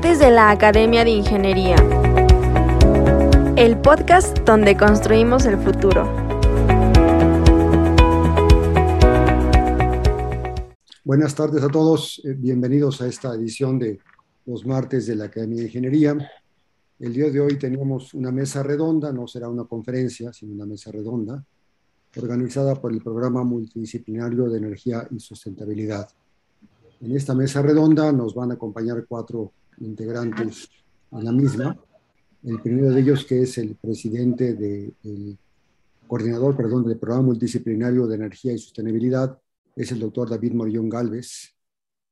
de la Academia de Ingeniería. El podcast donde construimos el futuro. Buenas tardes a todos, eh, bienvenidos a esta edición de los martes de la Academia de Ingeniería. El día de hoy tenemos una mesa redonda, no será una conferencia, sino una mesa redonda, organizada por el Programa Multidisciplinario de Energía y Sustentabilidad. En esta mesa redonda nos van a acompañar cuatro integrantes a la misma. El primero de ellos, que es el presidente del coordinador, perdón, del Programa Multidisciplinario de Energía y Sostenibilidad, es el doctor David Morillón Galvez.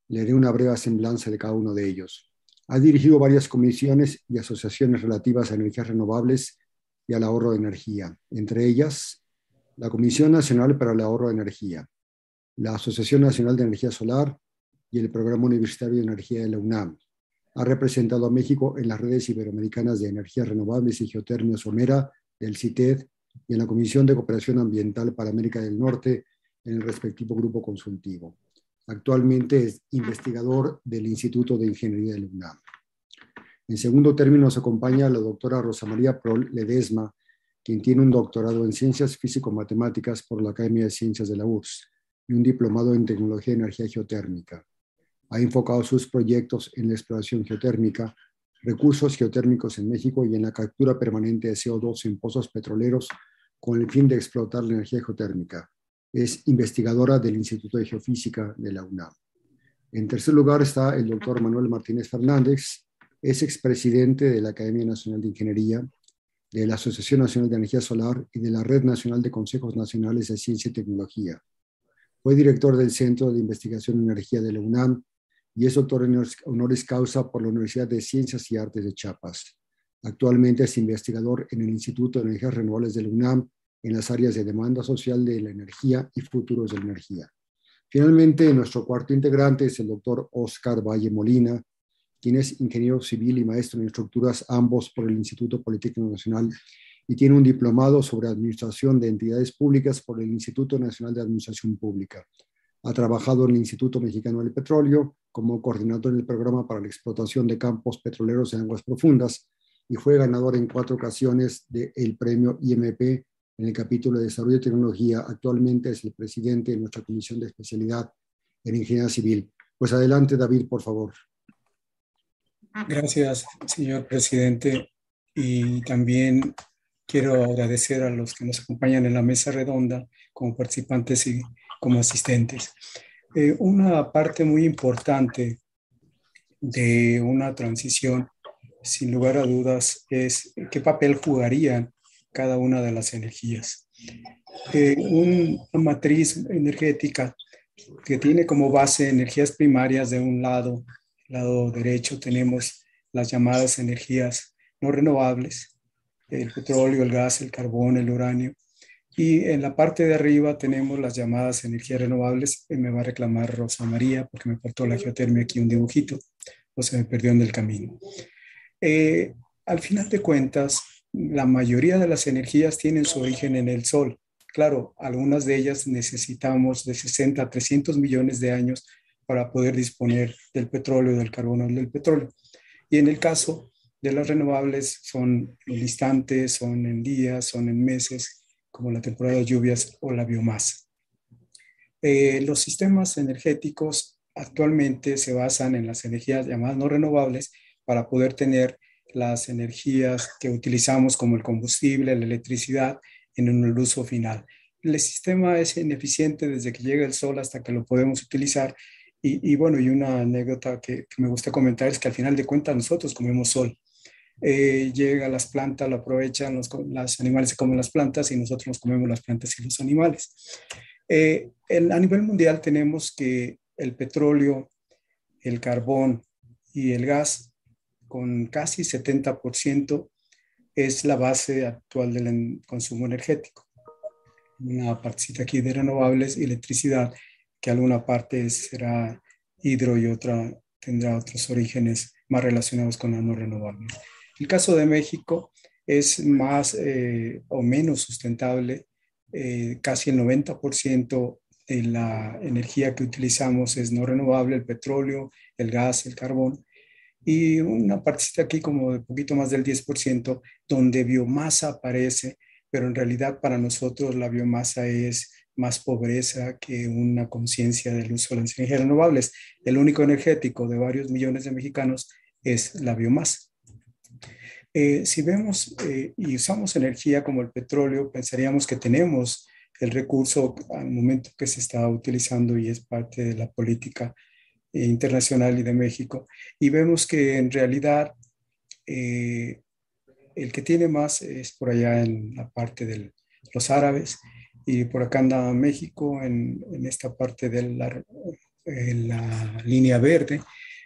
Le haré una breve semblanza de cada uno de ellos. Ha dirigido varias comisiones y asociaciones relativas a energías renovables y al ahorro de energía, entre ellas la Comisión Nacional para el Ahorro de Energía, la Asociación Nacional de Energía Solar, y el Programa Universitario de Energía de la UNAM. Ha representado a México en las redes iberoamericanas de energías renovables y geotermia Somera del CITED y en la Comisión de Cooperación Ambiental para América del Norte en el respectivo grupo consultivo. Actualmente es investigador del Instituto de Ingeniería de UNAM. En segundo término nos acompaña la doctora Rosa María Prol Ledesma, quien tiene un doctorado en Ciencias Físico-Matemáticas por la Academia de Ciencias de la URSS y un diplomado en Tecnología de Energía Geotérmica ha enfocado sus proyectos en la exploración geotérmica, recursos geotérmicos en México y en la captura permanente de CO2 en pozos petroleros con el fin de explotar la energía geotérmica. Es investigadora del Instituto de Geofísica de la UNAM. En tercer lugar está el doctor Manuel Martínez Fernández, es expresidente de la Academia Nacional de Ingeniería, de la Asociación Nacional de Energía Solar y de la Red Nacional de Consejos Nacionales de Ciencia y Tecnología. Fue director del Centro de Investigación en Energía de la UNAM y es doctor honoris causa por la Universidad de Ciencias y Artes de Chiapas. Actualmente es investigador en el Instituto de Energías Renovables de la UNAM en las áreas de demanda social de la energía y futuros de la energía. Finalmente, nuestro cuarto integrante es el doctor Oscar Valle Molina, quien es ingeniero civil y maestro en estructuras, ambos por el Instituto Politécnico Nacional, y tiene un diplomado sobre administración de entidades públicas por el Instituto Nacional de Administración Pública. Ha trabajado en el Instituto Mexicano del Petróleo como coordinador en el programa para la explotación de campos petroleros en aguas profundas y fue ganador en cuatro ocasiones del premio IMP en el capítulo de Desarrollo y Tecnología. Actualmente es el presidente de nuestra comisión de especialidad en Ingeniería Civil. Pues adelante, David, por favor. Gracias, señor presidente. Y también quiero agradecer a los que nos acompañan en la mesa redonda como participantes y como asistentes. Eh, una parte muy importante de una transición, sin lugar a dudas, es qué papel jugarían cada una de las energías. Eh, una matriz energética que tiene como base energías primarias de un lado, lado derecho tenemos las llamadas energías no renovables, el petróleo, el gas, el carbón, el uranio, y en la parte de arriba tenemos las llamadas energías renovables. Me va a reclamar Rosa María porque me faltó la geotermia aquí un dibujito o se me perdió en el camino. Eh, al final de cuentas, la mayoría de las energías tienen su origen en el Sol. Claro, algunas de ellas necesitamos de 60 a 300 millones de años para poder disponer del petróleo, del carbono del petróleo. Y en el caso de las renovables son en instantes, son en días, son en meses como la temporada de lluvias o la biomasa. Eh, los sistemas energéticos actualmente se basan en las energías llamadas no renovables para poder tener las energías que utilizamos como el combustible, la electricidad en el uso final. El sistema es ineficiente desde que llega el sol hasta que lo podemos utilizar. Y, bueno, y una anécdota que, que, me gusta comentar es que al final de cuentas nosotros comemos sol. Eh, llega a las plantas, lo aprovechan, los, animales se comen las plantas y nosotros nos comemos las plantas y los animales. Eh, a nivel mundial tenemos que el petróleo, el carbón y el gas, con casi 70%, es la base actual del consumo energético. Una partecita aquí de renovables electricidad, que alguna parte será hidro y otra tendrá otros orígenes más relacionados con las no renovables. El caso de México es más eh, o menos sustentable. Eh, casi el 90% de la energía que utilizamos es no renovable, el petróleo, el gas, el carbón. y una partecita aquí como de poquito más del 10%, donde biomasa aparece, pero en realidad para nosotros la biomasa es más pobreza que una conciencia del uso de las energías renovables. El único energético de varios millones de mexicanos es la biomasa. Eh, si vemos eh, y usamos energía como el petróleo, pensaríamos que tenemos el recurso al momento que se está utilizando y es parte de la política eh, internacional y de México. Y vemos que en realidad eh, el que tiene más es por allá en la parte de los árabes y por acá anda México en, en esta parte de la, la, línea verde.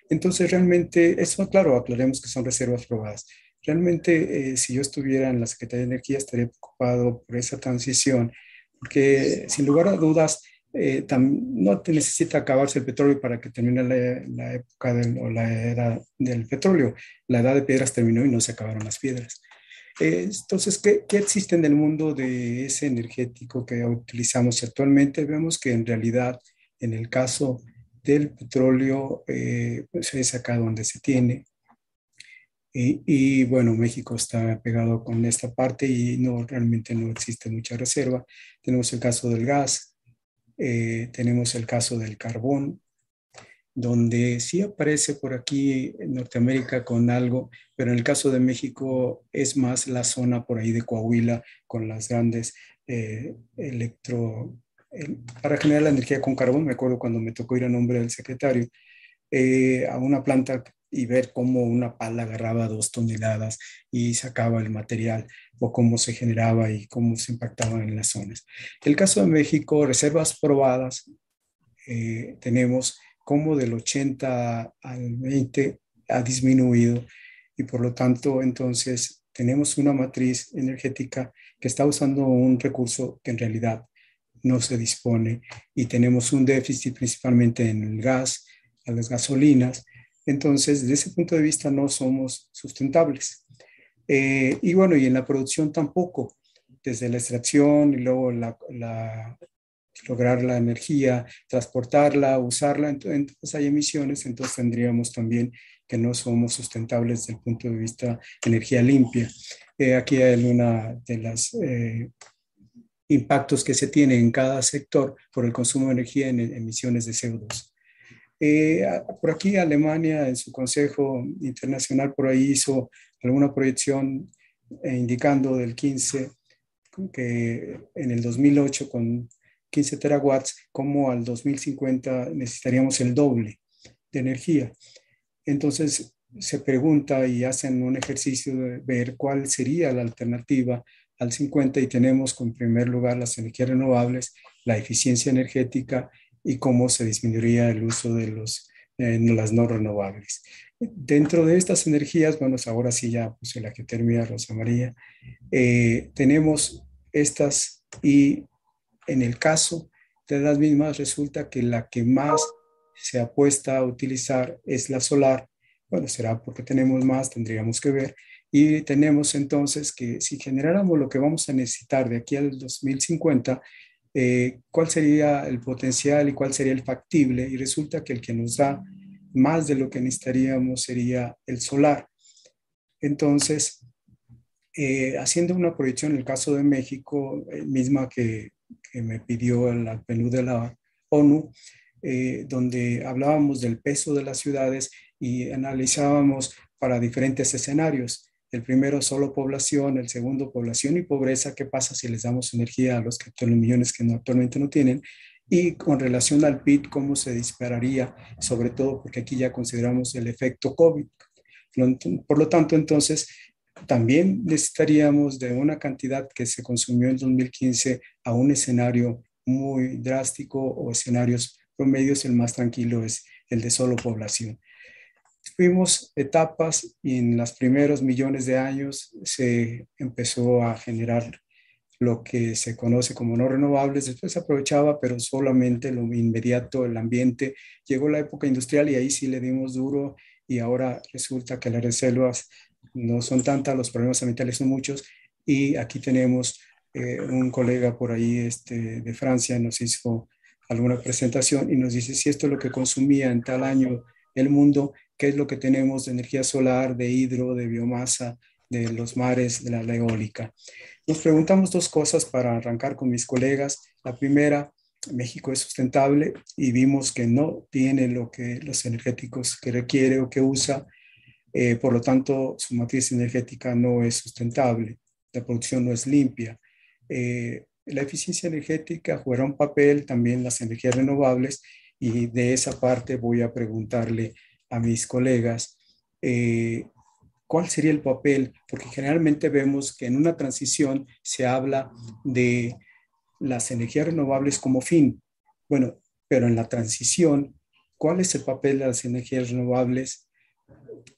Entonces realmente, eso claro, aclaremos que son reservas probadas. Realmente, eh, si yo estuviera en la Secretaría de Energía, estaría preocupado por esa transición, porque sin lugar a dudas, eh, no te necesita acabarse el petróleo para que termine la, época del, o la era del petróleo. La edad de piedras terminó y no se acabaron las piedras. Eh, entonces, ¿qué, ¿qué, existe en el mundo de ese energético que utilizamos actualmente? Vemos que en realidad, en el caso del petróleo, eh, pues es acá donde se tiene. Y, y, bueno, México está pegado con esta parte y no realmente no existe mucha reserva. Tenemos el caso del gas, eh, tenemos el caso del carbón, donde sí aparece por aquí en Norteamérica con algo, pero en el caso de México es más la zona por ahí de Coahuila con las grandes eh, electro... para generar la energía con carbón, me acuerdo cuando me tocó ir a nombre del secretario, eh, a una planta y ver cómo una pala agarraba dos toneladas y sacaba el material o cómo se generaba y cómo se impactaba en las zonas. El caso de México, reservas probadas, eh, tenemos como del 80 al 20 ha disminuido y por lo tanto entonces tenemos una matriz energética que está usando un recurso que en realidad no se dispone y tenemos un déficit principalmente en el gas, a las gasolinas entonces, desde ese punto de vista no somos sustentables. Eh, y bueno, y en la producción tampoco, desde la extracción y luego lograr la energía, transportarla, usarla, entonces hay emisiones, entonces tendríamos también que no somos sustentables desde el punto de vista energía limpia. Eh, aquí hay una de las eh, impactos que se tiene en cada sector por el consumo de energía en emisiones de CO2. Eh, por aquí Alemania en su Consejo Internacional por ahí hizo alguna proyección eh, indicando del 15 que en el 2008 con 15 terawatts, como al 2050 necesitaríamos el doble de energía. Entonces se pregunta y hacen un ejercicio de ver cuál sería la alternativa al 50 y tenemos en primer lugar las energías renovables, la eficiencia energética y cómo se disminuiría el uso de los, eh, las no renovables. Dentro de estas energías, bueno, ahora sí ya puse la que termina Rosa María, eh, tenemos estas y en el caso de las mismas resulta que la que más se apuesta a utilizar es la solar. Bueno, será porque tenemos más, tendríamos que ver. Y tenemos entonces que si generáramos lo que vamos a necesitar de aquí al 2050, eh, cuál sería el potencial y cuál sería el factible, y resulta que el que nos da más de lo que necesitaríamos sería el solar. Entonces, eh, haciendo una proyección en el caso de México, eh, misma que, me pidió la PNU de la ONU, donde hablábamos del peso de las ciudades y analizábamos para diferentes escenarios. El primero, solo población. El segundo, población y pobreza. ¿Qué pasa si les damos energía a los, millones que actualmente no tienen? Y con relación al PIB, ¿cómo se dispararía? Sobre todo porque aquí ya consideramos el efecto COVID. Por lo tanto, entonces, también necesitaríamos de una cantidad que se consumió en 2015 a un escenario muy drástico o escenarios promedios. El más tranquilo es el de solo población. Fuimos etapas y en los primeros millones de años se empezó a generar lo que se conoce como no renovables, después se aprovechaba, pero solamente lo inmediato, el ambiente. Llegó la época industrial y ahí sí le dimos duro y ahora resulta que las reservas no son tantas, los problemas ambientales son muchos y aquí tenemos eh, un colega por ahí este, de Francia, nos hizo alguna presentación y nos dice si esto es lo que consumía en tal año el mundo, qué es lo que tenemos de energía solar, de hidro, de biomasa, de los mares, de la eólica. Nos preguntamos dos cosas para arrancar con mis colegas. La primera, México es sustentable y vimos que no tiene lo que los energéticos que requiere o que usa, eh, por lo tanto su matriz energética no es sustentable, la producción no es limpia. Eh, la eficiencia energética jugará un papel, también las energías renovables, y de esa parte voy a preguntarle a mis colegas eh, cuál sería el papel, porque generalmente vemos que en una transición se habla de las energías renovables como fin. Bueno, pero en la transición, ¿cuál es el papel de las energías renovables?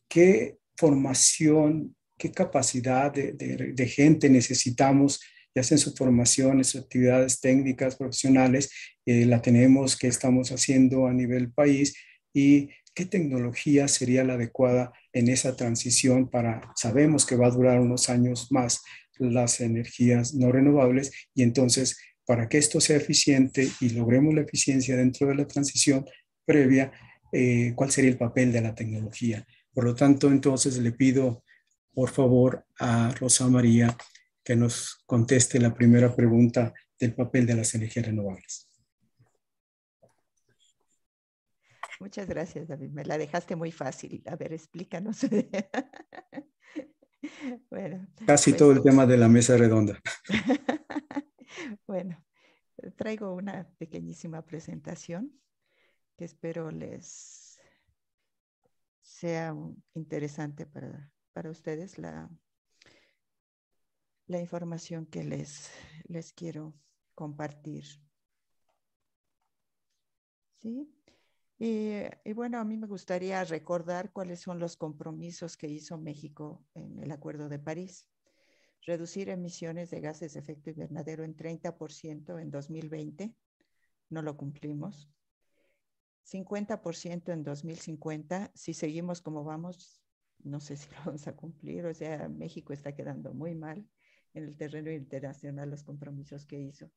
¿Qué formación, qué capacidad de, gente necesitamos, ya sea en su formación, en sus actividades técnicas, profesionales, eh, la tenemos, qué estamos haciendo a nivel país y qué tecnología sería la adecuada en esa transición para, sabemos que va a durar unos años más las energías no renovables y entonces para que esto sea eficiente y logremos la eficiencia dentro de la transición previa, eh, cuál sería el papel de la tecnología. Por lo tanto, entonces le pido, por favor, a Rosa María que nos conteste la primera pregunta del papel de las energías renovables. Muchas gracias, David. Me la dejaste muy fácil. A ver, explícanos. bueno, Casi pues todo el tema de la mesa redonda. bueno, traigo una pequeñísima presentación que espero les sea interesante para, para ustedes la, la información que les, les quiero compartir. ¿Sí? Y, bueno, a mí me gustaría recordar cuáles son los compromisos que hizo México en el Acuerdo de París. Reducir emisiones de gases de efecto invernadero en 30% en 2020, no lo cumplimos. 50% en 2050, si seguimos como vamos, no sé si lo vamos a cumplir, o sea, México está quedando muy mal en el terreno internacional los compromisos que hizo.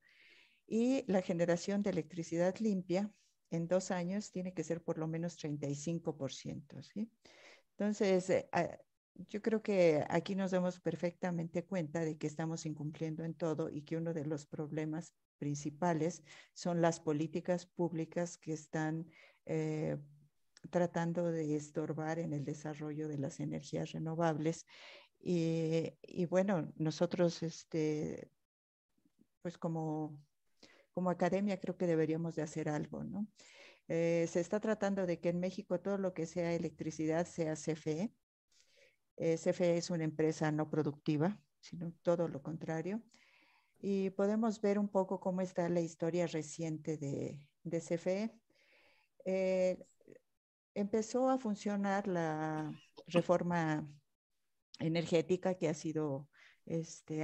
Y la generación de electricidad limpia en dos años tiene que ser por lo menos 35%. ¿sí? Entonces, eh, ah, yo creo que aquí nos damos perfectamente cuenta de que estamos incumpliendo en todo y que uno de los problemas principales son las políticas públicas que están eh, tratando de estorbar en el desarrollo de las energías renovables. Y, y bueno, nosotros, este, pues como como academia creo que deberíamos de hacer algo, ¿no? Eh, se está tratando de que en México todo lo que sea electricidad sea CFE. Eh, CFE es una empresa no productiva, sino todo lo contrario. Y podemos ver un poco cómo está la historia reciente de, de CFE. Eh, empezó a funcionar la reforma energética que ha sido este,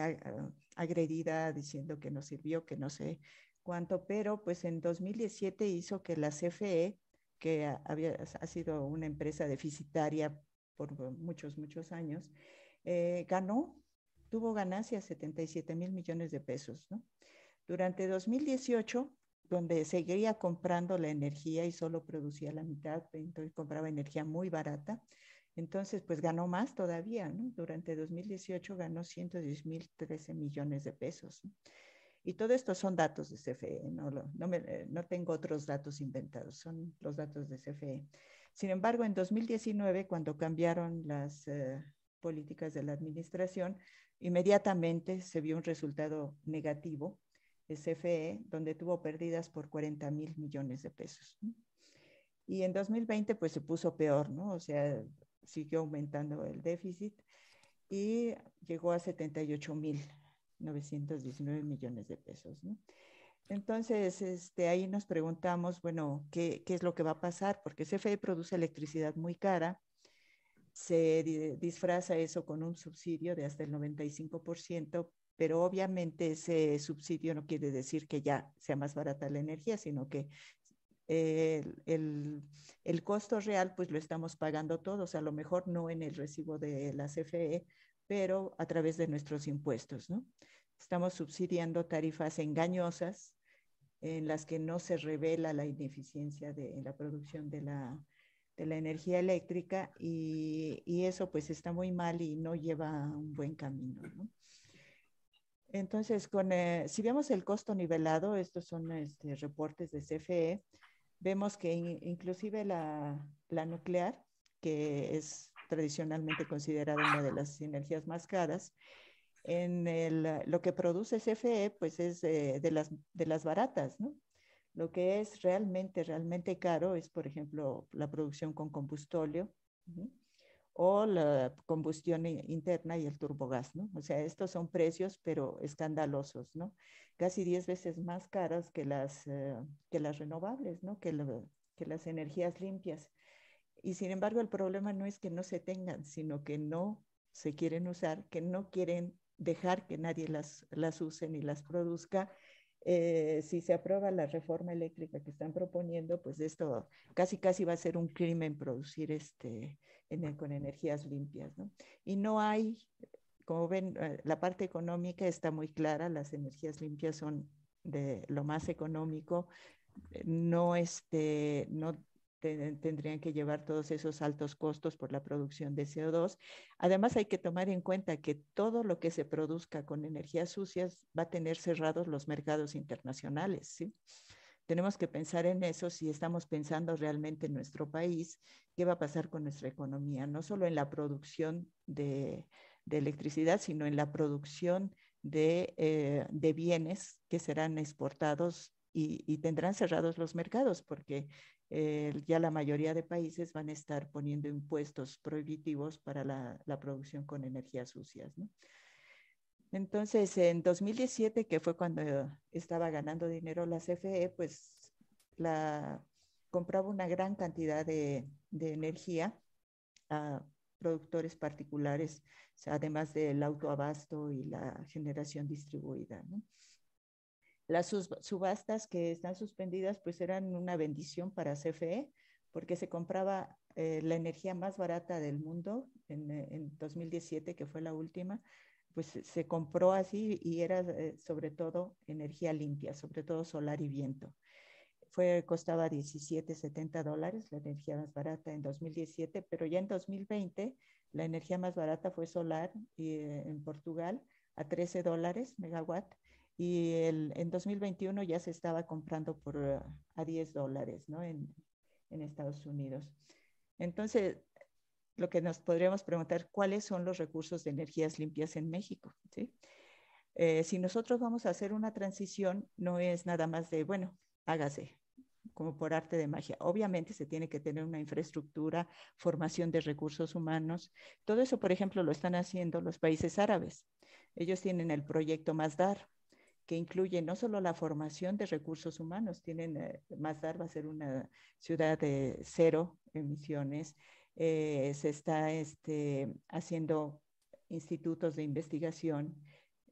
agredida diciendo que no sirvió, que no se cuánto, pero pues en 2017 hizo que la CFE, que había, ha sido una empresa deficitaria por muchos, muchos años, eh, ganó, tuvo ganancias 77 mil millones de pesos. ¿no? Durante 2018, donde seguía comprando la energía y solo producía la mitad, entonces compraba energía muy barata, entonces pues ganó más todavía, ¿no? Durante 2018 ganó 110 mil 13 millones de pesos. Y todo esto son datos de CFE, no, no, me, eh, no, tengo otros datos inventados, son los datos de CFE. Sin embargo, en 2019, cuando cambiaron las eh, políticas de la administración, inmediatamente se vio un resultado negativo de CFE, donde tuvo pérdidas por 40 mil millones de pesos. Y en 2020, pues se puso peor, ¿no? O sea, siguió aumentando el déficit y llegó a 78 mil 919 millones de pesos. ¿no? Entonces, este, ahí nos preguntamos, bueno, ¿qué, ¿qué, es lo que va a pasar? Porque CFE produce electricidad muy cara, se disfraza eso con un subsidio de hasta el 95%, pero obviamente ese subsidio no quiere decir que ya sea más barata la energía, sino que el, el, el, costo real pues lo estamos pagando todos, a lo mejor no en el recibo de la CFE, pero a través de nuestros impuestos, ¿no? Estamos subsidiando tarifas engañosas en las que no se revela la ineficiencia de la producción de la, de la energía eléctrica y, y, eso pues está muy mal y no lleva un buen camino. ¿no? Entonces, con, eh, si vemos el costo nivelado, estos son este, reportes de CFE, vemos que inclusive la, la, nuclear, que es tradicionalmente considerada una de las energías más caras, en el, lo que produce CFE, pues es de, las, de las baratas, ¿no? Lo que es realmente, realmente caro es, por ejemplo, la producción con combustóleo o la combustión interna y el turbogás, ¿no? O sea, estos son precios, pero escandalosos, ¿no? Casi 10 veces más caros que las, eh, que las renovables, ¿no? Que, que las energías limpias. Y sin embargo, el problema no es que no se tengan, sino que no se quieren usar, que no quieren dejar que nadie las, las use ni las produzca eh, si se aprueba la reforma eléctrica que están proponiendo, pues esto casi casi va a ser un crimen producir este, con energías limpias. Y no hay, como ven, eh, la parte económica está muy clara, las energías limpias son de lo más económico, no, este, no tendrían que llevar todos esos altos costos por la producción de CO2. Además, hay que tomar en cuenta que todo lo que se produzca con energías sucias va a tener cerrados los mercados internacionales. ¿sí? Tenemos que pensar en eso si estamos pensando realmente en nuestro país, qué va a pasar con nuestra economía, no solo en la producción de, electricidad, sino en la producción de, eh, bienes que serán exportados y, tendrán cerrados los mercados, porque eh, ya la mayoría de países van a estar poniendo impuestos prohibitivos para la, la producción con energías sucias. ¿no? Entonces, en 2017, que fue cuando estaba ganando dinero la CFE, pues la, compraba una gran cantidad de, de energía a productores particulares, además del autoabasto y la generación distribuida. ¿no? Las subastas que están suspendidas pues eran una bendición para CFE porque se compraba eh, la energía más barata del mundo en, eh, en, 2017, que fue la última, pues se compró así y era eh, sobre todo energía limpia, sobre todo solar y viento. Fue, costaba 17, 70 dólares la energía más barata en 2017, pero ya en 2020 la energía más barata fue solar y, en Portugal a 13 dólares megawatt y el, en 2021 ya se estaba comprando por uh, a 10 dólares ¿no? en, en, Estados Unidos. Entonces, lo que nos podríamos preguntar, ¿cuáles son los recursos de energías limpias en México? ¿sí? Eh, si nosotros vamos a hacer una transición, no es nada más de, bueno, hágase, como por arte de magia. Obviamente se tiene que tener una infraestructura, formación de recursos humanos. Todo eso, por ejemplo, lo están haciendo los países árabes. Ellos tienen el proyecto Masdar, que incluye no solo la formación de recursos humanos, tienen, eh, Masdar va a ser una ciudad de cero emisiones, eh, se está este, haciendo institutos de investigación,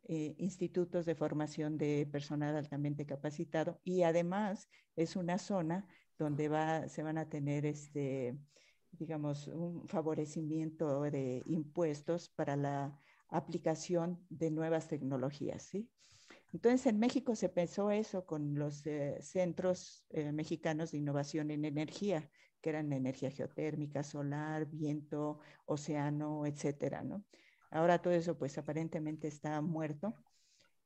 eh, institutos de formación de personal altamente capacitado y además es una zona donde va, se van a tener este, digamos, un favorecimiento de impuestos para la aplicación de nuevas tecnologías, ¿sí? Entonces, en México se pensó eso con los eh, centros eh, mexicanos de innovación en energía, que eran energía geotérmica, solar, viento, océano, etcétera, ¿no? Ahora todo eso, pues aparentemente está muerto,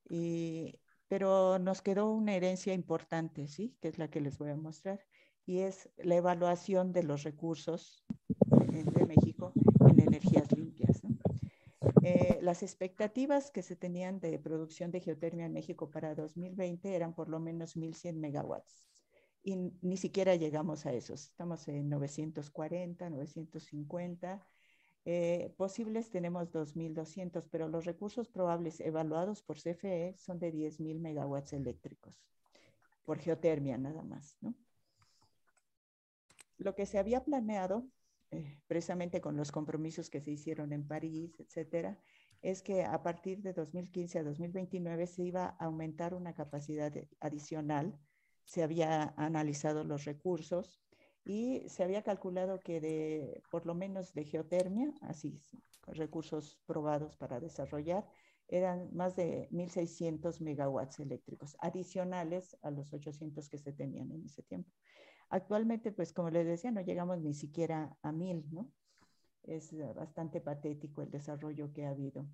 y, pero nos quedó una herencia importante, ¿sí? Que es la que les voy a mostrar, y es la evaluación de los recursos de México en energías. Eh, las expectativas que se tenían de producción de geotermia en México para 2020 eran por lo menos 1.100 megawatts. Y ni siquiera llegamos a esos. Estamos en 940, 950. Eh, posibles tenemos 2.200, pero los recursos probables evaluados por CFE son de 10.000 megawatts eléctricos por geotermia nada más. Lo que se había planeado eh, precisamente con los compromisos que se hicieron en París, etcétera, es que a partir de 2015 a 2029 se iba a aumentar una capacidad adicional. Se había analizado los recursos y se había calculado que de, por lo menos de geotermia, así, recursos probados para desarrollar, eran más de 1.600 megawatts eléctricos, adicionales a los 800 que se tenían en ese tiempo. Actualmente, pues como les decía, no llegamos ni siquiera a 1.000, ¿no? Es bastante patético el desarrollo que ha habido.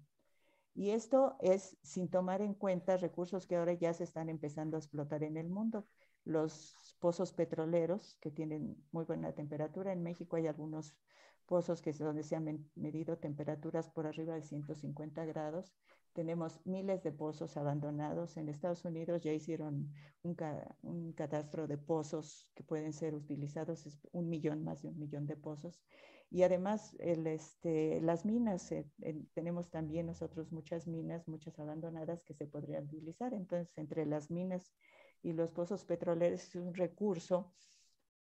Y esto es sin tomar en cuenta recursos que ahora ya se están empezando a explotar en el mundo. Los pozos petroleros que tienen muy buena temperatura. En México hay algunos pozos que donde se han medido temperaturas por arriba de 150 grados. Tenemos miles de pozos abandonados. En Estados Unidos ya hicieron un, un catastro de pozos que pueden ser utilizados, es un millón, más de un millón de pozos. Y además, el, este, las minas, eh, tenemos también nosotros muchas minas, muchas abandonadas que se podrían utilizar. Entonces, entre las minas y los pozos petroleros es un recurso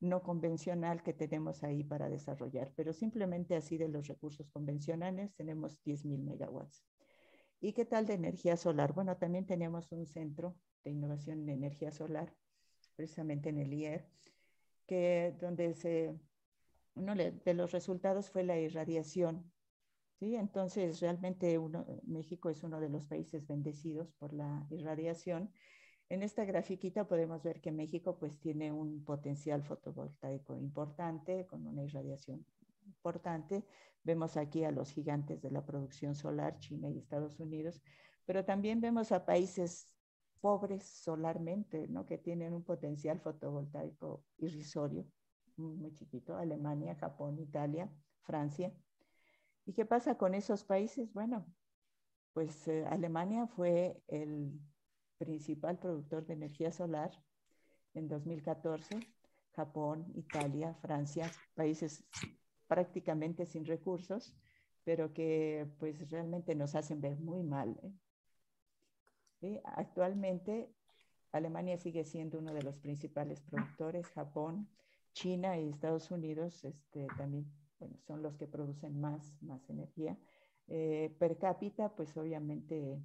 no convencional que tenemos ahí para desarrollar, pero simplemente así de los recursos convencionales tenemos 10.000 megawatts. ¿Y qué tal de energía solar? Bueno, también tenemos un centro de innovación en energía solar, precisamente en el IER, que donde se uno de los resultados fue la irradiación. ¿sí? Entonces, realmente uno, México es uno de los países bendecidos por la irradiación. En esta grafiquita podemos ver que México pues tiene un potencial fotovoltaico importante, con una irradiación importante. Vemos aquí a los gigantes de la producción solar, China y Estados Unidos, pero también vemos a países pobres solarmente, ¿no? que tienen un potencial fotovoltaico irrisorio, muy, chiquito, Alemania, Japón, Italia, Francia. ¿Y qué pasa con esos países? Bueno, pues eh, Alemania fue el principal productor de energía solar en 2014, Japón, Italia, Francia, países prácticamente sin recursos, pero que pues realmente nos hacen ver muy mal. ¿eh? Actualmente Alemania sigue siendo uno de los principales productores, Japón, China y Estados Unidos este, también son los que producen más, más energía. Eh, per cápita, pues obviamente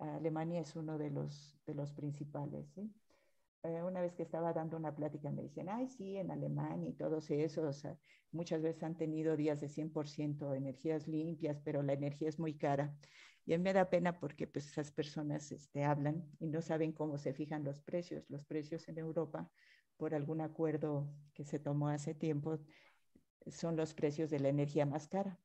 Alemania es uno de los, de los principales. Eh, una vez que estaba dando una plática me dicen, ay, sí, en Alemania y todos esos, muchas veces han tenido días de 100% energías limpias, pero la energía es muy cara. Y a me da pena porque pues, esas personas este, hablan y no saben cómo se fijan los precios. Los precios en Europa por algún acuerdo que se tomó hace tiempo, son los precios de la energía más cara.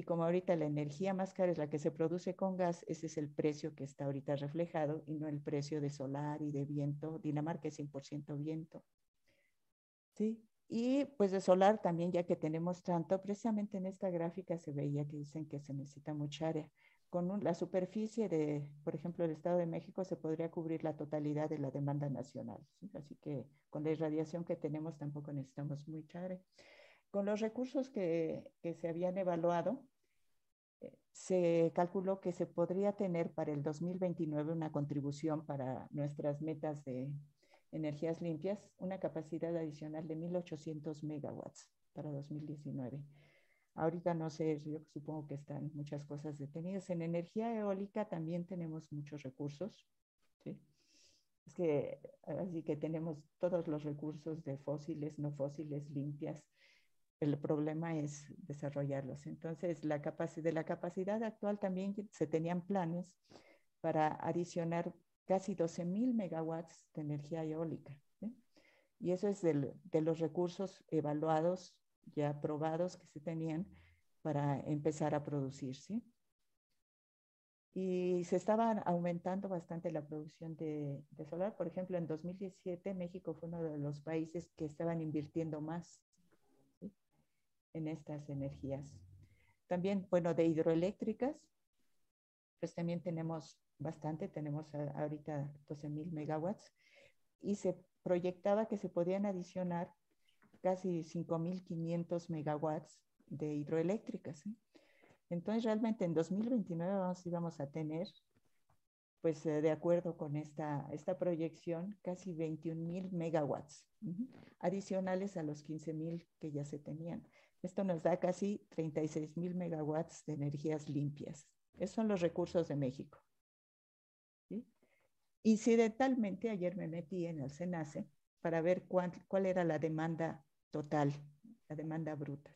Y como ahorita la energía más cara es la que se produce con gas, ese es el precio que está ahorita reflejado y no el precio de solar y de viento. Dinamarca es 100% viento. ¿Sí? Y pues de solar también, ya que tenemos tanto, precisamente en esta gráfica se veía que dicen que se necesita mucha área con la superficie de, por ejemplo, el Estado de México se podría cubrir la totalidad de la demanda nacional. Así que con la irradiación que tenemos tampoco necesitamos mucha área. Con los recursos que, que se habían evaluado, se calculó que se podría tener para el 2029 una contribución para nuestras metas de energías limpias, una capacidad adicional de 1.800 megawatts para 2019. Ahorita no sé, yo supongo que están muchas cosas detenidas. En energía eólica también tenemos muchos recursos. así que tenemos todos los recursos de fósiles, no fósiles, limpias. El problema es desarrollarlos. Entonces, la de la capacidad actual también se tenían planes para adicionar casi 12.000 megawatts de energía eólica. Y eso es de los recursos evaluados ya probados que se tenían para empezar a producir, ¿sí? Y se estaba aumentando bastante la producción de, solar. Por ejemplo, en 2017 México fue uno de los países que estaban invirtiendo más en estas energías. También, bueno, de hidroeléctricas, pues también tenemos bastante, tenemos ahorita 12 mil megawatts y se proyectaba que se podían adicionar casi 5.500 megawatts de hidroeléctricas. ¿eh? Entonces, realmente en 2029 vamos, íbamos a tener, pues eh, de acuerdo con esta, esta proyección, casi 21.000 megawatts adicionales a los 15.000 que ya se tenían. Esto nos da casi 36.000 megawatts de energías limpias. Esos son los recursos de México. Incidentalmente, ayer me metí en el SENACE para ver cuál, era la demanda total, la demanda bruta.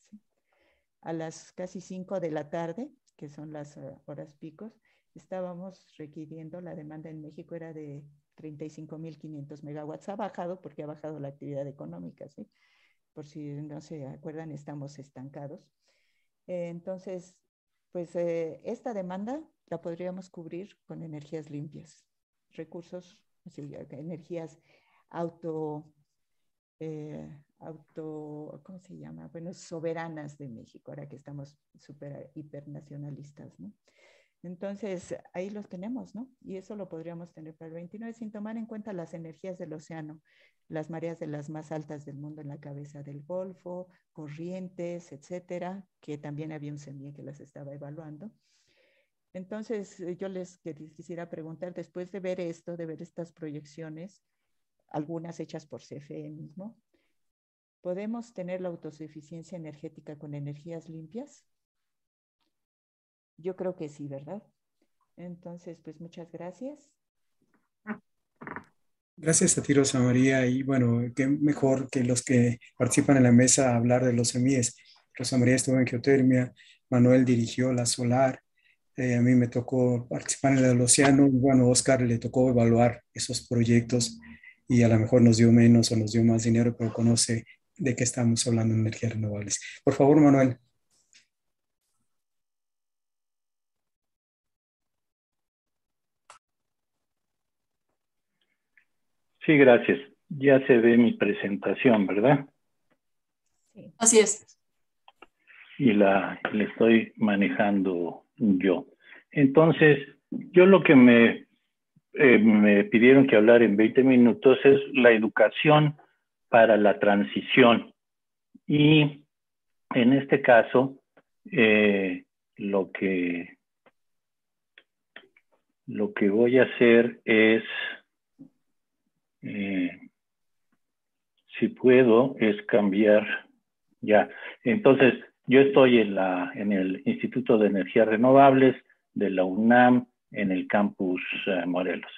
A las casi 5 de la tarde, que son las eh, horas picos, estábamos requiriendo, la demanda en México era de 35.500 megawatts. Ha bajado porque ha bajado la actividad económica, ¿sí? Por si no se acuerdan, estamos estancados. Eh, entonces, pues eh, esta demanda la podríamos cubrir con energías limpias, recursos, energías auto, eh, auto, ¿cómo se llama? Bueno, soberanas de México, ahora que estamos súper hipernacionalistas, ¿no? Entonces, ahí los tenemos, ¿no? Y eso lo podríamos tener para el 29 sin tomar en cuenta las energías del océano, las mareas de las más altas del mundo en la cabeza del Golfo, corrientes, etcétera, que también había un CEMIE que las estaba evaluando. Entonces, eh, yo les quisiera preguntar, después de ver esto, de ver estas proyecciones, algunas hechas por CFE mismo, ¿podemos tener la autosuficiencia energética con energías limpias? Yo creo que sí, ¿verdad? Entonces, pues muchas gracias. Gracias a ti, Rosa María. Y bueno, qué mejor que los que participan en la mesa hablar de los semíes. Rosa María estuvo en geotermia, Manuel dirigió la solar, eh, a mí me tocó participar en el océano bueno, Oscar le tocó evaluar esos proyectos y a lo mejor nos dio menos o nos dio más dinero, pero conoce de qué estamos hablando en energías renovables. Por favor, Manuel. Sí, gracias. Ya se ve mi presentación, ¿verdad? Sí. Así es. Y la, estoy manejando yo. Entonces, yo lo que me, eh, me pidieron que hablar en 20 minutos es la educación para la transición. Y en este caso, eh, lo que lo que voy a hacer es eh, si puedo, es cambiar ya. Entonces, yo estoy en, la, el Instituto de Energías Renovables de la UNAM, en el campus eh, Morelos.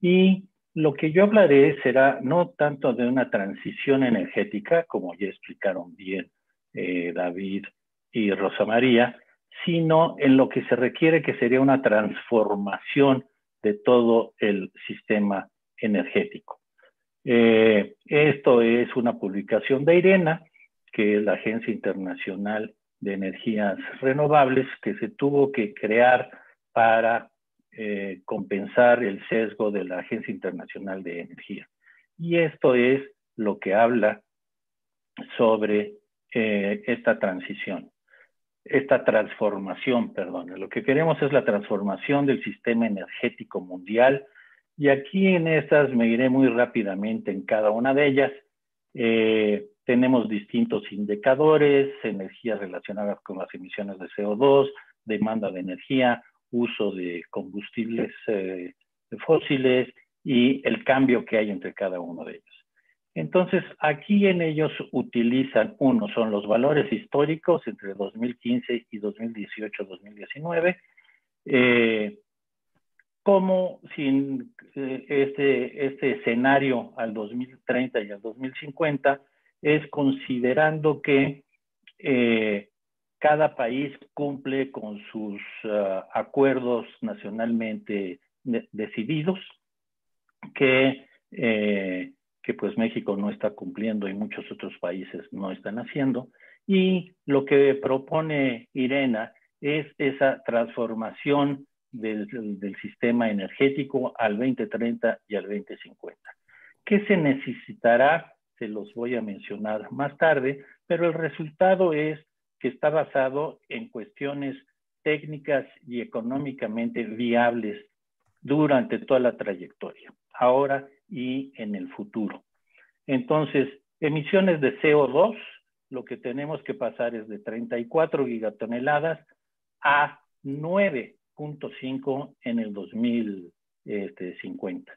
Y lo que yo hablaré será no tanto de una transición energética, como ya explicaron bien eh, David y Rosa María, sino en lo que se requiere que sería una transformación de todo el sistema energético. Eh, esto es una publicación de IRENA, que es la Agencia Internacional de Energías Renovables, que se tuvo que crear para eh, compensar el sesgo de la Agencia Internacional de Energía. Y esto es lo que habla sobre eh, esta transición, esta transformación, perdón. Lo que queremos es la transformación del sistema energético mundial y aquí en estas me iré muy rápidamente en cada una de ellas. Eh, tenemos distintos indicadores, energías relacionadas con las emisiones de CO2, demanda de energía, uso de combustibles eh, fósiles y el cambio que hay entre cada uno de ellos. Entonces, aquí en ellos utilizan, uno, son los valores históricos entre 2015 y 2018-2019, eh, como sin eh, este, este escenario al 2030 y al 2050 es considerando que eh, cada país cumple con sus ah, acuerdos nacionalmente decididos, que, eh, que pues México no está cumpliendo y muchos otros países no están haciendo. Y lo que propone Irena es esa transformación del, sistema energético al 2030 y al 2050. ¿Qué se necesitará? Se los voy a mencionar más tarde, pero el resultado es que está basado en cuestiones técnicas y económicamente viables durante toda la trayectoria, ahora y en el futuro. Entonces, emisiones de CO2, lo que tenemos que pasar es de 34 gigatoneladas a 9 5 en el 2050.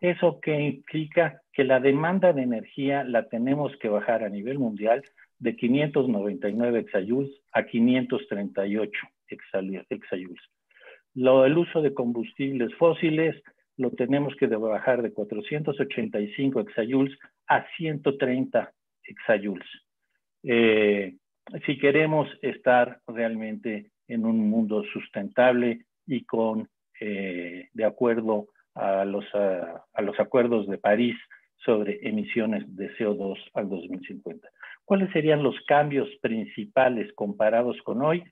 ¿Eso que implica? Que la demanda de energía la tenemos que bajar a nivel mundial de 599 exajoules a 538 exajoules. Lo, el uso de combustibles fósiles lo tenemos que bajar de 485 exajoules a 130 exajoules. Eh, si queremos estar realmente en un mundo sustentable y con eh, de acuerdo a los, a los acuerdos de París sobre emisiones de CO2 al 2050. ¿Cuáles serían los cambios principales comparados con hoy?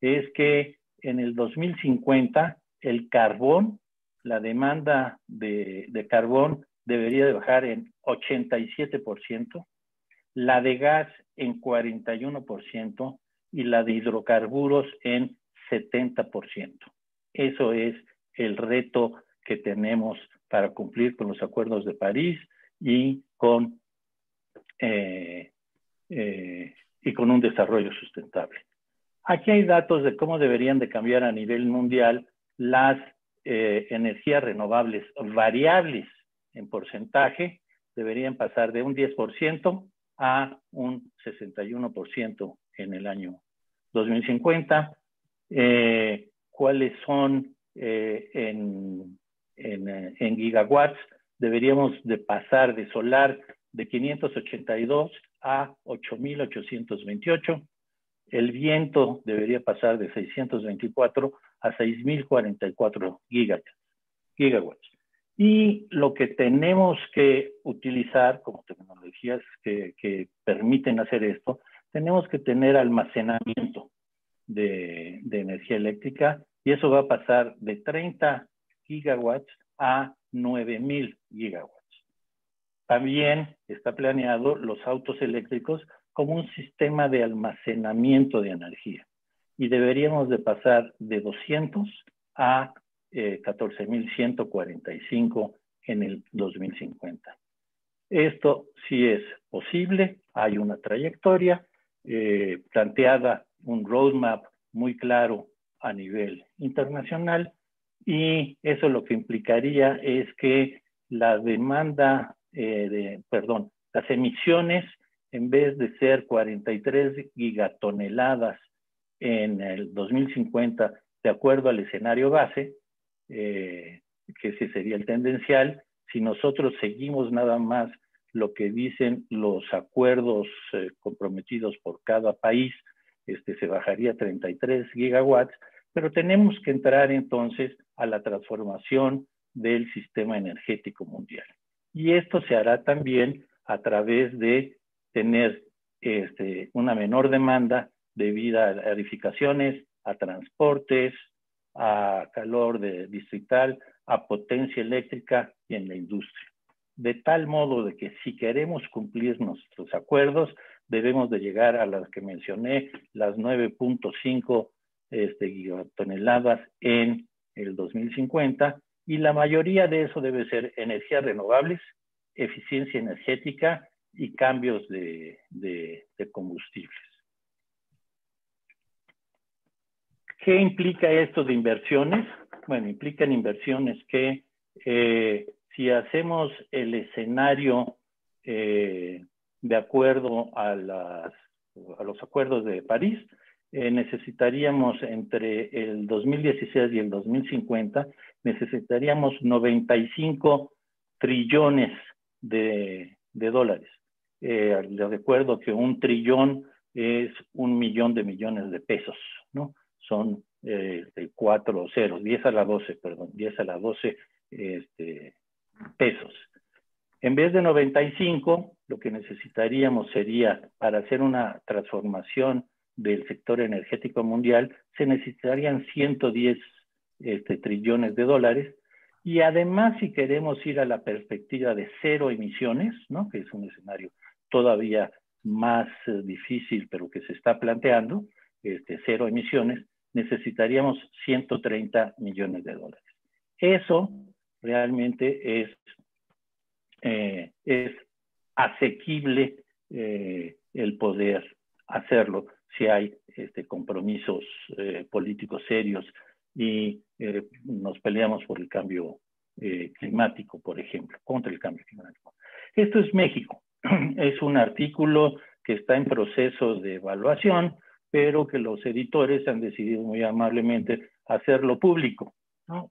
Es que en el 2050 el carbón, la demanda de, de carbón debería de bajar en 87%, la de gas en 41% y la de hidrocarburos en 70%. Eso es el reto que tenemos para cumplir con los acuerdos de París y con, eh, eh, y con un desarrollo sustentable. Aquí hay datos de cómo deberían de cambiar a nivel mundial las eh, energías renovables variables en porcentaje, deberían pasar de un 10% a un 61% en el año 2050. ¿Cuáles son en, en, en gigawatts? deberíamos de pasar de solar de 582 a 8.828. El viento debería pasar de 624 a 6.044 gigawatts. Y lo que tenemos que utilizar como tecnologías que, que permiten hacer esto, tenemos que tener almacenamiento de, de energía eléctrica y eso va a pasar de 30 gigawatts a 9000 gigawatts. También está planeado los autos eléctricos como un sistema de almacenamiento de energía y deberíamos de pasar de 200 a 14.145 eh, en el 2050. Esto sí es posible, hay una trayectoria eh, planteada, un roadmap muy claro a nivel internacional y eso lo que implicaría es que la demanda, eh, perdón, las emisiones, en vez de ser 43 gigatoneladas en el 2050, de acuerdo al escenario base, eh, que ese sería el tendencial, si nosotros seguimos nada más lo que dicen los acuerdos eh, comprometidos por cada país, este, se bajaría a 33 gigawatts, pero tenemos que entrar entonces a la transformación del sistema energético mundial. Y esto se hará también a través de tener este, una menor demanda debido a edificaciones, a transportes, a calor de distrital, a potencia eléctrica y en la industria. De tal modo de que si queremos cumplir nuestros acuerdos, debemos de llegar a las que mencioné, las 9.5 este, gigatoneladas en el 2050 y la mayoría de eso debe ser energías renovables, eficiencia energética y cambios de, combustibles. ¿Qué implica esto de inversiones? Bueno, implican inversiones que eh, si hacemos el escenario eh, de acuerdo a, los acuerdos de París, eh, necesitaríamos entre el 2016 y el 2050, necesitaríamos 95 trillones de, dólares. Eh, les recuerdo que un trillón es un millón de millones de pesos, ¿no? Son eh, cuatro ceros, 10 a la 12, perdón, 10 a la 12 este, pesos. En vez de 95, lo que necesitaríamos sería, para hacer una transformación del sector energético mundial, se necesitarían 110 este, trillones de dólares. Y además, si queremos ir a la perspectiva de cero emisiones, ¿no? que es un escenario todavía más eh, difícil, pero que se está planteando, este, cero emisiones, necesitaríamos 130 millones de dólares. Eso realmente es, eh, asequible eh, el poder hacerlo si hay este, compromisos eh, políticos serios y nos peleamos por el cambio climático, por ejemplo, contra el cambio climático. Esto es México. Es un artículo que está en proceso de evaluación, pero que los editores han decidido muy amablemente hacerlo público,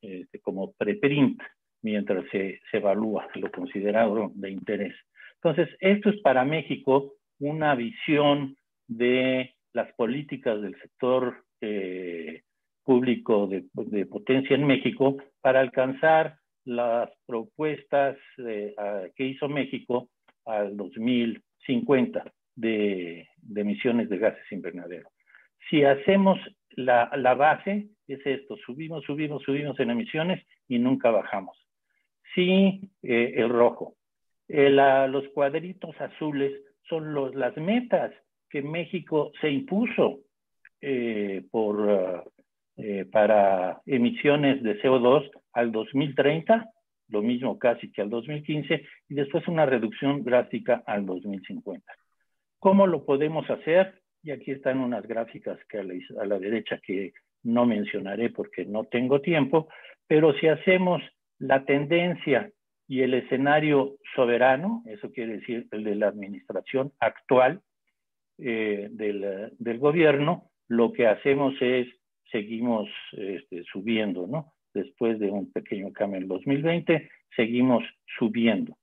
este, como preprint, mientras se, evalúa lo considerado de interés. Entonces, esto es para México una visión de las políticas del sector eh, público de, potencia en México para alcanzar las propuestas que hizo México al 2050 de, emisiones de gases invernadero. Si hacemos la, base, es esto, subimos, subimos, subimos en emisiones y nunca bajamos. Sí, eh, el rojo. los cuadritos azules son los, las metas que México se impuso eh, por, eh, para emisiones de CO2 al 2030, lo mismo casi que al 2015, y después una reducción drástica al 2050. ¿Cómo lo podemos hacer? Y aquí están unas gráficas que a la, a la derecha que no mencionaré porque no tengo tiempo, pero si hacemos la tendencia y el escenario soberano, eso quiere decir el de la administración actual eh, del, gobierno, lo que hacemos es, seguimos este, subiendo, ¿no? Después de un pequeño cambio en 2020, seguimos subiendo.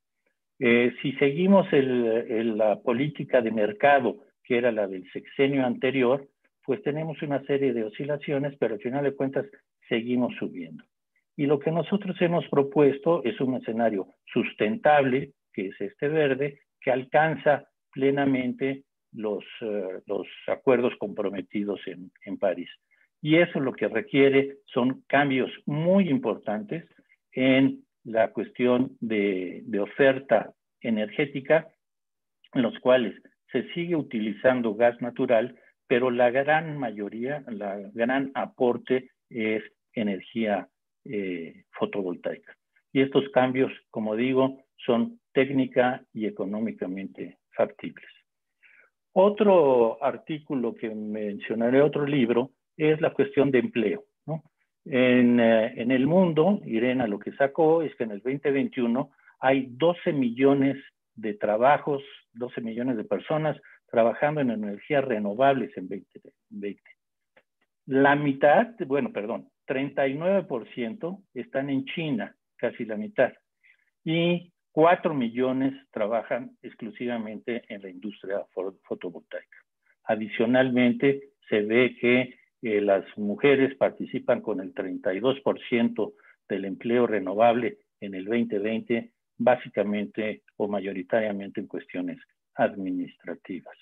Eh, si seguimos el, la política de mercado, que era la del sexenio anterior, pues tenemos una serie de oscilaciones, pero al final de cuentas seguimos subiendo. Y lo que nosotros hemos propuesto es un escenario sustentable, que es este verde, que alcanza plenamente los, eh, los acuerdos comprometidos en, en, París. Y eso lo que requiere son cambios muy importantes en la cuestión de, de oferta energética, en los cuales se sigue utilizando gas natural, pero la gran mayoría, la gran aporte es energía eh, fotovoltaica. Y estos cambios, como digo, son técnica y económicamente factibles. Otro artículo que mencionaré, otro libro, es la cuestión de empleo. En, eh, en, el mundo, Irena lo que sacó es que en el 2021 hay 12 millones de trabajos, 12 millones de personas trabajando en energías renovables en 2020. La mitad, bueno, perdón, 39% están en China, casi la mitad. Y 4 millones trabajan exclusivamente en la industria fotovoltaica. Adicionalmente, se ve que eh, las mujeres participan con el 32% del empleo renovable en el 2020, básicamente o mayoritariamente en cuestiones administrativas.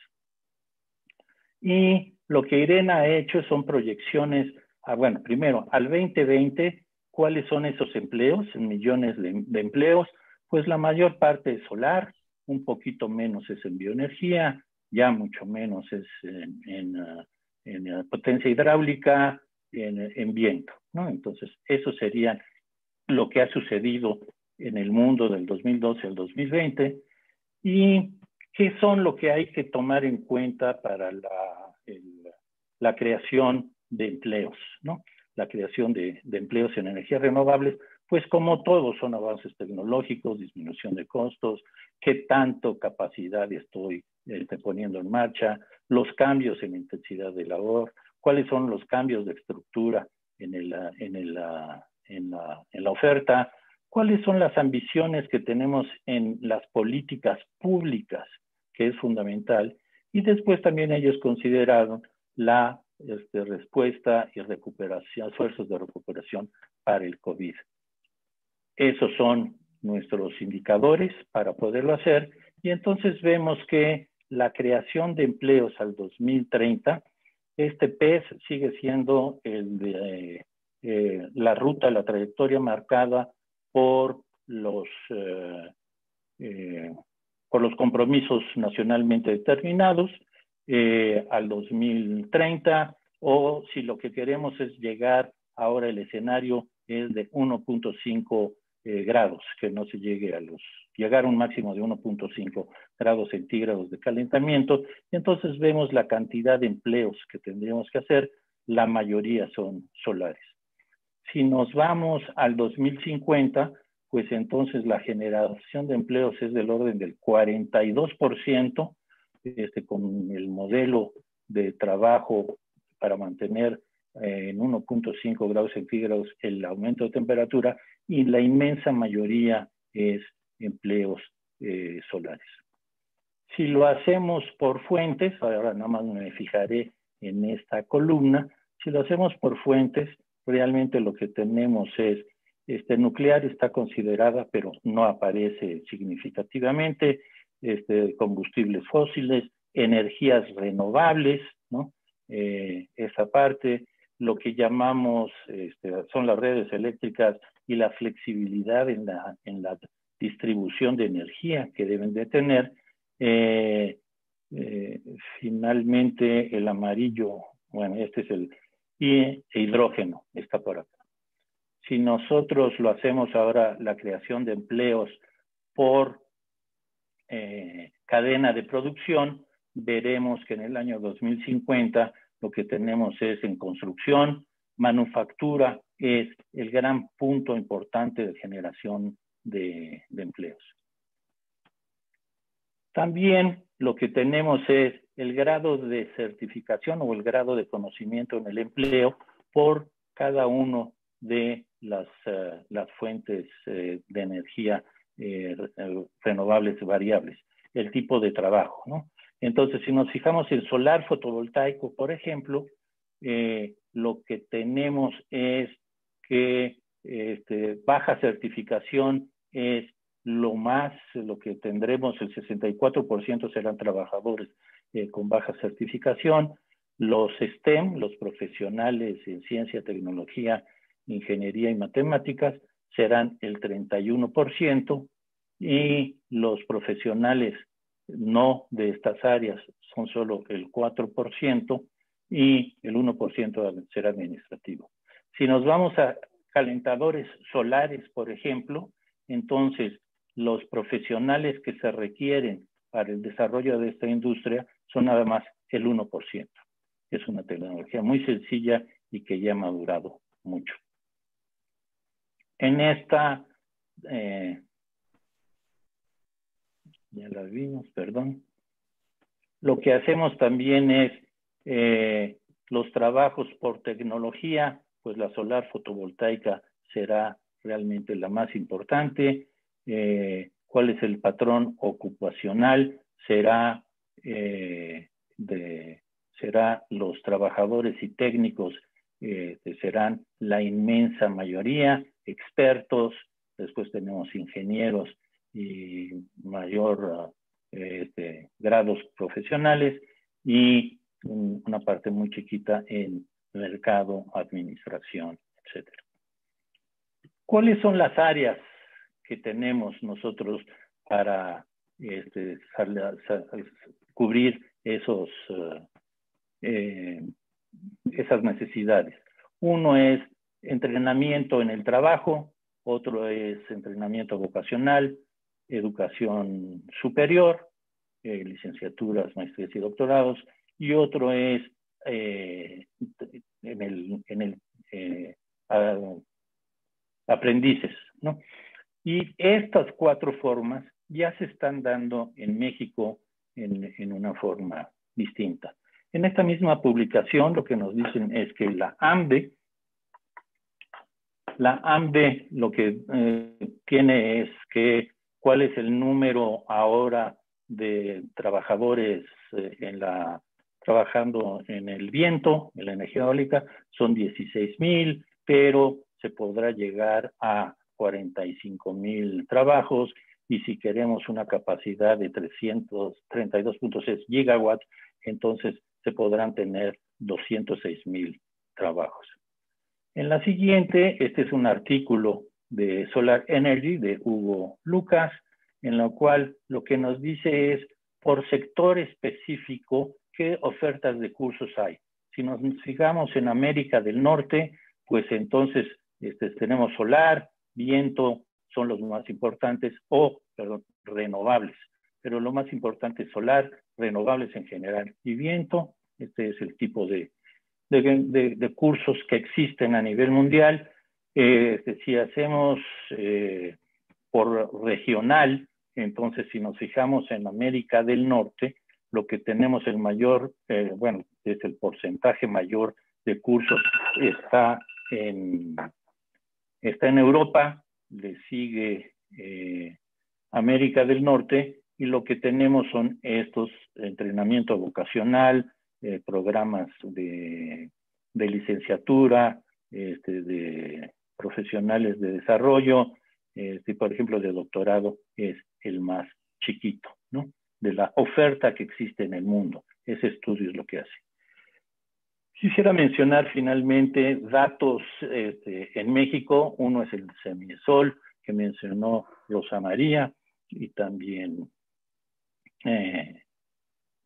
Y lo que Irena ha hecho son proyecciones Ah, bueno, primero, al 2020, ¿cuáles son esos empleos? En millones de, empleos, pues la mayor parte es solar, un poquito menos es en bioenergía, ya mucho menos es en, ah, ah, potencia hidráulica, en, en, viento, ¿no? Entonces, eso sería lo que ha sucedido en el mundo del 2012 al 2020 y qué son lo que hay que tomar en cuenta para la creación de empleos, ¿no? La creación de, empleos en energías renovables, pues como todos son avances tecnológicos, disminución de costos, qué tanto capacidad estoy este, poniendo en marcha, los cambios en intensidad de labor, cuáles son los cambios de estructura en, la, en la oferta, cuáles son las ambiciones que tenemos en las políticas públicas, que es fundamental, y después también ellos consideraron la este, respuesta y recuperación, esfuerzos de recuperación para el COVID. Esos son nuestros indicadores para poderlo hacer y entonces vemos que la creación de empleos al 2030, este PES sigue siendo el de eh, la ruta, la trayectoria marcada por los, eh, eh, por los compromisos nacionalmente determinados eh, al 2030 o si lo que queremos es llegar ahora el escenario es de 1.5 eh, grados, que no se llegue a los, llegar a un máximo de 1.5 grados centígrados de calentamiento. Y entonces vemos la cantidad de empleos que tendríamos que hacer, la mayoría son solares. Si nos vamos al 2050, pues entonces la generación de empleos es del orden del 42%, este, con el modelo de trabajo para mantener eh, en 1.5 grados centígrados el aumento de temperatura y la inmensa mayoría es empleos eh, solares. Si lo hacemos por fuentes, ahora nada más me fijaré en esta columna, Si lo hacemos por fuentes, realmente lo que tenemos es, este, nuclear está considerada, pero no aparece significativamente, este, combustibles fósiles, energías renovables, ¿no? Eh, esa parte, lo que llamamos este, son las redes eléctricas y la flexibilidad en la, en la distribución de energía que deben de tener. Eh, eh, finalmente, el amarillo, bueno, este es el y hidrógeno, está por acá. Si nosotros lo hacemos ahora, la creación de empleos por cadena de producción, veremos que en el año 2050 lo que tenemos es en construcción, manufactura es el gran punto importante de generación de, empleos. También lo que tenemos es el grado de certificación o el grado de conocimiento en el empleo por cada uno de las, eh, las fuentes eh, de energía eh, renovables variables, el tipo de trabajo, ¿no? Entonces, si nos fijamos en solar fotovoltaico, por ejemplo, eh, lo que tenemos es que este, baja certificación es lo más, lo que tendremos, el 64% serán trabajadores eh, con baja certificación. Los STEM, los profesionales en ciencia, tecnología, ingeniería y matemáticas, serán el 31% y los profesionales no de estas áreas son solo el 4% y el 1% será administrativo. Si nos vamos a calentadores solares, por ejemplo, entonces los profesionales que se requieren para el desarrollo de esta industria son nada más el 1%. Es una tecnología muy sencilla y que ya ha madurado mucho. En esta eh, ya las vimos, perdón. Lo que hacemos también es eh, los trabajos por tecnología, pues la solar fotovoltaica será realmente la más importante. Eh, ¿Cuál es el patrón ocupacional? Será, eh, de, será los trabajadores y técnicos, serán la inmensa mayoría, expertos, después tenemos ingenieros y mayor este, grados profesionales y una parte muy chiquita en mercado, administración, etc. ¿Cuáles son las áreas que tenemos nosotros para este, cubrir esos, eh, esas necesidades? Uno es entrenamiento en el trabajo, otro es entrenamiento vocacional, educación superior, eh, licenciaturas, maestrías y doctorados, y otro es eh, en el, en el eh, aprendices, ¿no? Y estas cuatro formas ya se están dando en México en, en, una forma distinta. En esta misma publicación lo que nos dicen es que la AMBE, la AMBE lo que tiene es que cuál es el número ahora de trabajadores eh, en la, trabajando en el viento, en la energía eólica, son 16 mil, pero se podrá llegar a 45 mil trabajos y si queremos una capacidad de 332.6 gigawatts, entonces se podrán tener 206 mil trabajos. En la siguiente, este es un artículo de Solar Energy de Hugo Lucas, en lo cual lo que nos dice es por sector específico qué ofertas de cursos hay. Si nos fijamos en América del Norte, pues entonces este, tenemos solar, viento, son los más importantes, o, perdón, renovables. Pero lo más importante es solar, renovables en general y viento. Este es el tipo de, de cursos que existen a nivel mundial. Eh, si hacemos eh, por regional, entonces si nos fijamos en América del Norte, lo que tenemos el mayor, eh, bueno, es el porcentaje mayor de cursos está en, está en Europa, le sigue América del Norte y lo que tenemos son estos entrenamiento vocacional, programas de licenciatura, este, de profesionales de desarrollo, este, por ejemplo, de doctorado, es el más chiquito, ¿no? De la oferta que existe en el mundo. Ese estudio es lo que hace. Quisiera mencionar finalmente datos este, en México. Uno es el Semiesol, que mencionó Rosa María, y también eh,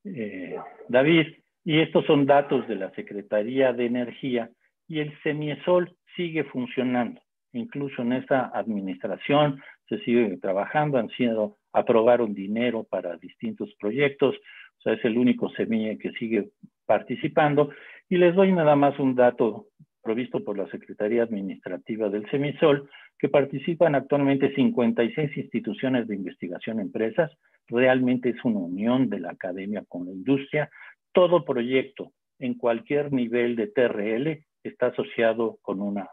eh, David. Y estos son datos de la Secretaría de Energía y el Semiesol sigue funcionando. Incluso en esta administración se sigue trabajando, han sido, aprobaron dinero para distintos proyectos, o sea, es el único semilla que sigue participando. Y les doy nada más un dato provisto por la Secretaría Administrativa del Semisol, que participan actualmente 56 instituciones de investigación empresas. Realmente es una unión de la academia con la industria. Todo proyecto en cualquier nivel de TRL está asociado con una,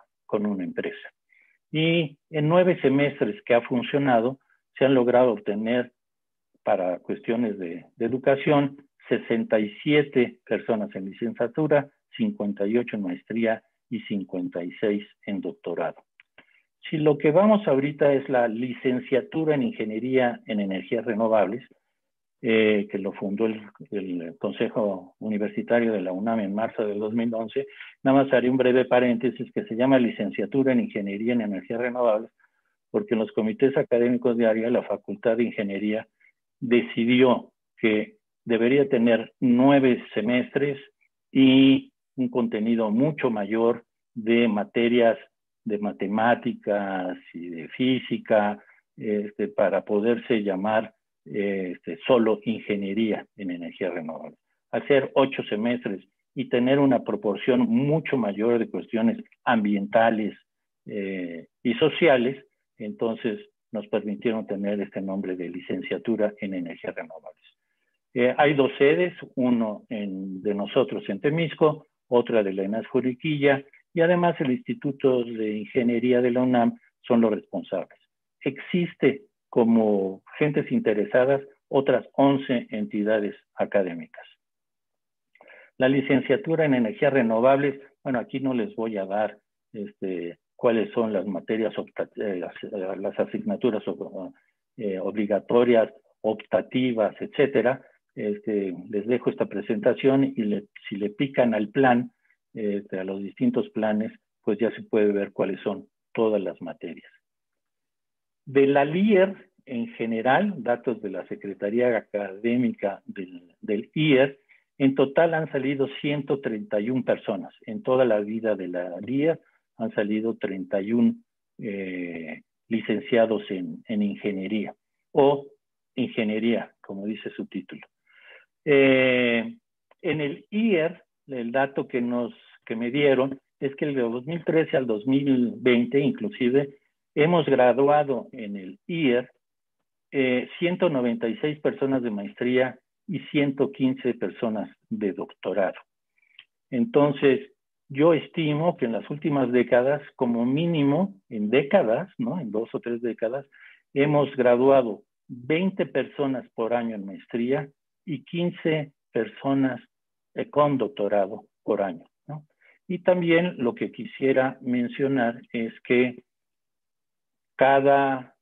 empresa. Y en nueve semestres que ha funcionado, se han logrado obtener para cuestiones de, de educación 67 personas en licenciatura, 58 en maestría y 56 en doctorado. Si lo que vamos ahorita es la licenciatura en Ingeniería en Energías Renovables, eh, que lo fundó el, Consejo Universitario de la UNAM en marzo del 2011, nada más haré un breve paréntesis que se llama Licenciatura en Ingeniería en Energías Renovables, porque en los comités académicos de la Facultad de Ingeniería decidió que debería tener nueve semestres y un contenido mucho mayor de materias de matemáticas y de física este, para poderse llamar este, solo ingeniería en energía renovable. Hacer ocho semestres y tener una proporción mucho mayor de cuestiones ambientales eh, y sociales, entonces nos permitieron tener este nombre de licenciatura en energías renovables. Eh, hay dos sedes, uno de nosotros en Temisco, otra de la ENAS Juriquilla y además el Instituto de Ingeniería de la UNAM son los responsables. Existe como gentes interesadas otras 11 entidades académicas. La licenciatura en energías renovables, bueno, aquí no les voy a dar este, cuáles son las materias, eh, las, asignaturas eh, obligatorias, optativas, etcétera. Este, les dejo esta presentación y si le pican al plan, este, a los distintos planes, pues ya se puede ver cuáles son todas las materias. De la LIER en general, datos de la Secretaría Académica del, IER, en total han salido 131 personas. En toda la vida de la LIER han salido 31 eh, licenciados en, ingeniería o ingeniería, como dice su título. Eh, en el IER, el dato que nos que me dieron es que de 2013 al 2020, inclusive, hemos graduado en el IER 196 eh, personas de maestría y 115 personas de doctorado. Entonces, yo estimo que en las últimas décadas, como mínimo en décadas, ¿no? En dos o tres décadas, hemos graduado 20 personas por año en maestría y 15 personas eh, con doctorado por año. Y también lo que quisiera mencionar es que cada,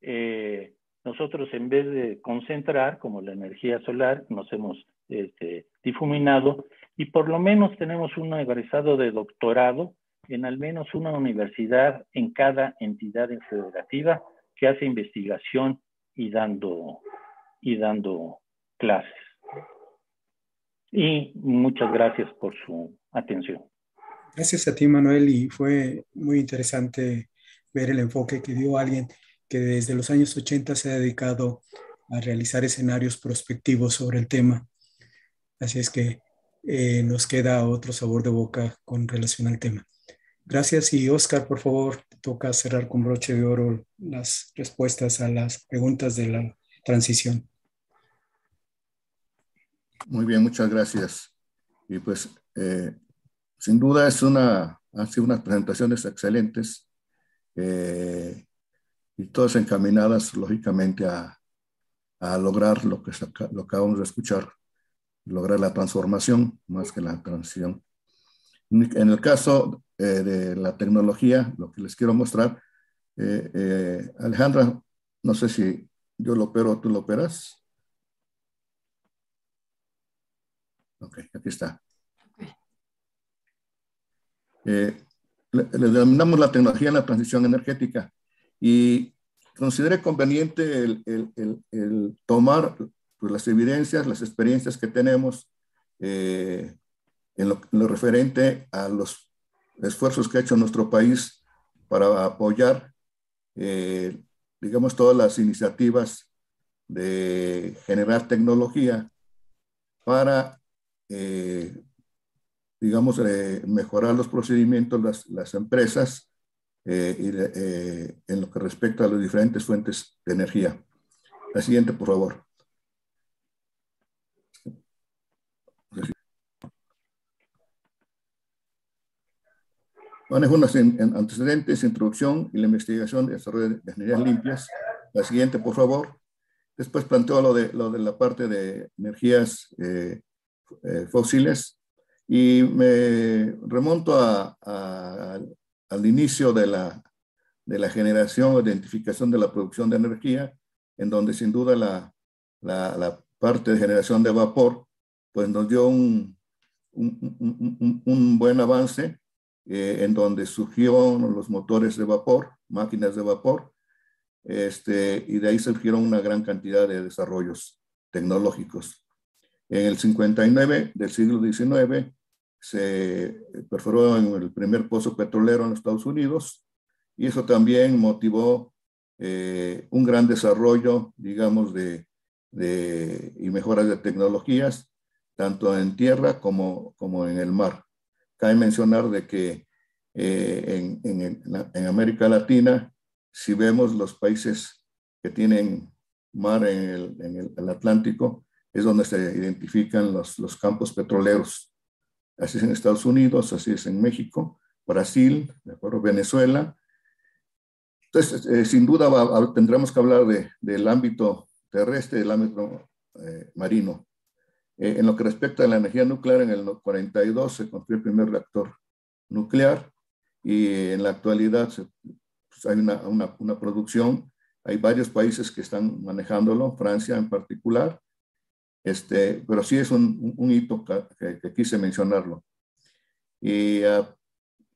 eh, nosotros en vez de concentrar, como la energía solar, nos hemos este, difuminado y por lo menos tenemos un egresado de doctorado en al menos una universidad en cada entidad federativa que hace investigación y dando, y dando clases. Y muchas gracias por su atención. Gracias a ti, Manuel, y fue muy interesante ver el enfoque que dio alguien que desde los años 80 se ha dedicado a realizar escenarios prospectivos sobre el tema. Así es que eh, nos queda otro sabor de boca con relación al tema. Gracias y Oscar, por favor, toca cerrar con broche de oro las respuestas a las preguntas de la transición. Muy bien, muchas gracias. Y pues eh, sin duda es una, han sido unas presentaciones excelentes eh, y todas encaminadas, lógicamente, a, a lograr lo que, lo acabamos de escuchar, lograr la transformación más que la transición. En el caso de la tecnología, lo que les quiero mostrar, Alejandra, no sé si yo lo opero o tú lo operas. Ok, aquí está. Eh, le, denominamos la tecnología en la transición energética y consideré conveniente el, tomar pues, las evidencias, las experiencias que tenemos eh, en, lo, referente a los esfuerzos que ha hecho nuestro país para apoyar, eh, digamos, todas las iniciativas de generar tecnología para eh, digamos, eh, mejorar los procedimientos, las, las empresas, eh, y, en lo que respecta a las diferentes fuentes de energía. La siguiente, por favor. Manejo unos antecedentes, introducción y la investigación de desarrollo de energías limpias. La siguiente, por favor. Después planteo lo de, lo de la parte de energías eh, fósiles y me remonto a, al inicio de la, de la generación o identificación de la producción de energía, en donde sin duda la, la, parte de generación de vapor pues nos dio un, un, un, buen avance eh, en donde surgieron los motores de vapor, máquinas de vapor, este, y de ahí surgieron una gran cantidad de desarrollos tecnológicos. En el 59 del siglo XIX se perforó en el primer pozo petrolero en los Estados Unidos y eso también motivó eh, un gran desarrollo, digamos, de, y mejoras de tecnologías, tanto en tierra como, como en el mar. Cabe mencionar de que eh, en, en, en, América Latina, si vemos los países que tienen mar en el, en el Atlántico, es donde se identifican los, los campos petroleros. Así es en Estados Unidos, así es en México, Brasil, de acuerdo, Venezuela. Entonces, eh, sin duda tendremos que hablar de, del ámbito terrestre, del ámbito eh, marino. Eh, en lo que respecta a la energía nuclear, en el 42 se construyó el primer reactor nuclear y en la actualidad pues, hay una, una, una producción. Hay varios países que están manejándolo, Francia en particular, este, pero sí es un, un hito que, quise mencionarlo. Y a,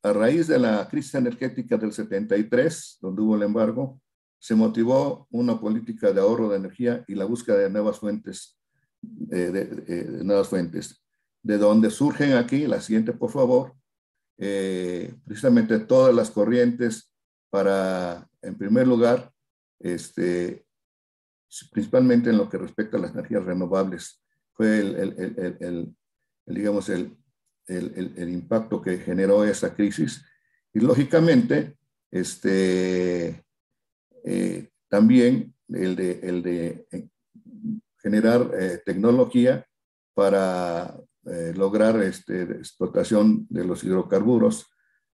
raíz de la crisis energética del 73, donde hubo el embargo, se motivó una política de ahorro de energía y la búsqueda de nuevas fuentes, eh, de, nuevas fuentes, de donde surgen aquí, la siguiente por favor, eh, precisamente todas las corrientes para, en primer lugar, este, principalmente en lo que respecta a las energías renovables. Fue el, digamos, el, impacto que generó esa crisis. Y lógicamente, este, eh, también el de, el de eh, generar eh, tecnología para lograr este, explotación de los hidrocarburos,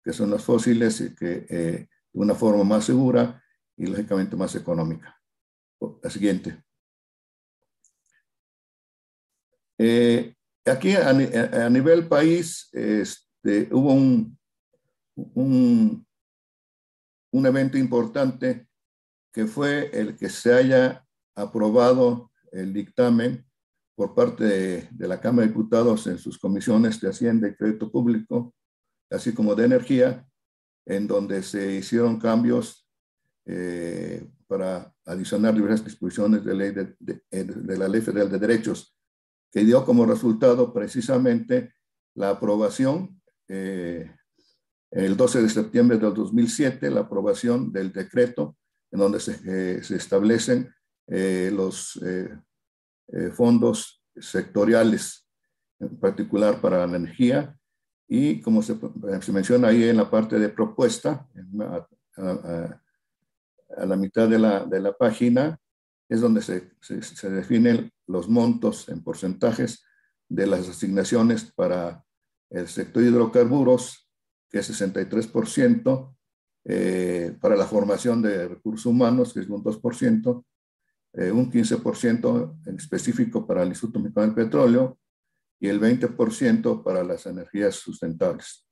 que son los fósiles, y que, de una forma más segura y lógicamente más económica. La siguiente. Eh, aquí a, nivel país este, hubo un, un, evento importante que fue el que se haya aprobado el dictamen por parte de, de la Cámara de Diputados en sus comisiones de Hacienda y Crédito Público, así como de Energía, en donde se hicieron cambios eh, para adicionar diversas disposiciones de, ley de, de, la Ley Federal de Derechos, que dio como resultado precisamente la aprobación eh, el 12 de septiembre del 2007, la aprobación del decreto en donde se, eh, se establecen eh, los fondos sectoriales, en particular para la energía, y como se, se menciona ahí en la parte de propuesta, a la mitad de la, de la página es donde se, se, definen los montos en porcentajes de las asignaciones para el sector hidrocarburos, que es 63%, eh, para la formación de recursos humanos, que es un 2%, eh, un 15% en específico para el Instituto Mexicano del Petróleo y el 20% para las energías sustentables.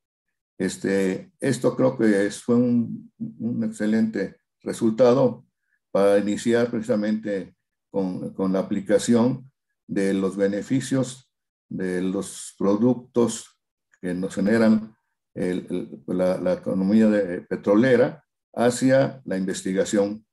Este, esto creo que fue un, un, excelente resultado para iniciar precisamente con, con, la aplicación de los beneficios de los productos que nos generan el, la, la, economía de, petrolera hacia la investigación.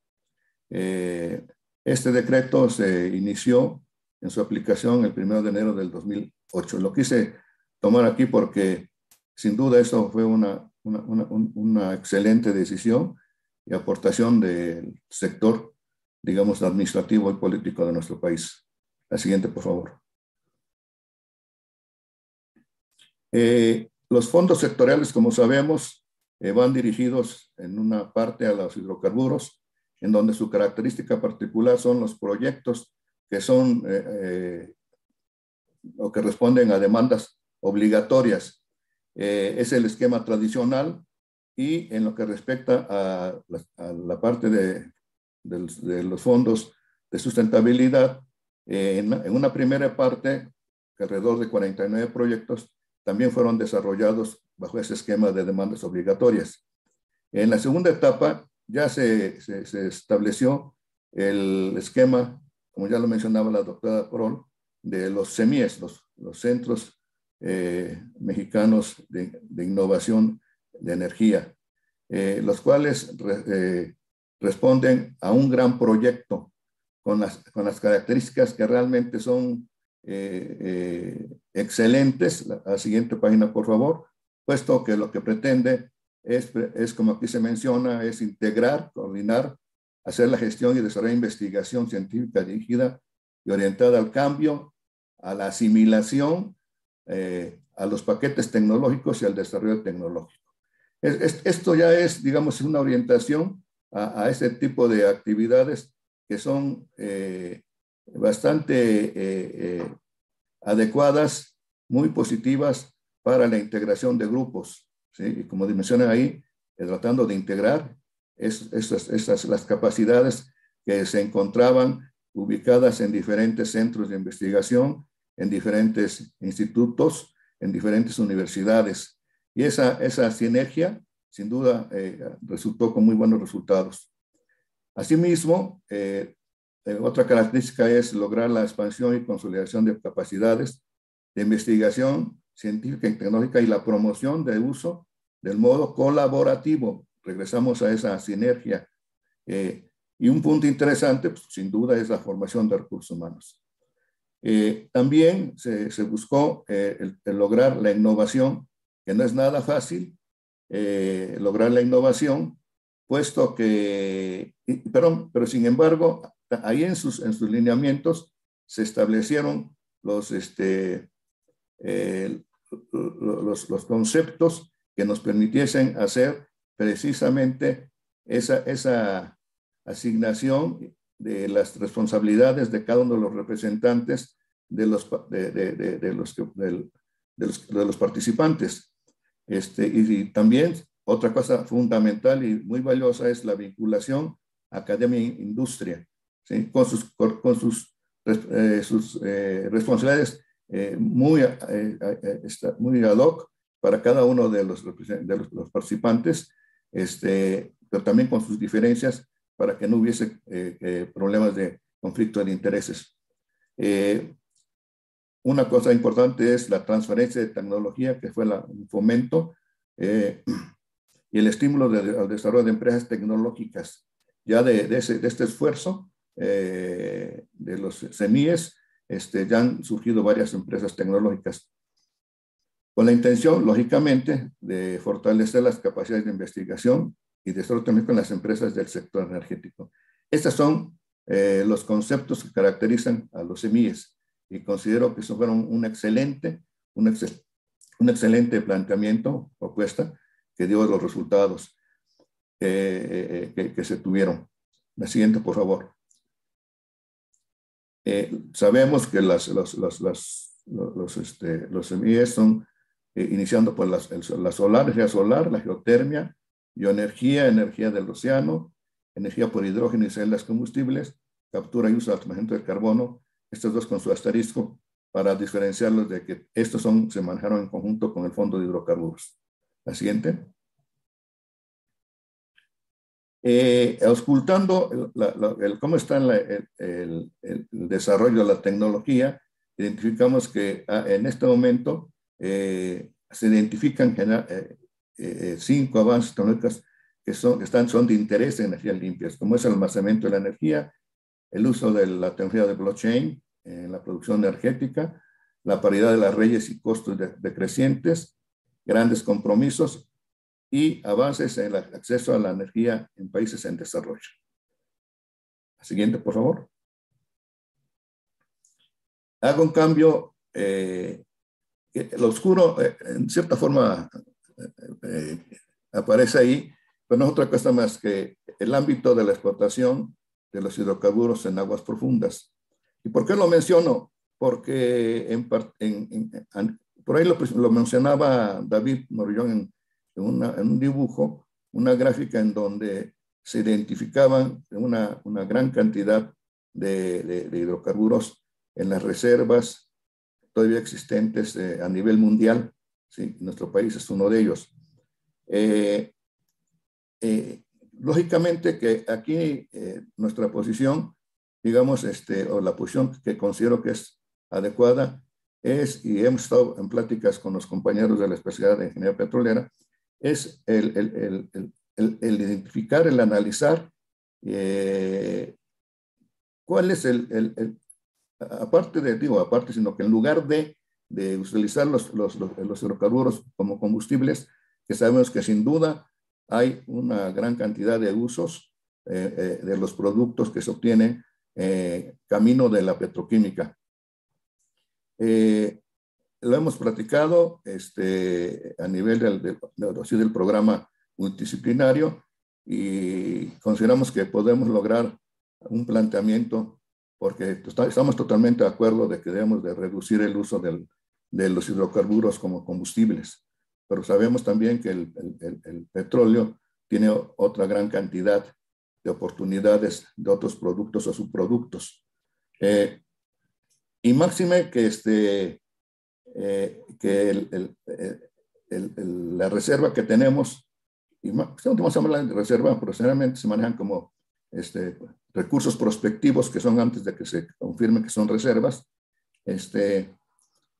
Eh, este decreto se inició en su aplicación el 1 de enero del 2008. Lo quise tomar aquí porque sin duda eso fue una, una, una excelente decisión y aportación del sector, digamos, administrativo y político de nuestro país. La siguiente, por favor. Eh, los fondos sectoriales, como sabemos, eh, van dirigidos en una parte a los hidrocarburos, en donde su característica particular son los proyectos que son eh, eh o que responden a demandas obligatorias. Es el esquema tradicional y en lo que respecta a la, a la parte de, de, de, los fondos de sustentabilidad, eh, en, en, una primera parte, alrededor de 49 proyectos, también fueron desarrollados bajo ese esquema de demandas obligatorias. En la segunda etapa ya se, se, se estableció el esquema, como ya lo mencionaba la doctora Prol, de los CEMIES, los, los Centros eh, Mexicanos de, de, Innovación de Energía, eh, los cuales eh, responden a un gran proyecto con las, con las características que realmente son eh, excelentes. La, la, siguiente página, por favor, puesto que lo que pretende es, es, como aquí se menciona, es integrar, coordinar, hacer la gestión y desarrollar investigación científica dirigida y orientada al cambio, a la asimilación, a los paquetes tecnológicos y al desarrollo tecnológico. Es, es, esto ya es, digamos, una orientación a, a, ese tipo de actividades que son eh, bastante eh, eh, adecuadas, muy positivas para la integración de grupos. Y como mencionan ahí, tratando de integrar es, esas, las capacidades que se encontraban ubicadas en diferentes centros de investigación, en diferentes institutos, en diferentes universidades. Y esa, esa sinergia, sin duda, eh, resultó con muy buenos resultados. Asimismo, eh, eh, otra característica es lograr la expansión y consolidación de capacidades de investigación científica y tecnológica y la promoción de uso del modo colaborativo. Regresamos a esa sinergia. Y un punto interesante, pues, sin duda, es la formación de recursos humanos. También se, buscó lograr la innovación, que no es nada fácil, eh, lograr la innovación, puesto que, pero, sin embargo, ahí en sus, en sus lineamientos se establecieron los, este, eh, los, los, conceptos que nos permitiesen hacer precisamente esa, esa asignación de las responsabilidades de cada uno de los representantes de los, de, de los, de, los, de los participantes. Este, y, también otra cosa fundamental y muy valiosa es la vinculación academia-industria. ¿sí? con sus, con sus, eh, sus eh, responsabilidades eh, muy, eh, eh, muy ad hoc para cada uno de los, de los, los, participantes, este, pero también con sus diferencias para que no hubiese problemas de conflicto de intereses. Una cosa importante es la transferencia de tecnología, que fue la, un fomento, y el estímulo de, al desarrollo de empresas tecnológicas. Ya de, de, ese, de este esfuerzo, eh, de los CEMIES, este, ya han surgido varias empresas tecnológicas con la intención, lógicamente, de fortalecer las capacidades de investigación y de también con las empresas del sector energético. Estos son eh, los conceptos que caracterizan a los CEMIES y considero que eso fueron un excelente, un, ex, un excelente planteamiento, propuesta, que dio los resultados eh, que, que se tuvieron. La siguiente, por favor. Eh, sabemos que las, las, las, las los, este, los semillas son eh, iniciando por las, el, la solar, energía solar, la geotermia, bioenergía, energía del océano, energía por hidrógeno y celdas combustibles, captura y uso de almacenamiento de carbono, estos dos con su asterisco para diferenciarlos de que estos son, se manejaron en conjunto con el fondo de hidrocarburos. La siguiente. Eh, auscultando el, cómo está el, desarrollo de la tecnología, identificamos que ah, en este momento eh, se identifican eh, eh, cinco avances tecnológicos que son, están, son de interés en energías limpias, como es el almacenamiento de la energía, el uso de la tecnología de blockchain en la producción energética, la paridad de las redes y costos decrecientes, grandes compromisos y avances en el acceso a la energía en países en desarrollo. La siguiente, por favor. Hago un cambio, eh, lo oscuro, eh, en cierta forma, eh, aparece ahí, pero no es otra cosa más que el ámbito de la explotación de los hidrocarburos en aguas profundas. ¿Y por qué lo menciono? Porque en, por ahí lo, lo, mencionaba David Morillón en, en, un dibujo, una gráfica en donde se identificaban una, una gran cantidad de, de, hidrocarburos en las reservas todavía existentes eh, a nivel mundial. ¿sí? Nuestro país es uno de ellos. Eh, eh, lógicamente que aquí nuestra posición, digamos, este, o la posición que considero que es adecuada, es, y hemos estado en pláticas con los compañeros de la especialidad de ingeniería petrolera, es el, el, el, el identificar, el analizar eh, cuál es el, aparte de, digo, aparte, sino que en lugar de, de utilizar los, los, los, hidrocarburos como combustibles, que sabemos que sin duda hay una gran cantidad de usos eh, eh, de los productos que se obtienen camino de la petroquímica. Eh, lo hemos platicado este, a nivel del, del, del programa multidisciplinario y consideramos que podemos lograr un planteamiento porque estamos totalmente de acuerdo de que debemos de reducir el uso del, de los hidrocarburos como combustibles, pero sabemos también que el, el, el, petróleo tiene otra gran cantidad de oportunidades de otros productos o subproductos. Eh, y máxime que este, eh, que el, la reserva que tenemos, y vamos a hablar de reserva, profesionalmente se manejan como este, recursos prospectivos que son antes de que se confirme que son reservas, este,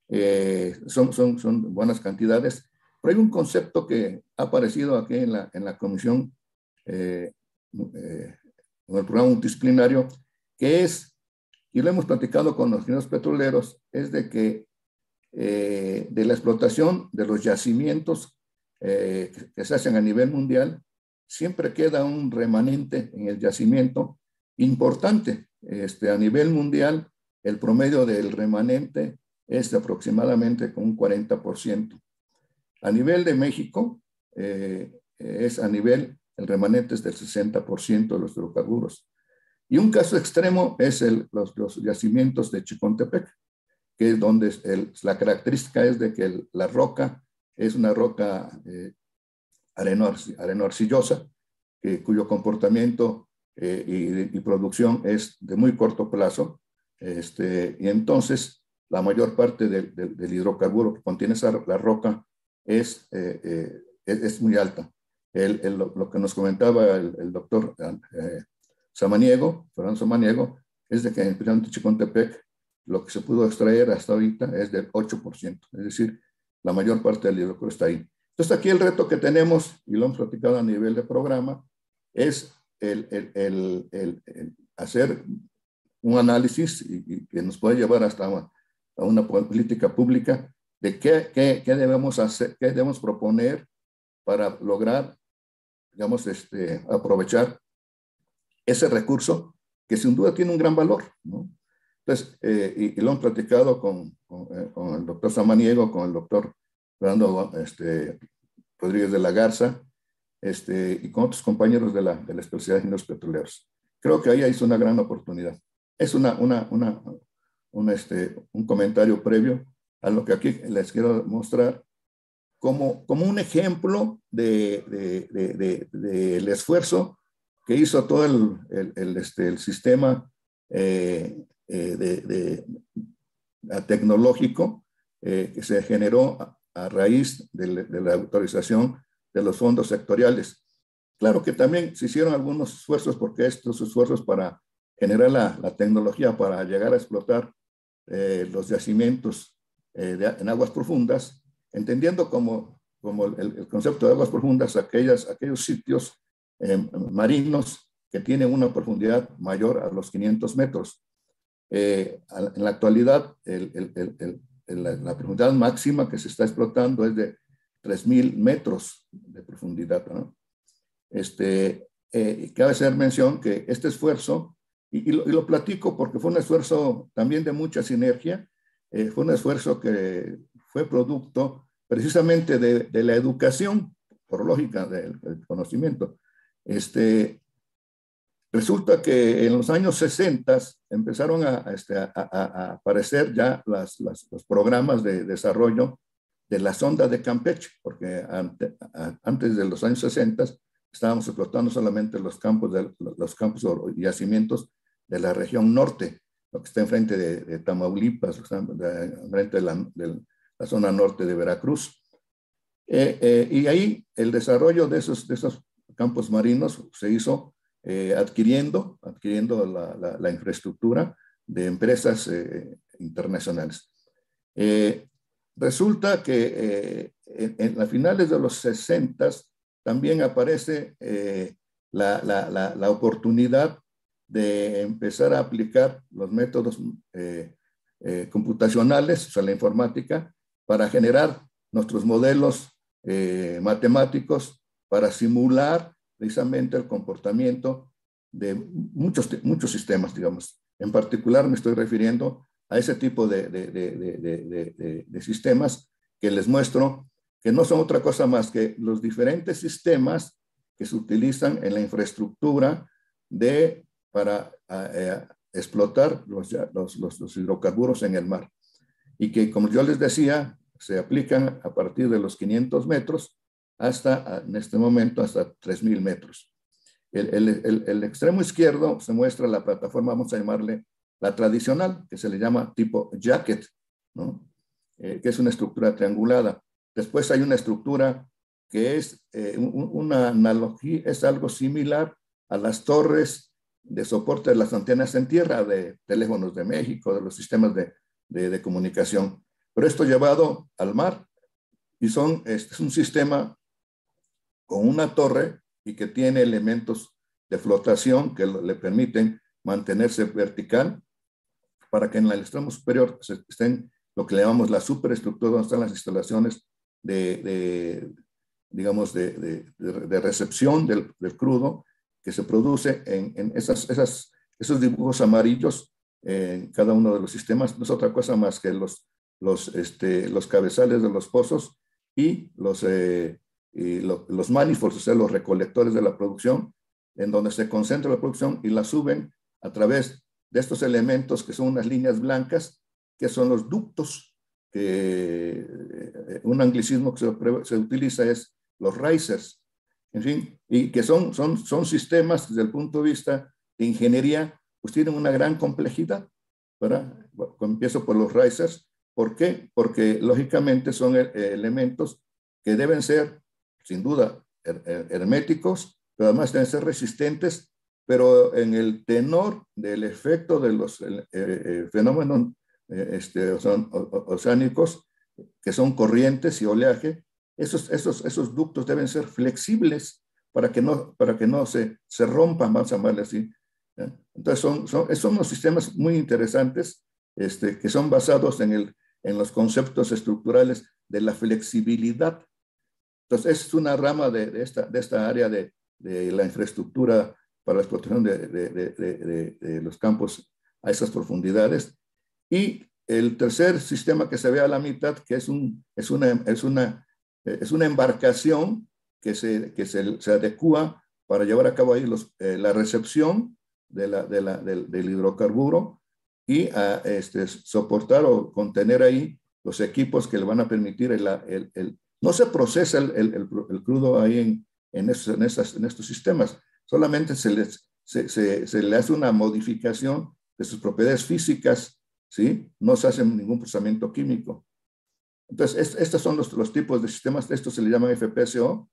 eh, son, son, son buenas cantidades, pero hay un concepto que ha aparecido aquí en la, en la comisión, eh, en el programa multidisciplinario, que es, y lo hemos platicado con los ingenieros petroleros, es de que eh, de la explotación de los yacimientos eh, que, se hacen a nivel mundial, siempre queda un remanente en el yacimiento importante. Este, a nivel mundial, el promedio del remanente es de aproximadamente con un 40%. A nivel de México, eh, es a nivel, el remanente es del 60% de los hidrocarburos. Y un caso extremo es el, los, los, yacimientos de Chicontepec, que es donde la característica es de que la roca es una roca eh, areno, arcillosa, cuyo comportamiento eh, y, producción es de muy corto plazo. Este, y entonces la mayor parte del, hidrocarburo que contiene esa, la roca es, eh, es, muy alta. El, lo, que nos comentaba el, doctor Samaniego, Fernando Samaniego, es de que en el Chicontepec lo que se pudo extraer hasta ahorita es del 8%, es decir, la mayor parte del hidrocarburo está ahí. Entonces aquí el reto que tenemos, y lo hemos platicado a nivel de programa, es el, el, el, hacer un análisis y, que nos puede llevar hasta a una política pública de qué, qué, qué, debemos hacer, qué debemos proponer para lograr, digamos, este, aprovechar ese recurso que sin duda tiene un gran valor. Entonces, eh, y, lo han platicado con, eh, con, el doctor Samaniego, con el doctor Fernando este, Rodríguez de la Garza, este, y con otros compañeros de la, de la especialidad de los petroleros. Creo que ahí hay una gran oportunidad. Es una, una, una, un, este, un comentario previo a lo que aquí les quiero mostrar como, como un ejemplo del de, de, de, esfuerzo que hizo todo el, el, el, este, el sistema eh, eh, tecnológico eh, que se generó a raíz de, la autorización de los fondos sectoriales. Claro que también se hicieron algunos esfuerzos porque estos esfuerzos para generar la, tecnología para llegar a explotar eh, los yacimientos eh, en aguas profundas, entendiendo como, como el, concepto de aguas profundas aquellas, aquellos sitios eh, marinos que tienen una profundidad mayor a los 500 metros. en la actualidad, la, profundidad máxima que se está explotando es de 3.000 metros de profundidad. ¿no? Este, cabe hacer mención que este esfuerzo y, lo, platico porque fue un esfuerzo también de mucha sinergia, eh, fue un esfuerzo que fue producto precisamente de, la educación, por lógica del, conocimiento. Este, resulta que en los años 60 empezaron a, este, a, aparecer ya las, los programas de desarrollo de la sonda de Campeche, porque antes de los años 60 estábamos explotando solamente los campos, de, los campos y yacimientos de la región norte, lo que está enfrente de, Tamaulipas, enfrente de la, zona norte de Veracruz. Eh, eh, y ahí el desarrollo de esos, de esos campos marinos se hizo eh, adquiriendo, adquiriendo la, infraestructura de empresas internacionales. resulta que en, en, finales de los 60 también aparece la, la, oportunidad de empezar a aplicar los métodos eh, eh, computacionales, o sea, la informática, para generar nuestros modelos eh, matemáticos para simular precisamente el comportamiento de muchos, muchos sistemas, digamos. En particular me estoy refiriendo a ese tipo de, de, de, de, sistemas que les muestro que no son otra cosa más que los diferentes sistemas que se utilizan en la infraestructura de para eh, explotar los, los, los, hidrocarburos en el mar. Y que, como yo les decía, se aplican a partir de los 500 metros hasta, en este momento, hasta 3.000 metros. El, el, el, extremo izquierdo se muestra la plataforma, vamos a llamarle la tradicional, que se le llama tipo jacket, ¿no? Eh, que es una estructura triangulada. Después hay una estructura que es eh, una analogía, es algo similar a las torres de soporte de las antenas en tierra de teléfonos de México, de los sistemas de, de, comunicación. Pero esto llevado al mar y son, este es un sistema con una torre y que tiene elementos de flotación que le permiten mantenerse vertical para que en el extremo superior estén lo que llamamos la superestructura, donde están las instalaciones de, de digamos, de, de, recepción del, del, crudo que se produce en, esas, esas, esos dibujos amarillos en cada uno de los sistemas. No es otra cosa más que los, los, este, los cabezales de los pozos y los, eh, y los manifolds, o sea, los recolectores de la producción, en donde se concentra la producción y la suben a través de estos elementos que son unas líneas blancas, que son los ductos, que eh, un anglicismo que se, se utiliza es los risers, en fin, y que son, son, son sistemas desde el punto de vista de ingeniería, pues tienen una gran complejidad, ¿verdad? empiezo por los risers. ¿Por qué? Porque lógicamente son eh, elementos que deben ser, sin duda, herméticos, pero además deben ser resistentes, pero en el tenor del efecto de los eh, eh, fenómenos este, oceánicos, que son corrientes y oleaje, esos, esos, esos ductos deben ser flexibles para que no, para que no se, se rompan, vamos a llamarle así. Entonces, son, son, son unos sistemas muy interesantes este, que son basados en, el, en los conceptos estructurales de la flexibilidad. Entonces, es una rama de, de esta, de esta área de, de, la infraestructura para la explotación de, de, los campos a esas profundidades. Y el tercer sistema que se ve a la mitad, que es, un, es, una, es una es una embarcación que se, que se, se para llevar a cabo ahí eh, la recepción del, hidrocarburo y a este, soportar o contener ahí los equipos que le van a permitir el, no se procesa el, crudo ahí en, en, en, estos sistemas, solamente se, les, se, le hace una modificación de sus propiedades físicas, ¿sí? No se hace ningún procesamiento químico. Entonces, estos son los, los, tipos de sistemas, esto se le llaman FPSO.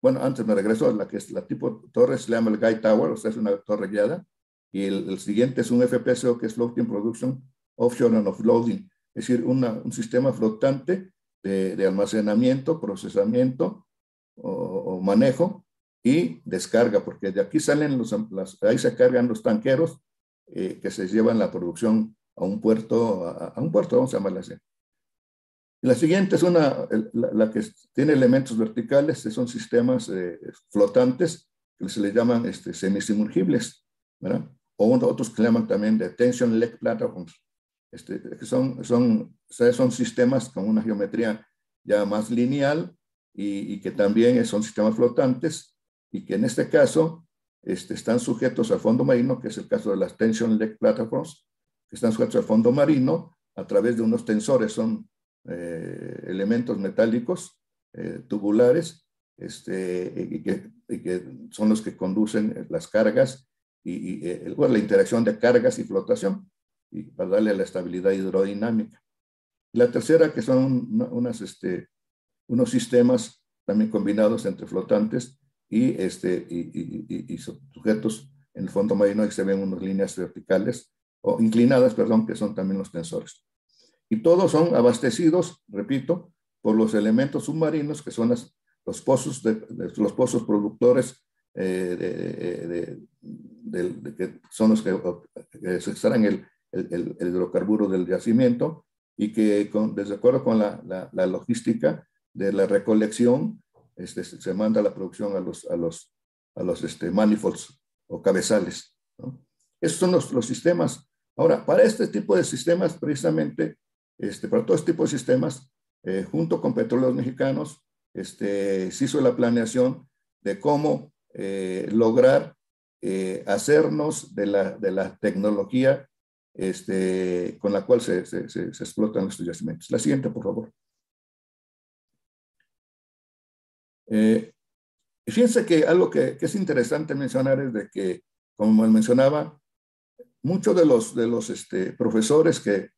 Bueno, antes me regreso a la que es la tipo torre, se le llama el Guy Tower, o sea, es una torre guiada. Y el, siguiente es un FPSO que es Floating Production Offshore and Offloading, es decir, una, un sistema flotante de, de almacenamiento, procesamiento o, o, manejo y descarga, porque de aquí salen los, las, ahí se cargan los tanqueros eh, que se llevan la producción a un puerto, a, a un puerto, vamos a llamarla así. La siguiente es una, la, que tiene elementos verticales, son sistemas eh, flotantes que se le llaman este, semisumergibles, ¿verdad? O otros que llaman también de tension leg platforms, este, que son, son, son sistemas con una geometría ya más lineal y, y, que también son sistemas flotantes y que en este caso este, están sujetos al fondo marino, que es el caso de las tension leg platforms, que están sujetos al fondo marino a través de unos tensores, son eh, elementos metálicos eh, tubulares este, y, que, y, que, son los que conducen las cargas y, y eh, la interacción de cargas y flotación y para darle la estabilidad hidrodinámica. La tercera, que son unas, este, unos sistemas también combinados entre flotantes y, este, y, sujetos en el fondo marino y se ven unas líneas verticales o inclinadas, perdón, que son también los tensores y todos son abastecidos, repito, por los elementos submarinos que son las, los, pozos de, los pozos productores eh, de, de, que son los que, que se extraen el, el, el, hidrocarburo del yacimiento y que con, desde acuerdo con la, la, la, logística de la recolección este, se manda la producción a los, a los, a los este, manifolds o cabezales. ¿no? Esos son los, los sistemas. Ahora, para este tipo de sistemas, precisamente, este, para todo este tipo de sistemas, eh, junto con Petróleos Mexicanos, este, se hizo la planeación de cómo eh, lograr eh, hacernos de la, de la tecnología este, con la cual se, se, se, explotan estos yacimientos. La siguiente, por favor. Fíjense que algo que, que, es interesante mencionar es de que, como mencionaba, muchos de los, de los este, profesores que,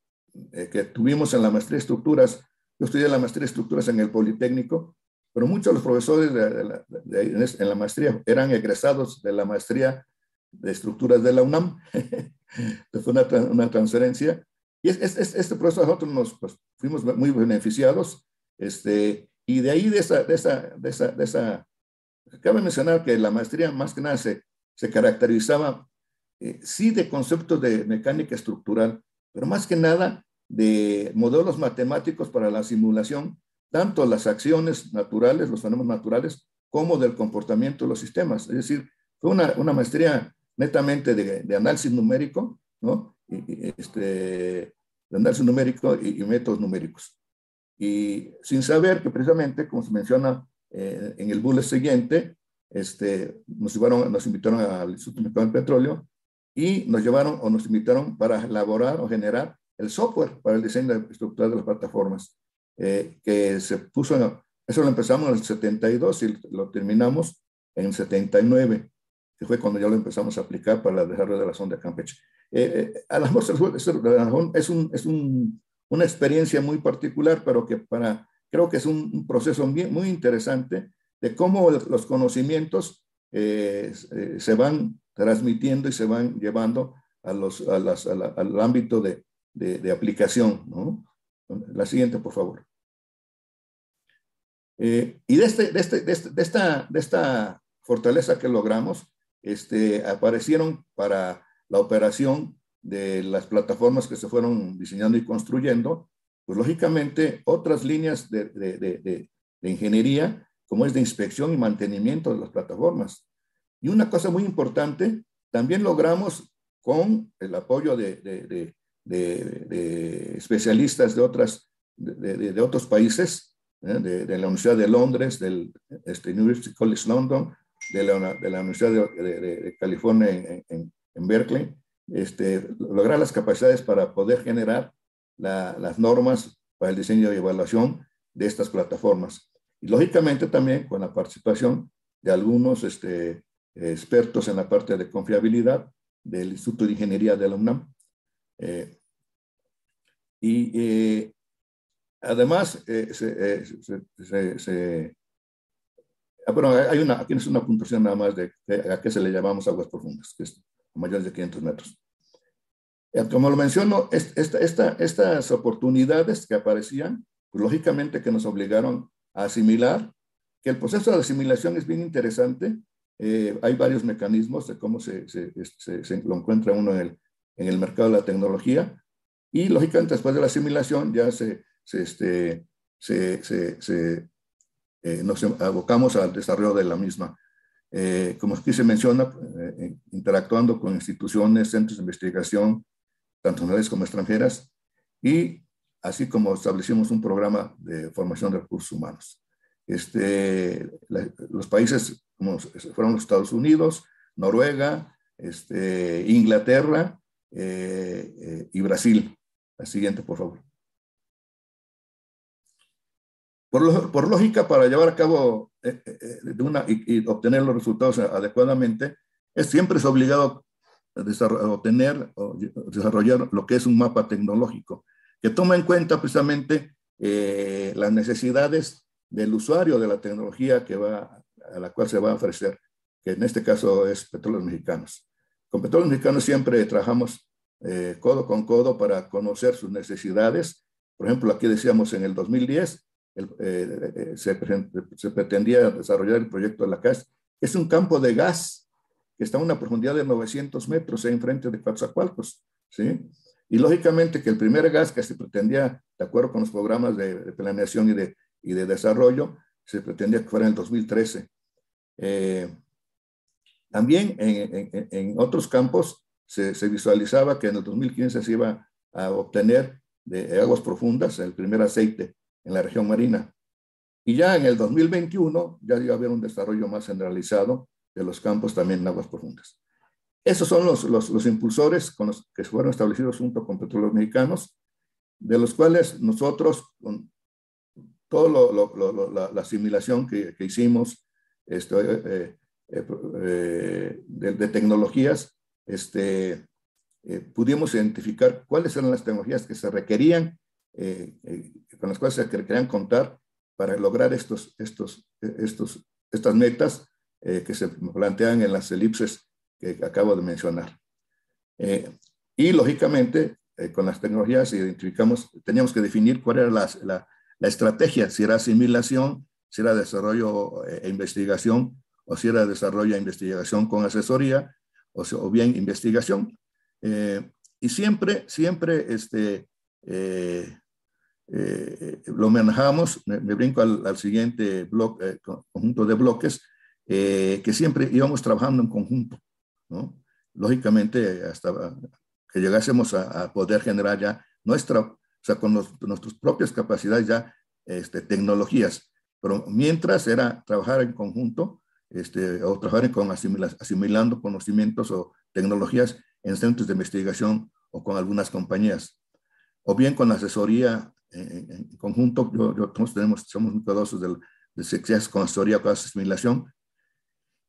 eh, que tuvimos en la maestría de estructuras. Yo estudié la maestría de estructuras en el Politécnico, pero muchos de los profesores de, de de, en la maestría eran egresados de la maestría de estructuras de la UNAM. Fue una, una, transferencia. Y es, es, este proceso nosotros nos pues, fuimos muy beneficiados. Este, y de ahí, de esa, de esa, de esa, de esa, cabe mencionar que la maestría más que nada se, se caracterizaba, eh, sí, de conceptos de mecánica estructural, pero más que nada de modelos matemáticos para la simulación, tanto las acciones naturales, los fenómenos naturales, como del comportamiento de los sistemas. Es decir, fue una, una maestría netamente de, análisis numérico, ¿no? Y, este, de análisis numérico y, y, métodos numéricos. Y sin saber que precisamente, como se menciona eh, en el bullet siguiente, este, nos, llevaron, nos invitaron al Instituto Mexicano del Petróleo y nos llevaron o nos invitaron para elaborar o generar el software para el diseño estructural de las plataformas, eh, que se puso, en, eso lo empezamos en el 72 y lo terminamos en el 79, que fue cuando ya lo empezamos a aplicar para el desarrollo de la sonda Campeche. Eh, eh, es, un, es un, una experiencia muy particular, pero que para, creo que es un, un proceso bien, muy interesante de cómo los conocimientos eh, eh, se van transmitiendo y se van llevando a los, a las, a la, al ámbito de, de, aplicación. ¿no? La siguiente, por favor. Eh, y de, este, de, este, de, este, de, esta, de esta fortaleza que logramos, este, aparecieron para la operación de las plataformas que se fueron diseñando y construyendo, pues lógicamente otras líneas de, de, de, de, ingeniería, como es de inspección y mantenimiento de las plataformas. Y una cosa muy importante, también logramos con el apoyo de, de, de especialistas de, otras, de, otros países, ¿eh? de, la Universidad de Londres, del este, University College London, de la, de la Universidad de, California en, en, en, Berkeley, este, lograr las capacidades para poder generar la, las normas para el diseño y evaluación de estas plataformas. Y lógicamente también con la participación de algunos este, expertos en la parte de confiabilidad del Instituto de Ingeniería de la UNAM. Eh, y eh, además, eh, se, ah, bueno, hay una, aquí es una puntuación nada más de, a qué se le llamamos aguas profundas, que es mayores de 500 metros. Como lo menciono, esta, esta, estas oportunidades que aparecían, pues, lógicamente que nos obligaron a asimilar, que el proceso de asimilación es bien interesante. Eh, hay varios mecanismos de cómo se, se, se, lo encuentra uno en el, en el mercado de la tecnología. Y lógicamente después de la asimilación ya se, este, eh, nos abocamos al desarrollo de la misma. Eh, como aquí se menciona, interactuando con instituciones, centros de investigación, tanto nacionales como extranjeras, y así como establecimos un programa de formación de recursos humanos. Este, los países como fueron los Estados Unidos, Noruega, este, Inglaterra eh, eh, y Brasil. La siguiente, por favor. Por, lógica, para llevar a cabo eh, de una, y, obtener los resultados adecuadamente, es, siempre es obligado obtener o desarrollar lo que es un mapa tecnológico, que toma en cuenta precisamente eh, las necesidades del usuario de la tecnología que va, a la cual se va a ofrecer, que en este caso es Petróleos Mexicanos. Con Petróleos Mexicanos siempre trabajamos eh, codo con codo para conocer sus necesidades. Por ejemplo, aquí decíamos en el 2010 eh, se, se, pretendía desarrollar el proyecto de la CAS, es un campo de gas que está a una profundidad de 900 metros enfrente de Coatzacoalcos, ¿sí? Y lógicamente que el primer gas que se pretendía, de acuerdo con los programas de, planeación y de, y de desarrollo, se pretendía que fuera en el 2013. Eh, también en, otros campos se, visualizaba que en el 2015 se iba a obtener de aguas profundas el primer aceite en la región marina. Y ya en el 2021 ya iba a haber un desarrollo más generalizado de los campos también en aguas profundas. Esos son los, los, los impulsores con los que fueron establecidos junto con petróleos mexicanos, de los cuales nosotros, con toda la, asimilación que, que hicimos este, eh, eh, eh, de, tecnologías, este, pudimos identificar cuáles eran las tecnologías que se requerían, con las cuales se requerían contar para lograr estos, estos, estos, estas metas eh, que se plantean en las elipses que acabo de mencionar. Eh, y lógicamente, eh, con las tecnologías identificamos, teníamos que definir cuál era la, la, la estrategia, si era asimilación, si era desarrollo e investigación, o si era desarrollo investigación con asesoría, o, o bien investigación. y siempre, siempre este, lo manejamos, me, brinco al, al siguiente bloque, conjunto de bloques, eh, que siempre íbamos trabajando en conjunto, ¿no? Lógicamente, hasta que llegásemos a, poder generar ya nuestra, o sea, con nuestras propias capacidades ya, este, tecnologías. Pero mientras era trabajar en conjunto, este, o trabajar con asimilando conocimientos o tecnologías en centros de investigación o con algunas compañías. O bien con asesoría en, conjunto, yo, nosotros tenemos, somos muy cuidadosos del, de con asesoría, con asimilación,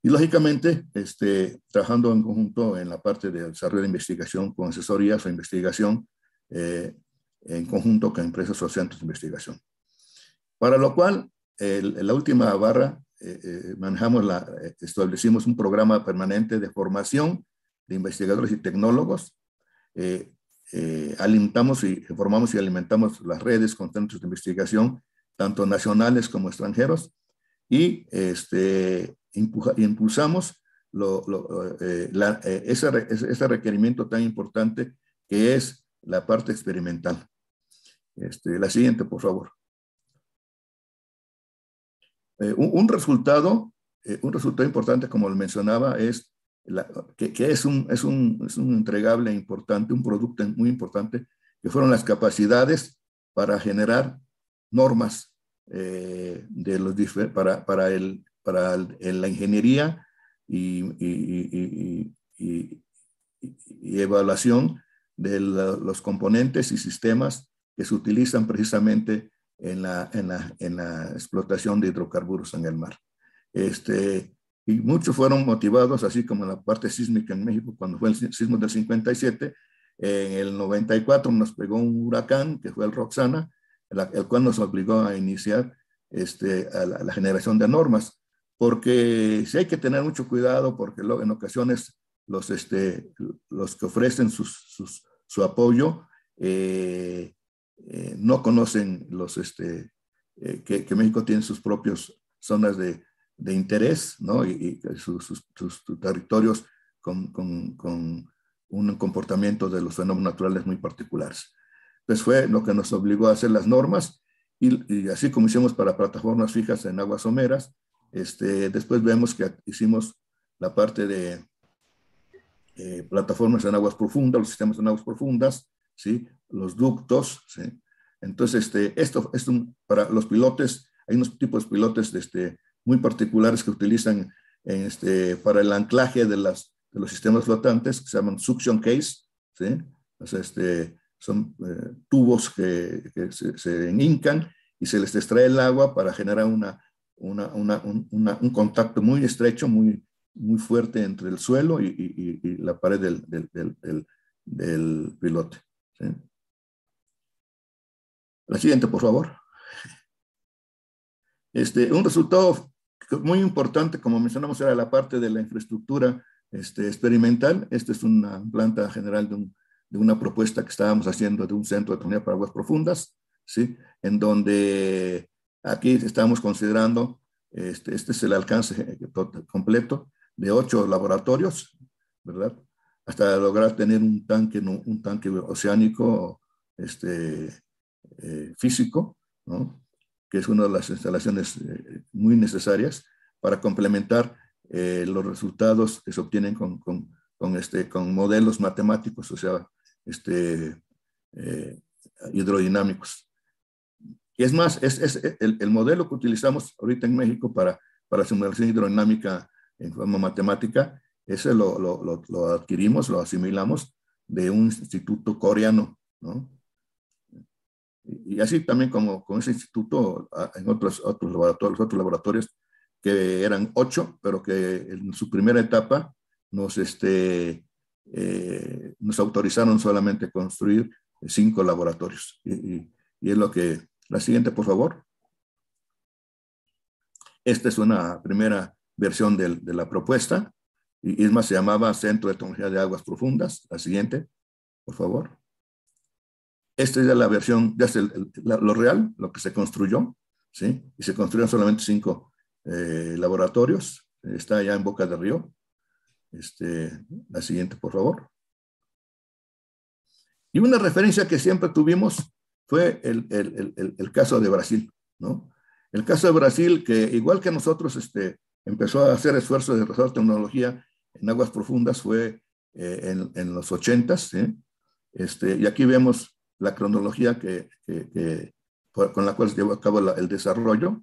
y lógicamente, este, trabajando en conjunto en la parte de desarrollo de investigación con asesorías o investigación eh, en conjunto con empresas o centros de investigación. Para lo cual, en la última barra, eh, eh, manejamos la, establecimos un programa permanente de formación de investigadores y tecnólogos. alimentamos y formamos y alimentamos las redes con centros de investigación, tanto nacionales como extranjeros, y este, impulsamos eh, eh, ese, requerimiento tan importante que es la parte experimental. Este, la siguiente, por favor. Eh, un, resultado, un resultado importante, como lo mencionaba, es que, es, un, es, un, es un entregable importante, un producto muy importante, que fueron las capacidades para generar normas de los para, para el para la ingeniería y, evaluación de los componentes y sistemas que se utilizan precisamente en la, en la, explotación de hidrocarburos en el mar. Este, y muchos fueron motivados, así como en la parte sísmica en México, cuando fue el sismo del 57, en el 94 nos pegó un huracán, que fue el Roxana, el cual nos obligó a iniciar este, a la, generación de normas, porque sí hay que tener mucho cuidado, porque en ocasiones los, este, los que ofrecen su apoyo eh, eh, no conocen los, este, eh, que, México tiene sus propias zonas de, interés, ¿no? Y, sus, territorios con, un comportamiento de los fenómenos naturales muy particulares. Entonces fue lo que nos obligó a hacer las normas y, así como hicimos para plataformas fijas en aguas someras, este, después vemos que hicimos la parte de eh, plataformas en aguas profundas, los sistemas en aguas profundas, ¿sí? los ductos. ¿sí? Entonces, este, esto es para los pilotes, hay unos tipos de pilotes este, muy particulares que utilizan este, para el anclaje de, las, de los sistemas flotantes, que se llaman suction case. ¿sí? O sea, este, son eh, tubos que, se, se, hincan y se les extrae el agua para generar una, una, una, un contacto muy estrecho, muy, muy fuerte entre el suelo y, la pared del, del pilote. La siguiente, por favor. Este, un resultado muy importante, como mencionamos, era la parte de la infraestructura este, experimental. Esta es una planta general de de una propuesta que estábamos haciendo de un centro de tecnología para aguas profundas, ¿sí? En donde aquí estamos considerando, este, este es el alcance completo de ocho laboratorios, ¿verdad? Hasta lograr tener un tanque, un tanque oceánico este, eh, físico, ¿no? que es una de las instalaciones eh, muy necesarias para complementar eh, los resultados que se obtienen con, con, con, este, con modelos matemáticos, o sea, este, eh, hidrodinámicos. Y es más, es, es el, el, modelo que utilizamos ahorita en México para, para simulación hidrodinámica en forma matemática, ese lo, lo, lo, adquirimos, lo asimilamos de un instituto coreano, ¿no? Y así también como con ese instituto en otros, otros, laboratorios, otros laboratorios que eran ocho, pero que en su primera etapa nos, este, eh, nos autorizaron solamente construir cinco laboratorios. Y, es lo que, la siguiente, por favor. Esta es una primera versión de, de la propuesta. Y más, se llamaba Centro de Tecnología de Aguas Profundas. La siguiente, por favor. Esta es la versión, ya es lo real, lo que se construyó, ¿sí? Y se construyeron solamente cinco eh, laboratorios. Está ya en Boca del Río. Este, la siguiente, por favor. Y una referencia que siempre tuvimos fue el, el, el, caso de Brasil, ¿no? El caso de Brasil, que igual que nosotros, este, empezó a hacer esfuerzos de desarrollar tecnología en aguas profundas, fue eh, en, en, los 80 ¿sí? este, y aquí vemos la cronología que, que, con la cual se llevó a cabo el desarrollo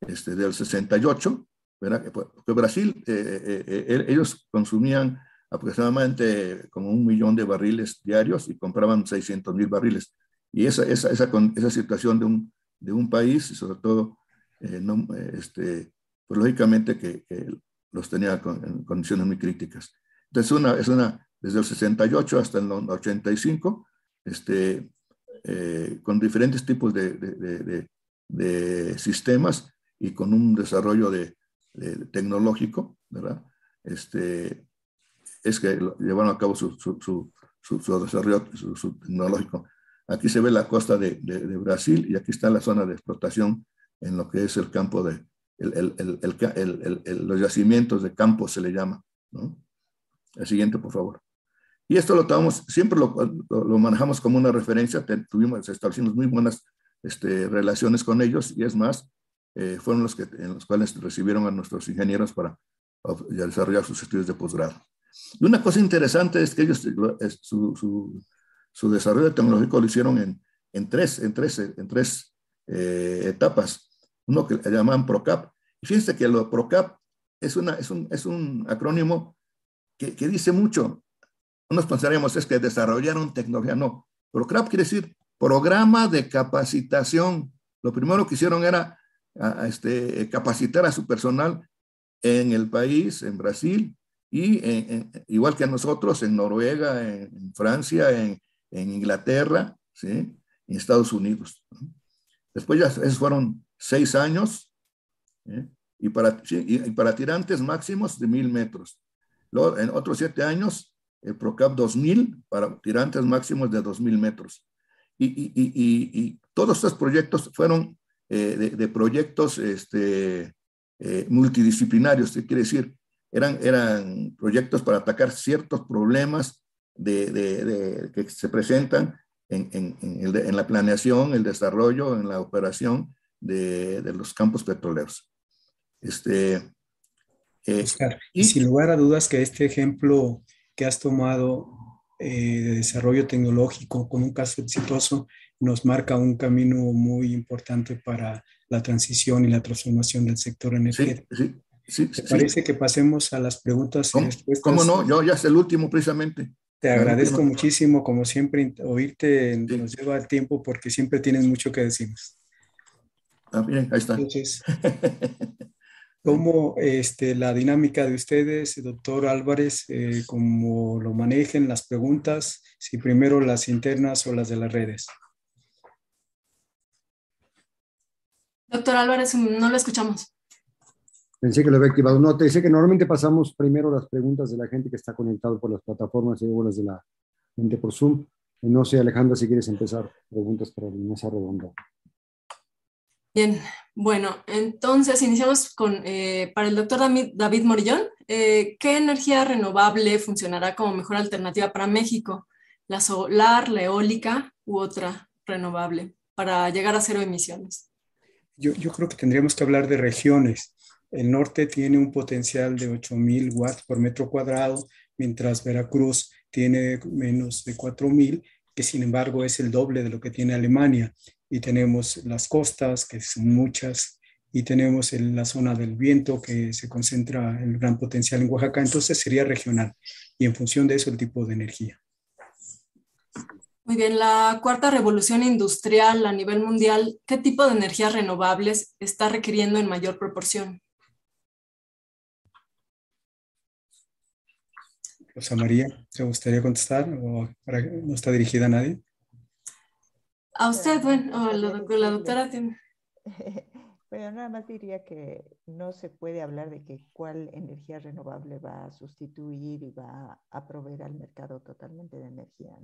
este, del 68, porque Brasil, eh, eh, eh, ellos consumían aproximadamente como un millón de barriles diarios y compraban 600 mil barriles. Y esa, esa, esa, esa situación de un, de un país, sobre todo, no, este, pues lógicamente que, los tenía en condiciones muy críticas. Entonces, una, es una, desde el 68 hasta el 85, este, con diferentes tipos de, de, sistemas y con un desarrollo de, tecnológico, ¿verdad? Este, es que llevaron a cabo su, su, su, su desarrollo tecnológico. Aquí se ve la costa de, Brasil y aquí está la zona de explotación en lo que es el campo de, el, el, los yacimientos de campo se le llama. El siguiente, por favor. Y esto lo tomamos, siempre lo, lo, manejamos como una referencia, tuvimos, establecimos muy buenas este, relaciones con ellos y es más, eh, fueron los, que, en los cuales recibieron a nuestros ingenieros para desarrollar sus estudios de posgrado. Y una cosa interesante es que ellos, su, su, su desarrollo tecnológico lo hicieron en, en tres, en tres, en tres eh, etapas. Uno que llaman PROCAP. Y fíjense que lo PROCAP es, una, es, un, es un acrónimo que, que dice mucho. Unos pensaríamos es que desarrollaron tecnología. No, PROCAP quiere decir Programa de Capacitación. Lo primero que hicieron era a, este, capacitar a su personal en el país, en Brasil, y igual que nosotros, en Noruega, en, Francia, en, Inglaterra, ¿sí? en Estados Unidos. Después ya esos fueron seis años, ¿eh? y, para, y, para tirantes máximos de mil metros. Luego, en otros siete años, el PROCAP 2000 para tirantes máximos de 2000 metros. Y, y, y todos estos proyectos fueron eh, de, proyectos este, eh, multidisciplinarios, ¿qué quiere decir? Eran, eran proyectos para atacar ciertos problemas de, que se presentan en, en, en, la planeación, el desarrollo, en la operación de, los campos petroleros. Este, eh, y sin lugar a dudas que este ejemplo que has tomado eh, de desarrollo tecnológico con un caso exitoso nos marca un camino muy importante para la transición y la transformación del sector energético. Sí, sí, sí, ¿Te parece que pasemos a las preguntas y respuestas? ¿Cómo no? Yo ya es el último precisamente. Te agradezco muchísimo, como siempre, oírte nos lleva el tiempo porque siempre tienes mucho que decirnos. Ah, bien, ahí está. Entonces, ¿cómo este, la dinámica de ustedes, doctor Álvarez, eh, cómo lo manejen las preguntas, si primero las internas o las de las redes? Doctor Álvarez, no lo escuchamos. Pensé que lo había activado. No, te dice que normalmente pasamos primero las preguntas de la gente que está conectado por las plataformas y luego las de la gente por Zoom. No sé, Alejandra, si quieres empezar preguntas para la mesa redonda. Bien, bueno, entonces iniciamos con, eh, para el doctor David Morillón, eh, ¿qué energía renovable funcionará como mejor alternativa para México? ¿La solar, la eólica u otra renovable para llegar a cero emisiones? Yo, yo creo que tendríamos que hablar de regiones. El norte tiene un potencial de 8.000 watts por metro cuadrado, mientras Veracruz tiene menos de 4.000, que sin embargo es el doble de lo que tiene Alemania. Y tenemos las costas, que son muchas, y tenemos en la zona del viento, que se concentra el gran potencial en Oaxaca. Entonces sería regional y en función de eso el tipo de energía. Muy bien, la cuarta revolución industrial a nivel mundial, ¿qué tipo de energías renovables está requiriendo en mayor proporción? Rosa María, ¿te gustaría contestar o no está dirigida a nadie? A usted, bueno, la, doctora tiene. Bueno, nada más diría que no se puede hablar de que cuál energía renovable va a sustituir y va a proveer al mercado totalmente de energía.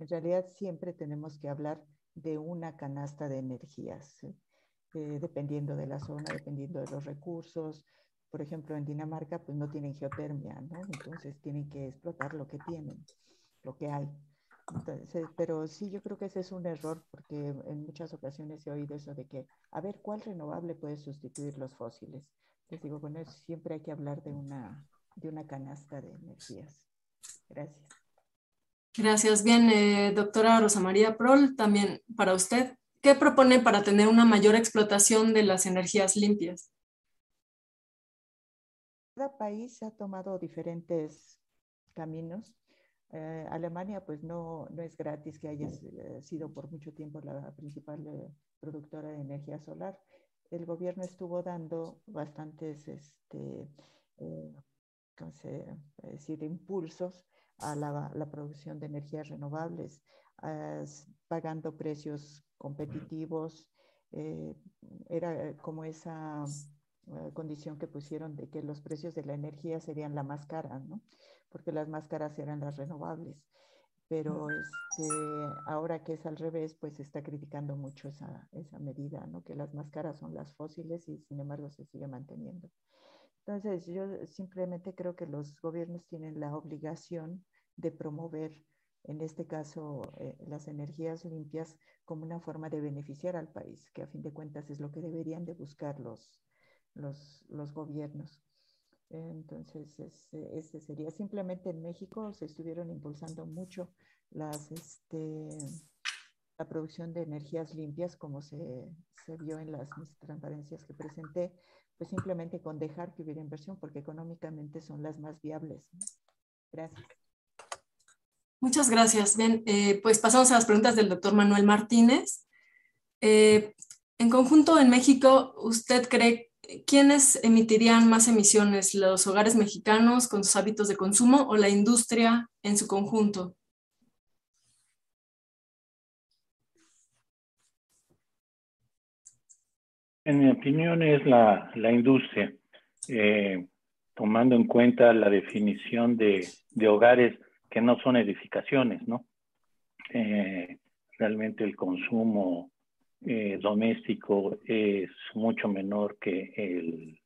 En realidad siempre tenemos que hablar de una canasta de energías, eh, dependiendo de la zona, dependiendo de los recursos, por ejemplo, en Dinamarca, pues no tienen geotermia, ¿no? Entonces tienen que explotar lo que tienen, lo que hay. Pero sí, yo creo que ese es un error porque en muchas ocasiones he oído eso de que, a ver, ¿cuál renovable puede sustituir los fósiles? Les digo, bueno, siempre hay que hablar de una, de una canasta de energías. Gracias. Gracias. Bien, eh, doctora Rosa María Prol, también para usted, ¿qué propone para tener una mayor explotación de las energías limpias? Cada país ha tomado diferentes caminos. Eh, Alemania, pues no, no, es gratis que haya eh, sido por mucho tiempo la principal eh, productora de energía solar. El gobierno estuvo dando bastantes, este, ¿cómo se decir, impulsos a la, la, producción de energías renovables, pagando precios competitivos. era como esa eh, condición que pusieron de que los precios de la energía serían la más cara, ¿no? Porque las más caras eran las renovables. Pero este, ahora que es al revés, pues se está criticando mucho esa, esa medida, ¿no? Que las más caras son las fósiles y sin embargo se sigue manteniendo. Entonces, yo simplemente creo que los gobiernos tienen la obligación de promover, en este caso, eh, las energías limpias como una forma de beneficiar al país, que a fin de cuentas es lo que deberían de buscar los, los, los gobiernos. Entonces, ese, sería. Simplemente en México se estuvieron impulsando mucho las, este, la producción de energías limpias, como se, se vio en las transparencias que presenté, pues simplemente con dejar que hubiera inversión, porque económicamente son las más viables. Gracias. Muchas gracias. Bien, eh, pues pasamos a las preguntas del doctor Manuel Martínez. Eh, en conjunto, en México, ¿usted cree ¿quiénes emitirían más emisiones? ¿Los hogares mexicanos con sus hábitos de consumo o la industria en su conjunto? En mi opinión es la, la industria, eh, tomando en cuenta la definición de, de, hogares que no son edificaciones, ¿no? Eh, realmente el consumo eh, doméstico es mucho menor que el,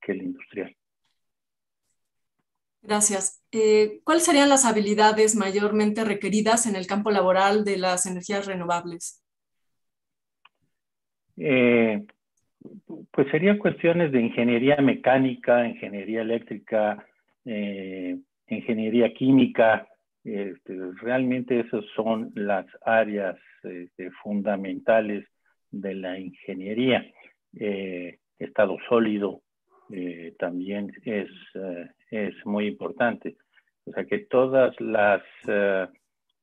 que el industrial. Gracias. Eh, ¿Cuáles serían las habilidades mayormente requeridas en el campo laboral de las energías renovables? Eh, pues serían cuestiones de ingeniería mecánica, ingeniería eléctrica, eh, ingeniería química. Este, realmente esas son las áreas este, fundamentales de la ingeniería. estado sólido también es es muy importante. O sea que todas las,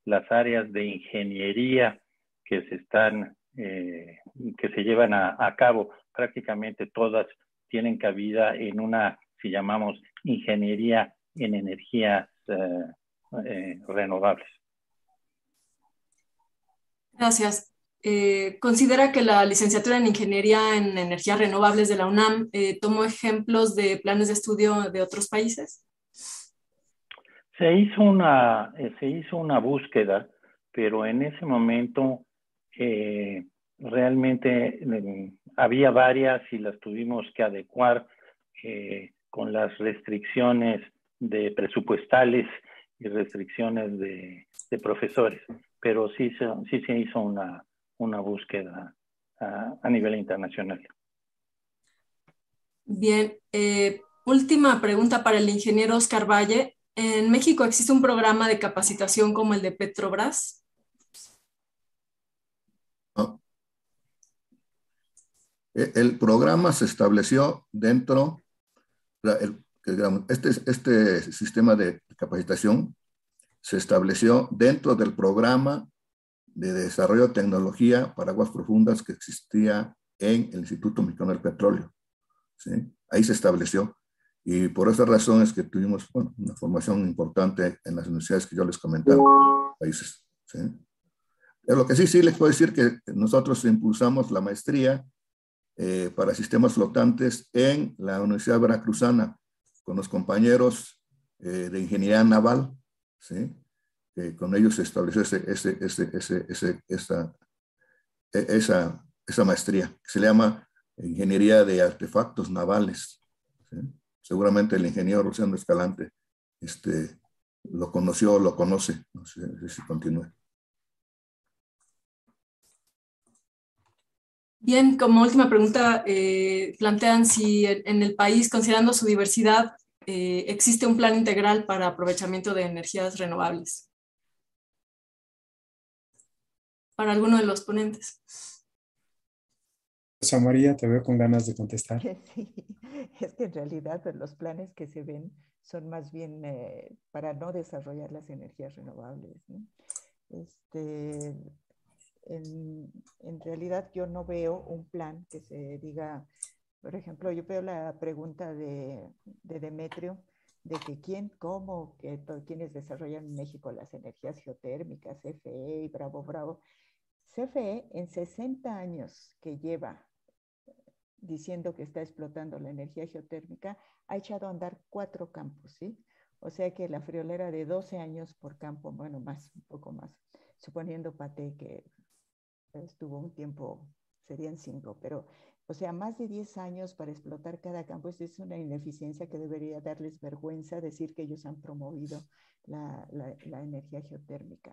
las áreas de ingeniería que se están, eh, que se llevan a, cabo, prácticamente todas tienen cabida en una, si llamamos, ingeniería en energías eh, renovables. Gracias. Eh, considera que la licenciatura en Ingeniería en Energías Renovables de la UNAM eh, tomó ejemplos de planes de estudio de otros países? Se hizo una, se hizo una búsqueda, pero en ese momento eh, realmente eh, había varias y las tuvimos que adecuar con las restricciones de presupuestales y restricciones de, de profesores, pero sí se, sí se hizo una, una búsqueda a, a nivel internacional. Bien, eh, última pregunta para el ingeniero Oscar Valle. ¿En México existe un programa de capacitación como el de Petrobras? No. El programa se estableció dentro, el, este, este sistema de capacitación se estableció dentro del programa de Desarrollo de Tecnología para Aguas Profundas que existía en el Instituto Mexicano del Petróleo. ¿sí? Ahí se estableció. Y por esa razón es que tuvimos bueno, una formación importante en las universidades que yo les comentaba, países. ¿sí? Lo que sí, sí les puedo decir que nosotros impulsamos la maestría eh, para sistemas flotantes en la Universidad Veracruzana con los compañeros eh, de ingeniería naval, ¿sí? con ellos se estableció ese, ese, ese, ese esa, esa, maestría, que se llama Ingeniería de Artefactos Navales. Seguramente el ingeniero Luciano Escalante este, lo conoció o lo conoce. No sé, si continúe. Bien, como última pregunta, eh, plantean si en el país, considerando su diversidad, eh, existe un plan integral para aprovechamiento de energías renovables para alguno de los ponentes. Rosa María, te veo con ganas de contestar. Sí, es que en realidad pues, los planes que se ven son más bien eh, para no desarrollar las energías renovables. ¿no? Este, en, en, realidad yo no veo un plan que se diga, por ejemplo, yo veo la pregunta de, de Demetrio de que quién, cómo, que quienes desarrollan en México las energías geotérmicas, CFE y Bravo Bravo. CFE en 60 años que lleva diciendo que está explotando la energía geotérmica, ha echado a andar cuatro campos, ¿sí? O sea que la friolera de 12 años por campo, bueno, más, un poco más, suponiendo Pate que estuvo un tiempo, serían cinco, pero, o sea, más de 10 años para explotar cada campo, Esa es una ineficiencia que debería darles vergüenza decir que ellos han promovido la, la, la energía geotérmica.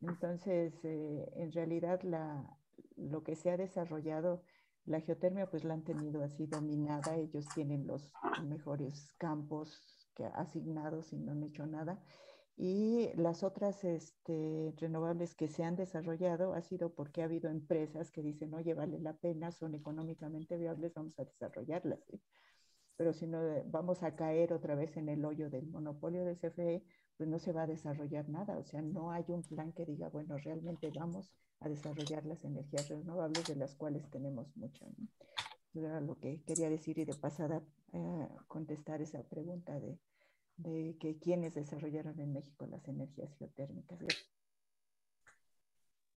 Entonces, eh, en realidad, la, lo que se ha desarrollado la geotermia pues la han tenido así dominada, ellos tienen los mejores campos que asignados y no han hecho nada. Y las otras este, renovables que se han desarrollado ha sido porque ha habido empresas que dicen, oye, vale la pena, son económicamente viables, vamos a desarrollarlas. ¿sí? Pero si no, vamos a caer otra vez en el hoyo del monopolio de CFE, pues no se va a desarrollar nada. O sea, no hay un plan que diga, bueno, realmente vamos a desarrollar las energías renovables de las cuales tenemos mucho. ¿no? Era lo que quería decir y de pasada eh, contestar esa pregunta de, de que quiénes desarrollaron en México las energías geotérmicas.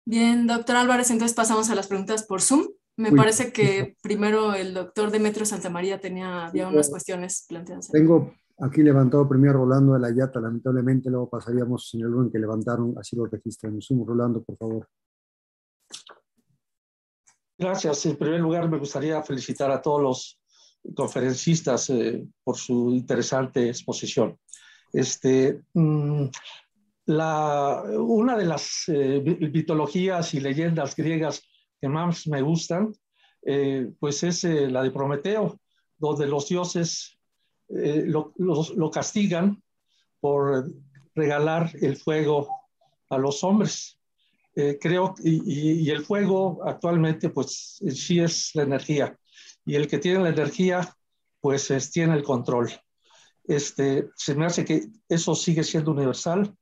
Bien, doctor Álvarez, entonces pasamos a las preguntas por Zoom. Me parece que primero el doctor Demetrio Santamaría tenía había unas cuestiones planteadas. Tengo aquí levantado primero Rolando de la Yata, lamentablemente luego pasaríamos en el orden que levantaron, así lo registran. Rolando, por favor. Gracias. En primer lugar, me gustaría felicitar a todos los conferencistas eh, por su interesante exposición. Este, mm, la, una de las eh, mitologías y leyendas griegas que más me gustan, eh, pues es la de Prometeo, donde los dioses lo, lo, castigan por regalar el fuego a los hombres. creo, y, y, el fuego actualmente, pues sí es la energía y el que tiene la energía, pues tiene el control. Este, se me hace que eso sigue siendo universal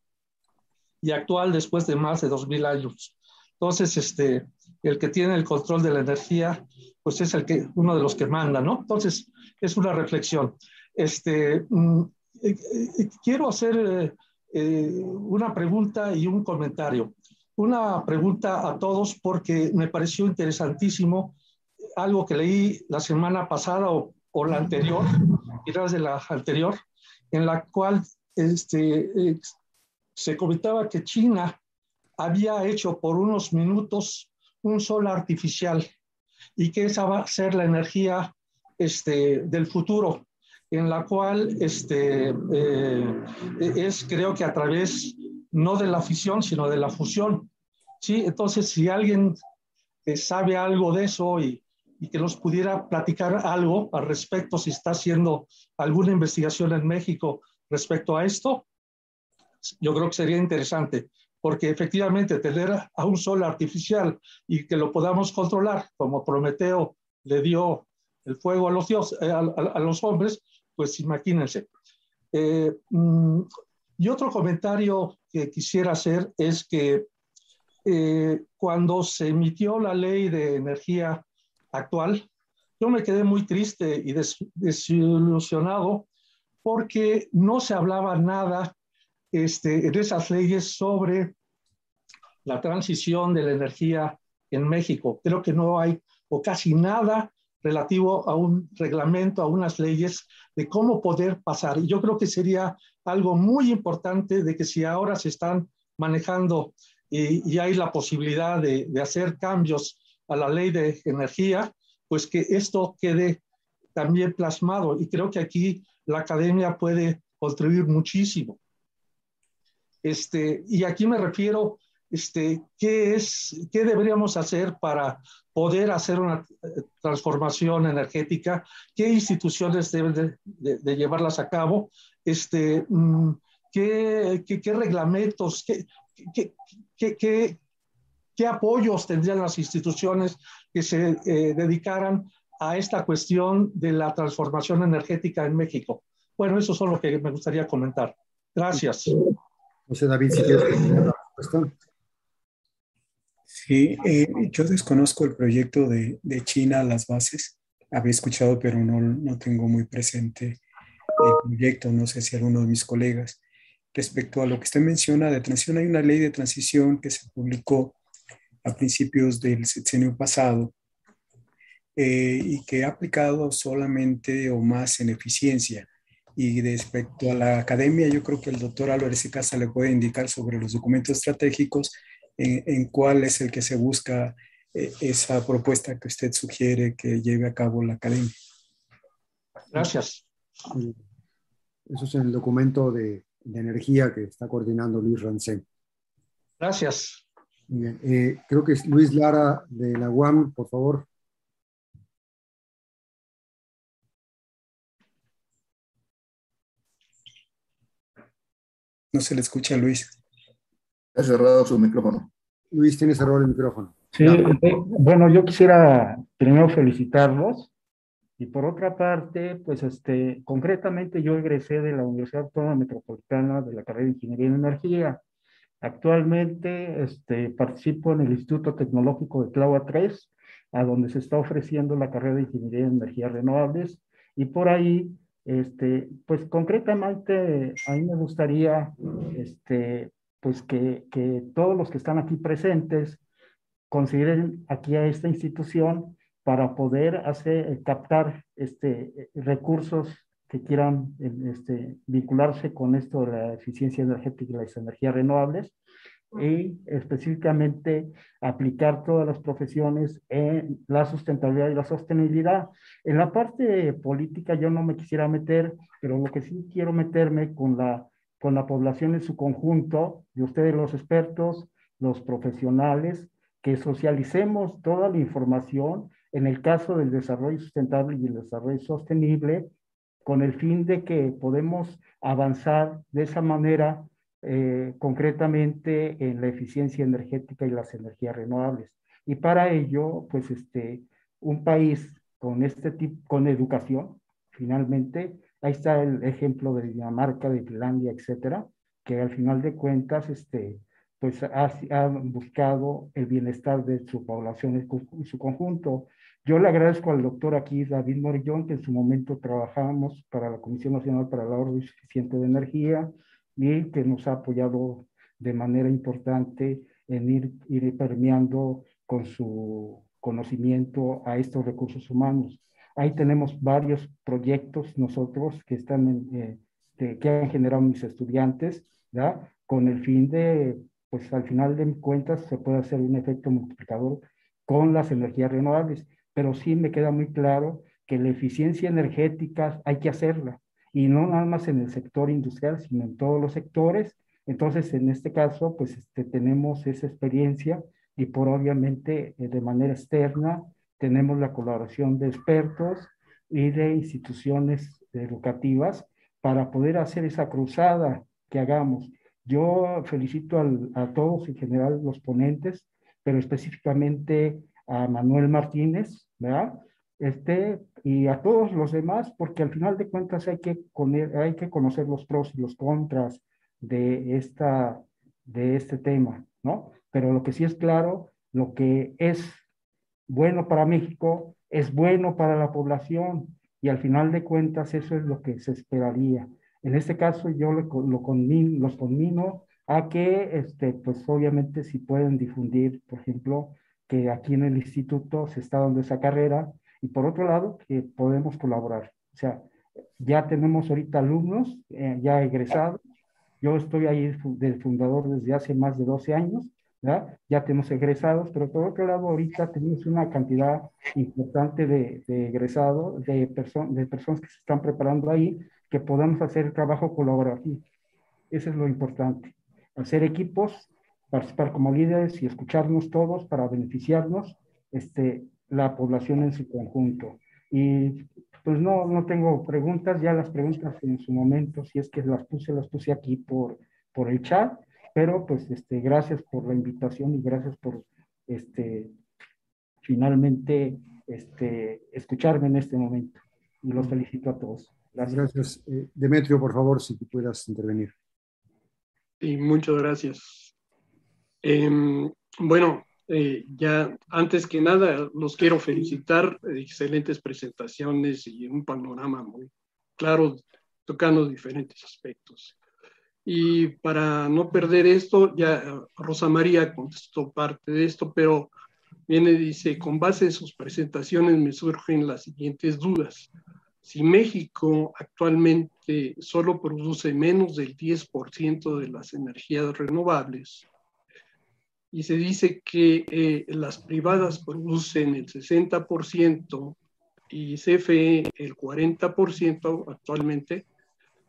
y actual después de más de dos mil años. Entonces, este, el que tiene el control de la energía, pues es el que, uno de los que manda, ¿no? Entonces, es una reflexión. Este, mm, eh, eh, quiero hacer eh, una pregunta y un comentario. Una pregunta a todos porque me pareció interesantísimo algo que leí la semana pasada o, la anterior, quizás de la anterior, en la cual este, eh, se comentaba que China había hecho por unos minutos un sol artificial y que esa va a ser la energía este, del futuro, en la cual este, eh, es creo que a través no de la fisión, sino de la fusión. ¿sí? Entonces, si alguien eh, sabe algo de eso y, y que nos pudiera platicar algo al respecto, si está haciendo alguna investigación en México respecto a esto, yo creo que sería interesante, porque efectivamente tener a un sol artificial y que lo podamos controlar, como Prometeo le dio el fuego a los, dioses, eh, a, los hombres, pues imagínense. Eh, mm, y otro comentario que quisiera hacer es que eh, cuando se emitió la ley de energía actual, yo me quedé muy triste y desilusionado porque no se hablaba nada este, en esas leyes sobre la transición de la energía en México. Creo que no hay o casi nada relativo a un reglamento, a unas leyes de cómo poder pasar. Y yo creo que sería algo muy importante de que si ahora se están manejando y, hay la posibilidad de hacer cambios a la ley de energía, pues que esto quede también plasmado. Y creo que aquí la academia puede contribuir muchísimo. Este, y aquí me refiero, este, ¿qué, es, ¿qué deberíamos hacer para poder hacer una eh, transformación energética? ¿Qué instituciones deben de, llevarlas a cabo? Este, mm, ¿qué, qué, qué reglamentos? ¿Qué, qué, qué, ¿Qué apoyos tendrían las instituciones que se eh, dedicaran a esta cuestión de la transformación energética en México? Bueno, eso es lo que me gustaría comentar. Gracias. José David, si quieres la respuesta. Sí, eh, yo desconozco el proyecto de, de, China, las bases. Había escuchado, pero no, no tengo muy presente el proyecto. No sé si alguno de mis colegas. Respecto a lo que usted menciona de transición, hay una ley de transición que se publicó a principios del sexenio pasado eh, y que ha aplicado solamente o más en eficiencia. Y respecto a la academia, yo creo que el doctor Álvarez y Casa le puede indicar sobre los documentos estratégicos en, cuál es el que se busca eh, esa propuesta que usted sugiere que lleve a cabo la academia. Gracias. Eso es el documento de, de energía que está coordinando Luis Rancén. Gracias. Bien, eh, creo que es Luis Lara de la UAM, por favor. No se le escucha a Luis. Ha cerrado su micrófono. Luis, tiene cerrado el micrófono. Sí, eh, bueno, yo quisiera primero felicitarlos y por otra parte, pues este, concretamente yo egresé de la Universidad Autónoma Metropolitana de la carrera de Ingeniería en Energía Actualmente este, participo en el Instituto Tecnológico de Claua 3, a donde se está ofreciendo la carrera de Ingeniería en Energías Renovables. Y por ahí, este, pues concretamente, a mí me gustaría este, pues que, que todos los que están aquí presentes consideren aquí a esta institución para poder hacer, captar este, recursos que quieran este, vincularse con esto de la eficiencia energética y las energías renovables y específicamente aplicar todas las profesiones en la sustentabilidad y la sostenibilidad. En la parte política yo no me quisiera meter, pero lo que sí quiero meterme con la, con la población en su conjunto, de ustedes los expertos, los profesionales, que socialicemos toda la información en el caso del desarrollo sustentable y el desarrollo sostenible, con el fin de que podemos avanzar de esa manera eh, concretamente en la eficiencia energética y las energías renovables. Y para ello, pues este, un país con este tipo, con educación, finalmente, ahí está el ejemplo de Dinamarca, de Finlandia, etcétera, que al final de cuentas, este, pues han buscado el bienestar de su población en su conjunto. Yo le agradezco al doctor aquí, David Morillón, que en su momento trabajamos para la Comisión Nacional para el Ahorro Suficiente de Energía, y que nos ha apoyado de manera importante en ir, ir permeando con su conocimiento a estos recursos humanos. Ahí tenemos varios proyectos nosotros que están en, eh, que, han generado mis estudiantes, ¿ya? con el fin de, pues al final de cuentas se puede hacer un efecto multiplicador con las energías renovables, pero sí me queda muy claro que la eficiencia energética hay que hacerla, y no nada más en el sector industrial, sino en todos los sectores. Entonces, en este caso, pues este, tenemos esa experiencia y por obviamente eh, de manera externa tenemos la colaboración de expertos y de instituciones educativas para poder hacer esa cruzada que hagamos. Yo felicito a todos en general los ponentes, pero específicamente a Manuel Martínez, ¿verdad? Este, y a todos los demás, porque al final de cuentas hay que, hay que conocer los pros y los contras de, esta, de este tema, ¿no? Pero lo que sí es claro, lo que es bueno para México es bueno para la población y al final de cuentas eso es lo que se esperaría. En este caso yo lo, lo los conmino a que, este, pues obviamente si pueden difundir, por ejemplo, que aquí en el instituto se está dando esa carrera, y por otro lado, que podemos colaborar. O sea, ya tenemos ahorita alumnos eh, ya egresados. Yo estoy ahí del fundador desde hace más de 12 años. ¿ya? ya tenemos egresados, pero por otro lado, ahorita tenemos una cantidad importante de, de egresados, de, de personas que se están preparando ahí, que podamos hacer trabajo colaborativo. Eso es lo importante. Hacer equipos, participar como líderes y escucharnos todos para beneficiarnos este, la población en su conjunto. Y pues no, no tengo preguntas, ya las preguntas en su momento, si es que las puse, las puse aquí por, por el chat, pero pues este, gracias por la invitación y gracias por este, finalmente este, escucharme en este momento. Y los felicito a todos. Gracias. Gracias. Eh, Demetrio, por favor, si pudieras intervenir. Sí, muchas gracias. Em, bueno, eh, ya antes que nada los quiero felicitar, excelentes presentaciones y un panorama muy claro tocando diferentes aspectos. Y para no perder esto, ya Rosa María contestó parte de esto, pero viene dice, con base en sus presentaciones me surgen las siguientes dudas. Si México actualmente solo produce menos del 10% de las energías renovables, y se dice que eh, las privadas producen el 60% y CFE el 40% actualmente.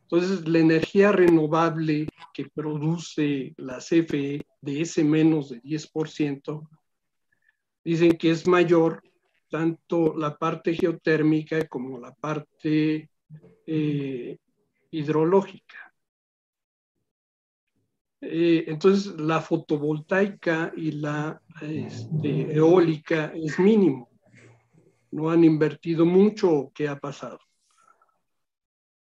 Entonces, la energía renovable que produce la CFE de ese menos de 10%, dicen que es mayor tanto la parte geotérmica como la parte eh, hidrológica. Eh, entonces, la fotovoltaica y la este, eólica es mínimo. No han invertido mucho. ¿Qué ha pasado?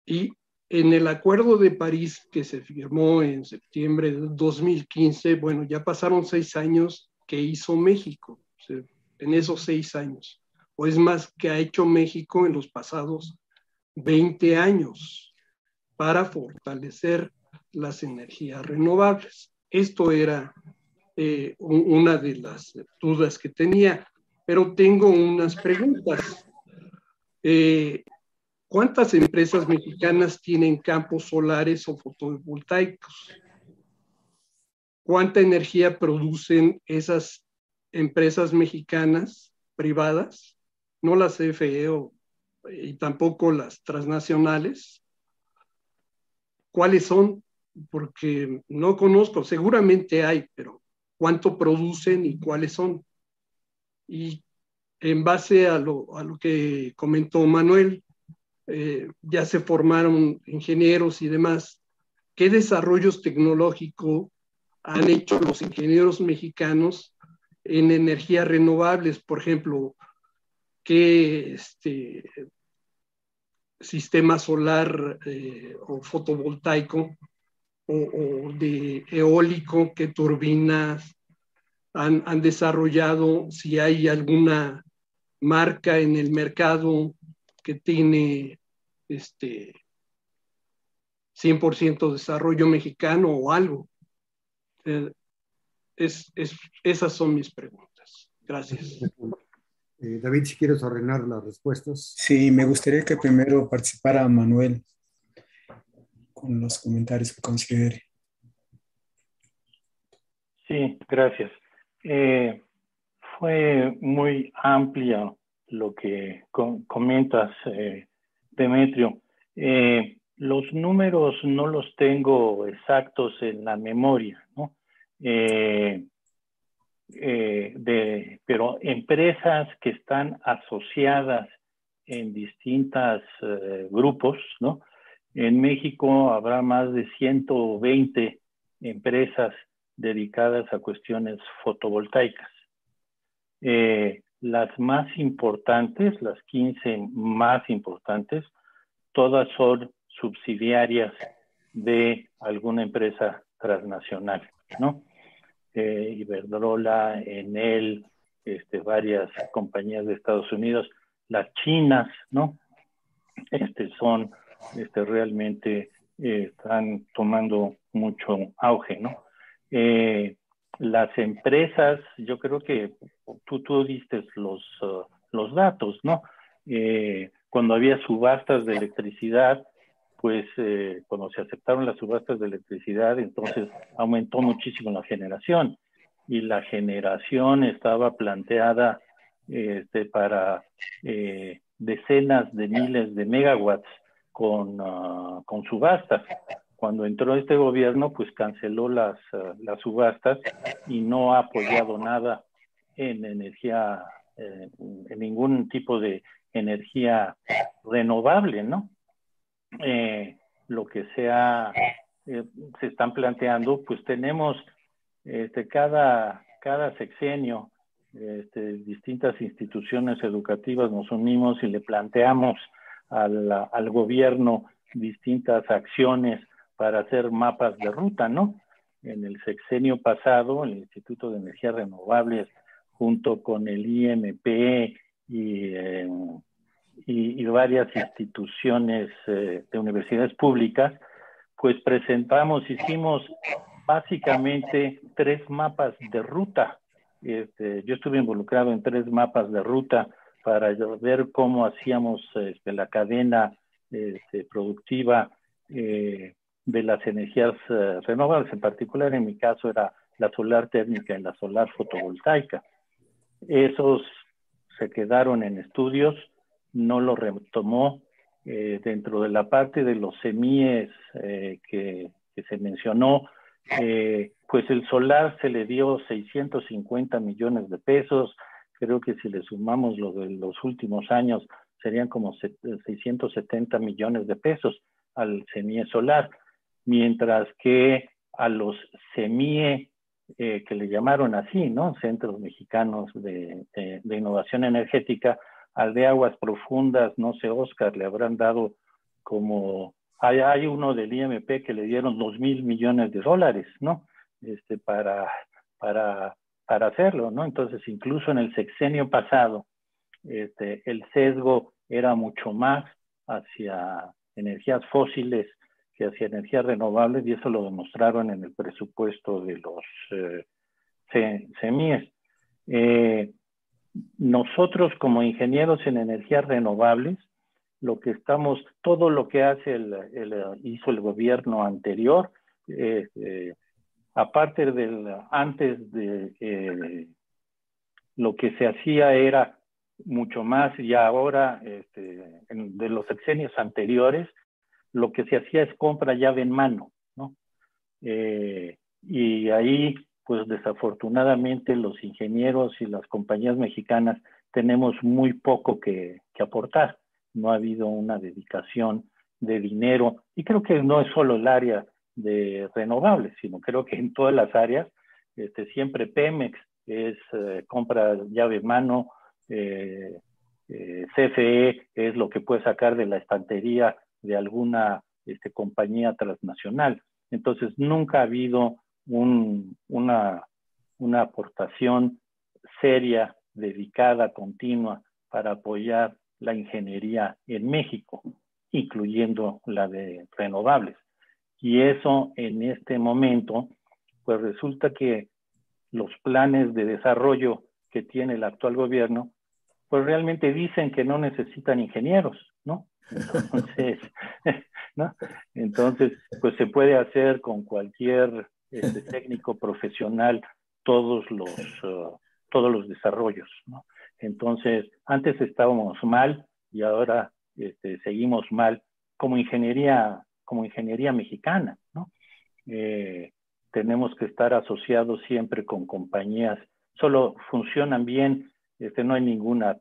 Y en el Acuerdo de París que se firmó en septiembre de 2015, bueno, ya pasaron seis años que hizo México, en esos seis años. O es más, que ha hecho México en los pasados 20 años para fortalecer las energías renovables. Esto era eh, una de las dudas que tenía. pero tengo unas preguntas. Eh, ¿Cuántas empresas mexicanas tienen campos solares o fotovoltaicos? ¿Cuánta energía producen esas empresas mexicanas privadas? No las CFE y tampoco las transnacionales. ¿Cuáles son? Porque no conozco, seguramente hay, pero ¿cuánto producen y cuáles son? Y en base a lo, a lo que comentó Manuel, eh, ya se formaron ingenieros y demás. ¿Qué desarrollos tecnológicos han hecho los ingenieros mexicanos en energías renovables? Por ejemplo, ¿qué este, sistema solar eh, o fotovoltaico o, de eólico, qué turbinas han, han desarrollado? Si hay alguna marca en el mercado que tiene este 100% desarrollo mexicano o algo. Eh, es, es, esas son mis preguntas. Gracias. Eh, David, si quieres ordenar las respuestas. Sí, me gustaría que primero participara Manuel con los comentarios que considere. Sí, gracias. Eh, fue muy amplia lo que comentas, eh, Demetrio. Eh, los números no los tengo exactos en la memoria, ¿no? De, pero empresas que están asociadas en distintos grupos, ¿no? En México habrá más de 120 empresas dedicadas a cuestiones fotovoltaicas. Eh, las más importantes, las 15 más importantes, todas son subsidiarias de alguna empresa transnacional, ¿no? Eh, Iberdrola, Enel, este, varias compañías de Estados Unidos, las chinas, ¿no? Este, son, este, realmente eh, están tomando mucho auge, ¿no? Eh, las empresas, yo creo que tú, tú diste los, uh, los datos, ¿no? Eh, cuando había subastas de electricidad, pues cuando se aceptaron las subastas de electricidad, entonces aumentó muchísimo la generación y la generación estaba planteada este, para decenas de miles de megawatts con, uh, con subastas cuando entró este gobierno, pues canceló las, eh, las subastas y no ha apoyado nada en energía, eh, en ningún tipo de energía renovable, ¿no? Eh, lo que sea, se están planteando, pues tenemos este, cada, cada sexenio, este, distintas instituciones educativas nos unimos y le planteamos al, al gobierno distintas acciones para hacer mapas de ruta, ¿no? En el sexenio pasado, el Instituto de Energías Renovables, junto con el IMP y, eh, y, varias instituciones eh, de universidades públicas, pues presentamos, hicimos básicamente tres mapas de ruta. Este, yo estuve involucrado en tres mapas de ruta para ver cómo hacíamos este, la cadena este, productiva eh, de las energías eh, renovables, en particular en mi caso era la solar térmica y la solar fotovoltaica. Esos se quedaron en estudios, no lo retomó eh, dentro de la parte de los semíes eh, que, que, se mencionó, pues el solar se le dio 650 millones de pesos, creo que si le sumamos lo de los últimos años serían como 670 millones de pesos al semie solar mientras que a los CEMIE, eh, que le llamaron así, ¿no? Centros Mexicanos de, Innovación Energética, al de Aguas Profundas, no sé, Oscar, le habrán dado como, hay, hay uno del IMP que le dieron dos mil millones de dólares, ¿no? Este, para, para, para hacerlo, ¿no? Entonces, incluso en el sexenio pasado, este, el sesgo era mucho más hacia energías fósiles que hacia energías renovables y eso lo demostraron en el presupuesto de los eh, CEMIES. Eh, nosotros como ingenieros en energías renovables, lo que estamos, todo lo que hace el, hizo el gobierno anterior, eh, aparte del, antes de eh, lo que se hacía era mucho más y ahora este, de los sexenios anteriores, lo que se hacía es compra llave en mano, ¿no? Eh, y ahí, pues desafortunadamente los ingenieros y las compañías mexicanas tenemos muy poco que, que aportar. No ha habido una dedicación de dinero y creo que no es solo el área de renovables, sino creo que en todas las áreas, este, siempre Pemex es eh, compra llave mano, eh, eh, CFE es lo que puede sacar de la estantería de alguna este, compañía transnacional. Entonces, nunca ha habido una, una aportación seria, dedicada, continua para apoyar la ingeniería en México, incluyendo la de renovables. Y eso en este momento, pues resulta que los planes de desarrollo que tiene el actual gobierno, pues realmente dicen que no necesitan ingenieros, ¿no? Entonces, ¿no? Entonces pues se puede hacer con cualquier este, técnico profesional todos los, uh, todos los desarrollos, ¿no? Entonces, antes estábamos mal y ahora este, seguimos mal como ingeniería como ingeniería mexicana, ¿no? Eh, tenemos que estar asociados siempre con compañías, solo funcionan bien, este, no hay ninguna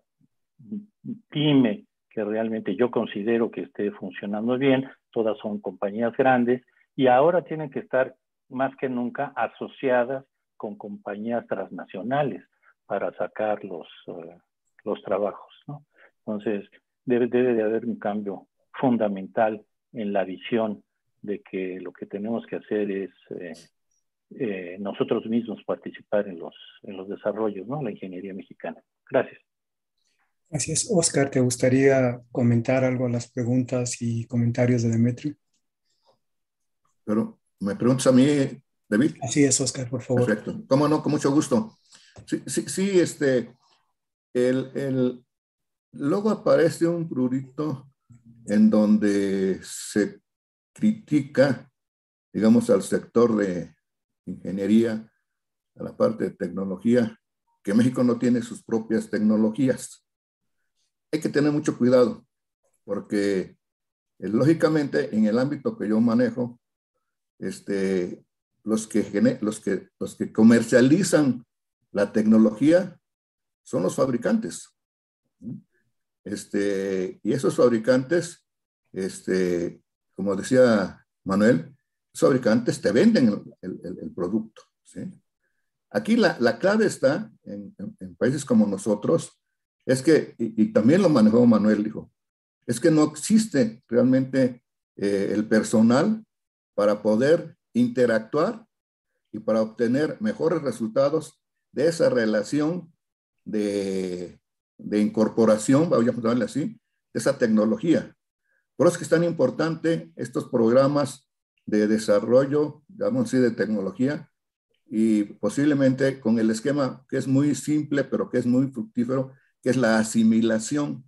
pyme que realmente yo considero que esté funcionando bien, todas son compañías grandes y ahora tienen que estar más que nunca asociadas con compañías transnacionales para sacar los, eh, los trabajos. ¿no? Entonces, debe, debe de haber un cambio fundamental en la visión de que lo que tenemos que hacer es eh, eh, nosotros mismos participar en los, en los desarrollos, ¿no? La ingeniería mexicana. Gracias. Gracias. Oscar, ¿te gustaría comentar algo a las preguntas y comentarios de Demetrio? Pero me preguntas a mí, David. Así es, Oscar, por favor. Perfecto. ¿Cómo no? Con mucho gusto. Sí, sí, sí este, el, el, luego aparece un prurito en donde se critica, digamos, al sector de ingeniería, a la parte de tecnología, que México no tiene sus propias tecnologías. Hay que tener mucho cuidado, porque eh, lógicamente en el ámbito que yo manejo, este, los, que, los, que, los que comercializan la tecnología son los fabricantes. Este, y esos fabricantes, este, como decía Manuel, fabricantes te venden el, producto. Aquí la, la, clave está en, países como nosotros, es que, y, también lo manejó Manuel, dijo, es que no existe realmente eh, el personal para poder interactuar y para obtener mejores resultados de esa relación de, de incorporación, vamos a llamarle así, de esa tecnología. Por eso es que es tan importante estos programas de desarrollo, digamos así, de tecnología, y posiblemente con el esquema que es muy simple, pero que es muy fructífero, que es la asimilación.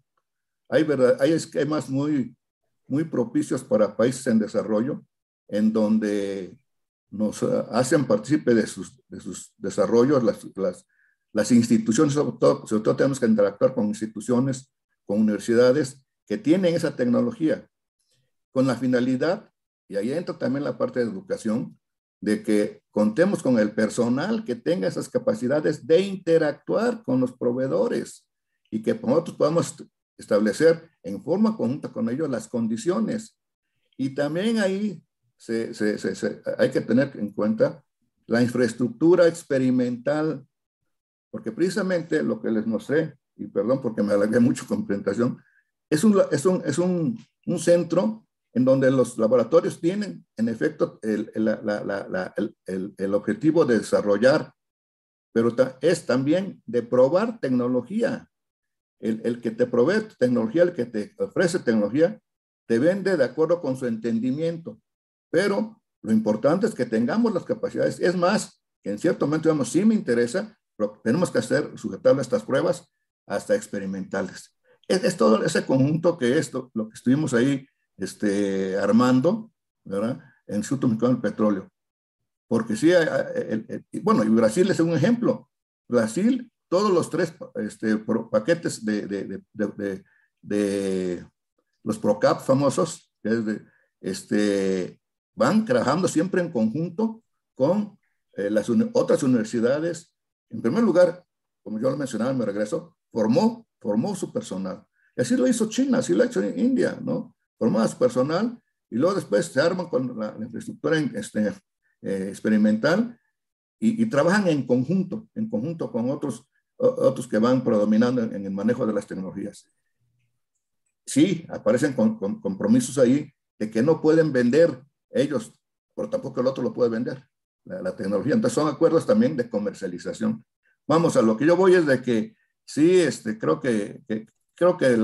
Hay, verdad, hay esquemas muy, muy propicios para países en desarrollo, en donde nos hacen partícipe de sus, de sus desarrollos, las, las, las instituciones, sobre todo, sobre todo tenemos que interactuar con instituciones, con universidades que tienen esa tecnología, con la finalidad, y ahí entra también la parte de educación, de que contemos con el personal que tenga esas capacidades de interactuar con los proveedores y que nosotros podamos establecer en forma conjunta con ellos las condiciones. Y también ahí se, se, se, hay que tener en cuenta la infraestructura experimental porque precisamente lo que les mostré, y perdón porque me alargué mucho con presentación, es un, es un, es un, un centro en donde los laboratorios tienen, en efecto, el, el, la, el, el objetivo de desarrollar, pero es también de probar tecnología. El, que te provee tecnología, el que te ofrece tecnología, te vende de acuerdo con su entendimiento. Pero lo importante es que tengamos las capacidades. Es más, que en cierto momento, digamos, sí me interesa, tenemos que hacer, sujetarle a estas pruebas, hasta experimentales. Es, todo ese conjunto que esto, lo que estuvimos ahí este, armando, ¿verdad? En Instituto Mexicano del Petróleo. Porque sí, bueno, y Brasil es un ejemplo. Brasil, todos los tres este, paquetes de, de, de, de, los PROCAP famosos, que es este, van trabajando siempre en conjunto con eh, las otras universidades. En primer lugar, como yo lo mencionaba en mi regreso, formó, formó su personal. Y así lo hizo China, así lo ha hecho en India, ¿no? Formó a su personal y luego después se arman con la, infraestructura este, eh, experimental y, trabajan en conjunto, en conjunto con otros, otros que van predominando en, el manejo de las tecnologías. Sí, aparecen con, compromisos ahí de que no pueden vender ellos, pero tampoco el otro lo puede vender, la, tecnología. Entonces son acuerdos también de comercialización. Vamos, a lo que yo voy es de que sí, este, creo que, creo que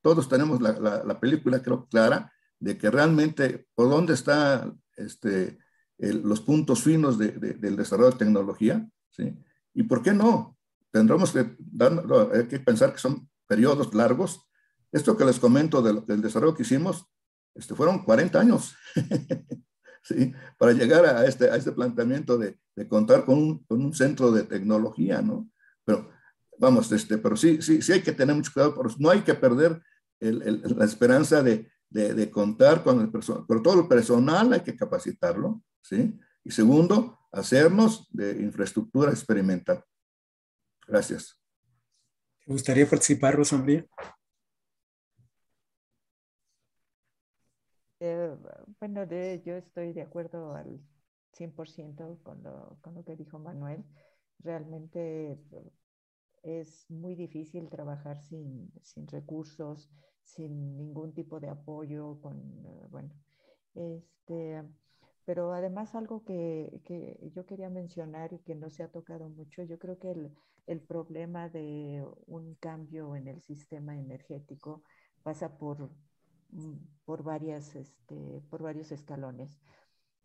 todos tenemos la, la, película, creo, clara, de que realmente por dónde están este, los puntos finos de, del desarrollo de tecnología, ¿sí? ¿Y por qué no? Tendremos que, hay que pensar que son periodos largos. Esto que les comento del desarrollo que hicimos, este, fueron 40 años, ¿sí? Para llegar a este, a este planteamiento de, de contar con un, con un, centro de tecnología, ¿no? Pero, vamos, este, pero sí, sí, sí hay que tener mucho cuidado, pero no hay que perder el, el, la esperanza de, de, de, contar con el personal, pero todo el personal hay que capacitarlo, ¿sí? Y segundo, hacernos de infraestructura experimental. Gracias. ¿Te gustaría participar, Rosa Eh, bueno, yo estoy de acuerdo al 100% con lo, con lo que dijo Manuel. Realmente es muy difícil trabajar sin, recursos, sin ningún tipo de apoyo, eh, bueno, este, pero además algo que, yo quería mencionar y que no se ha tocado mucho, yo creo que el, el problema de un cambio en el sistema energético pasa por por, varias, este, por varios escalones.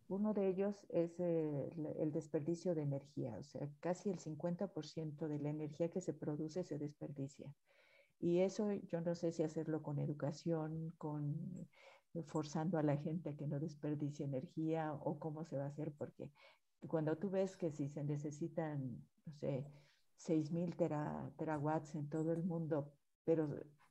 Uno de ellos es el, desperdicio de energía, o sea, casi el 50% de la energía que se produce se desperdicia. Y eso yo no sé si hacerlo con educación, con forzando a la gente a que no desperdicie energía o cómo se va a hacer, porque cuando tú ves que si se necesitan, no sé, 6.000 tera, terawatts en todo el mundo, pero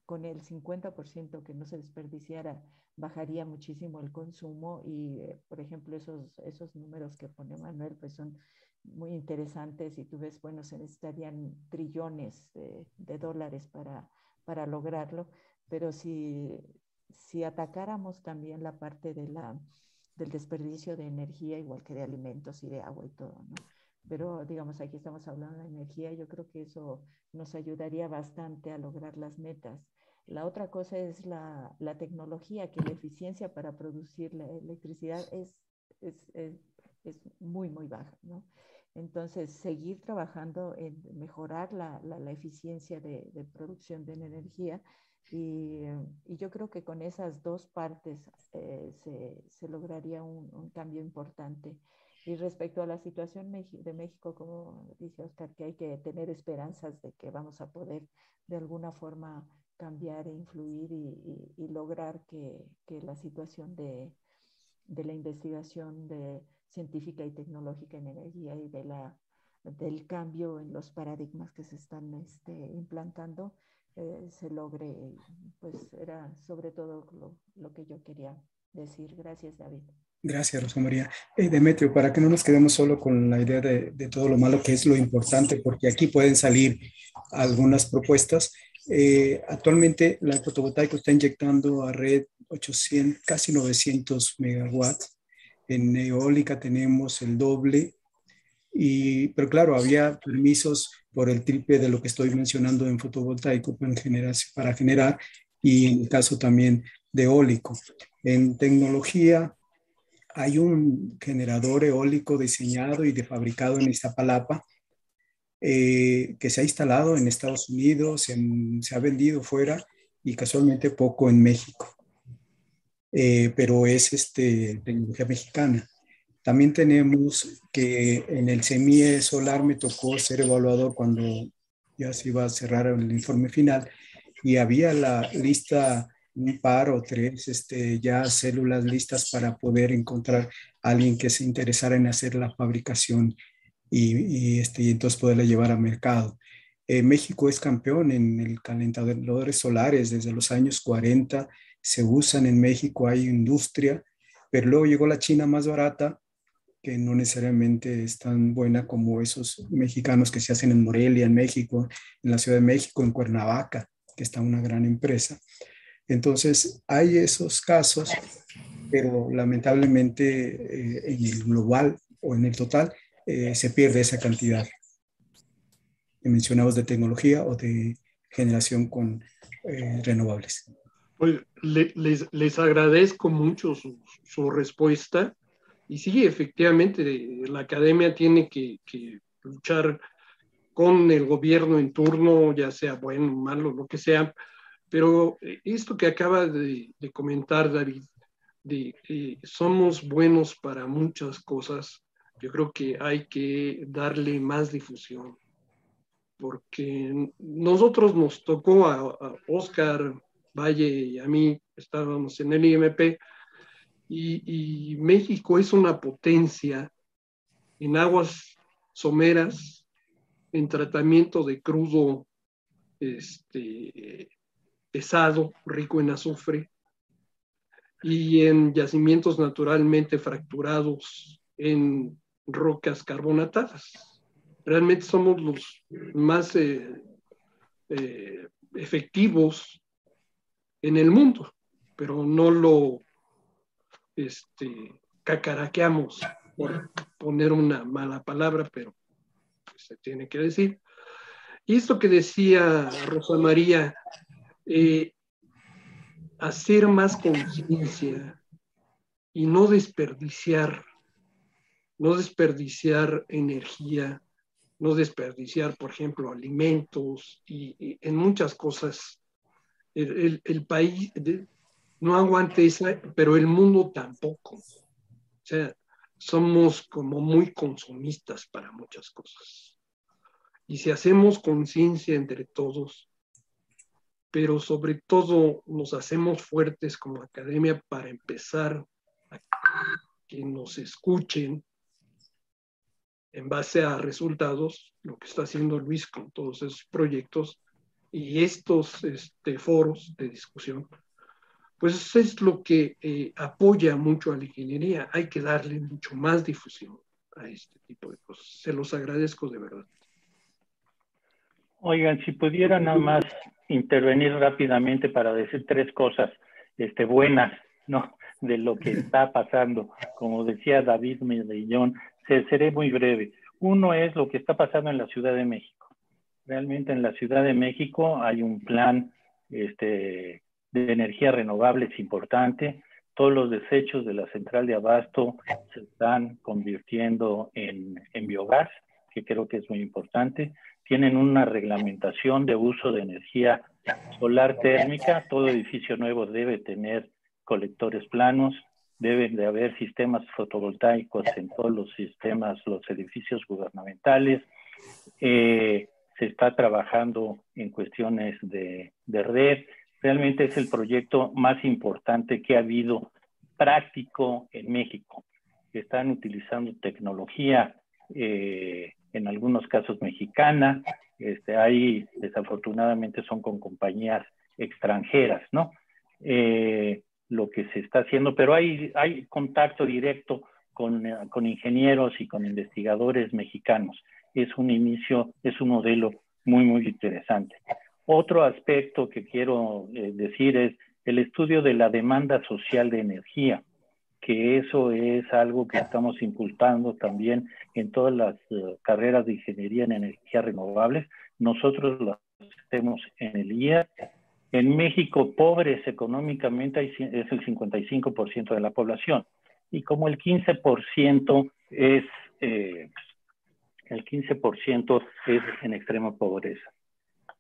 con el 50% que no se desperdiciara, bajaría muchísimo el consumo y, eh, por ejemplo, esos, esos números que pone Manuel, pues son muy interesantes y tú ves, bueno, se necesitarían trillones de, dólares para, para lograrlo, pero si, si atacáramos también la parte de la, del desperdicio de energía, igual que de alimentos y de agua y todo, ¿no? Pero digamos, aquí estamos hablando de energía, yo creo que eso nos ayudaría bastante a lograr las metas. La otra cosa es la, la tecnología, que la eficiencia para producir la electricidad es, es, es, es muy, muy baja, ¿no? Entonces, seguir trabajando en mejorar la, la, la eficiencia de, de, producción de energía y, y, yo creo que con esas dos partes eh, se, se, lograría un, un, cambio importante. Y respecto a la situación de México, como dice Oscar, que hay que tener esperanzas de que vamos a poder de alguna forma cambiar e influir y, y, lograr que, que, la situación de, de la investigación de científica y tecnológica en energía y de la, del cambio en los paradigmas que se están este, implantando eh, se logre. Pues era sobre todo lo, lo, que yo quería decir. Gracias, David. Gracias, Rosa María. Eh, Demetrio, para que no nos quedemos solo con la idea de, de todo lo malo que es lo importante, porque aquí pueden salir algunas propuestas eh, actualmente la fotovoltaica está inyectando a red 800, casi 900 megawatts. En eólica tenemos el doble. Y, pero claro, había permisos por el triple de lo que estoy mencionando en fotovoltaico para generar, y en el caso también de eólico. En tecnología hay un generador eólico diseñado y de fabricado en Iztapalapa eh, que se ha instalado en Estados Unidos, se ha vendido fuera y casualmente poco en México. Eh, pero es este, tecnología mexicana. También tenemos que en el semie solar me tocó ser evaluador cuando ya se iba a cerrar el informe final y había la lista, un par o tres este, ya células listas para poder encontrar a alguien que se interesara en hacer la fabricación y, este, y entonces poderla llevar al mercado. Eh, México es campeón en el calentadores solares desde los años 40, se usan en México, hay industria, pero luego llegó la China más barata, que no necesariamente es tan buena como esos mexicanos que se hacen en Morelia, en México, en la Ciudad de México, en Cuernavaca, que está una gran empresa. Entonces, hay esos casos, pero lamentablemente eh, en el global o en el total eh, se pierde esa cantidad que mencionamos de tecnología o de generación con eh, renovables. Pues les, les, agradezco mucho su, su, respuesta. Y sí, efectivamente, la academia tiene que, que, luchar con el gobierno en turno, ya sea bueno, malo, lo que sea. Pero esto que acaba de, de comentar David, de que somos buenos para muchas cosas, yo creo que hay que darle más difusión porque nosotros nos tocó a, Oscar Valle y a mí, estábamos en el IMP, y, México es una potencia en aguas someras, en tratamiento de crudo este, pesado, rico en azufre, y en yacimientos naturalmente fracturados en rocas carbonatadas realmente somos los más eh, eh, efectivos en el mundo, pero no lo este, cacaraqueamos, por poner una mala palabra, pero se tiene que decir. Y esto que decía Rosa María, eh, hacer más conciencia y no desperdiciar, no desperdiciar energía, no desperdiciar, por ejemplo, alimentos y, en muchas cosas. El, país no aguante esa, pero el mundo tampoco. O sea, somos como muy consumistas para muchas cosas. Y si hacemos conciencia entre todos, pero sobre todo nos hacemos fuertes como academia para empezar a que nos escuchen, en base a resultados, lo que está haciendo Luis con todos esos proyectos y estos este, foros de discusión, pues es lo que eh, apoya mucho a la ingeniería. Hay que darle mucho más difusión a este tipo de cosas. Se los agradezco de verdad. Oigan, si pudiera nada más intervenir rápidamente para decir tres cosas este, buenas, ¿no? De lo que está pasando. Como decía David Medellón, seré muy breve. Uno es lo que está pasando en la Ciudad de México. Realmente en la Ciudad de México hay un plan este, de energía renovables importante. Todos los desechos de la central de abasto se están convirtiendo en, en biogás, que creo que es muy importante. Tienen una reglamentación de uso de energía solar térmica. Todo edificio nuevo debe tener colectores planos deben de haber sistemas fotovoltaicos en todos los sistemas, los edificios gubernamentales. Eh, se está trabajando en cuestiones de, red. Realmente es el proyecto más importante que ha habido práctico en México. Están utilizando tecnología, eh, en algunos casos mexicana, este, hay, desafortunadamente son con compañías extranjeras, ¿no? Eh, lo que se está haciendo, pero hay, hay contacto directo con, eh, con ingenieros y con investigadores mexicanos. Es un inicio, es un modelo muy, muy interesante. Otro aspecto que quiero eh, decir es el estudio de la demanda social de energía, que eso es algo que estamos impulsando también en todas las eh, carreras de ingeniería en energías renovables. Nosotros lo hacemos en el IEA en México, pobres económicamente es el 55% de la población. Y como el 15% es, eh, el 15% es en extrema pobreza.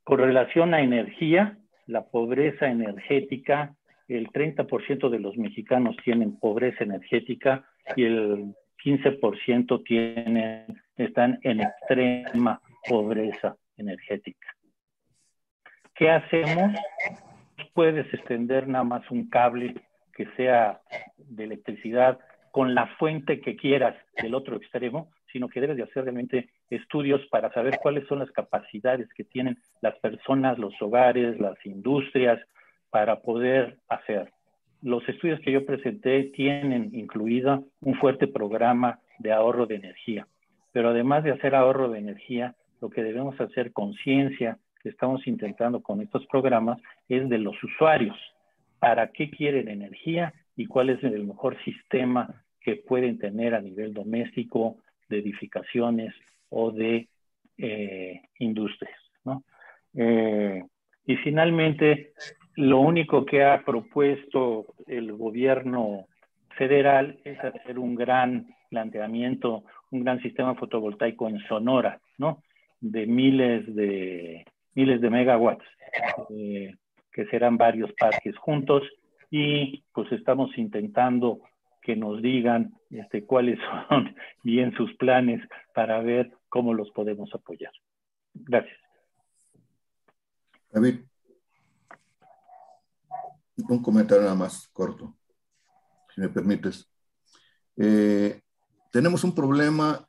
Con relación a energía, la pobreza energética, el 30% de los mexicanos tienen pobreza energética y el 15% tienen, están en extrema pobreza energética. ¿Qué hacemos? Puedes extender nada más un cable que sea de electricidad con la fuente que quieras del otro extremo, sino que debes de hacer realmente estudios para saber cuáles son las capacidades que tienen las personas, los hogares, las industrias, para poder hacer. Los estudios que yo presenté tienen incluido un fuerte programa de ahorro de energía, pero además de hacer ahorro de energía, lo que debemos hacer conciencia que estamos intentando con estos programas es de los usuarios, para qué quieren energía y cuál es el mejor sistema que pueden tener a nivel doméstico, de edificaciones o de eh, industrias. ¿no? Eh, y finalmente, lo único que ha propuesto el gobierno federal es hacer un gran planteamiento, un gran sistema fotovoltaico en Sonora, ¿no? De miles de, miles de megawatts, eh, que serán varios parques juntos, y pues estamos intentando que nos digan este, cuáles son bien sus planes para ver cómo los podemos apoyar. Gracias. David un comentario nada más corto, si me permites. Eh, tenemos un problema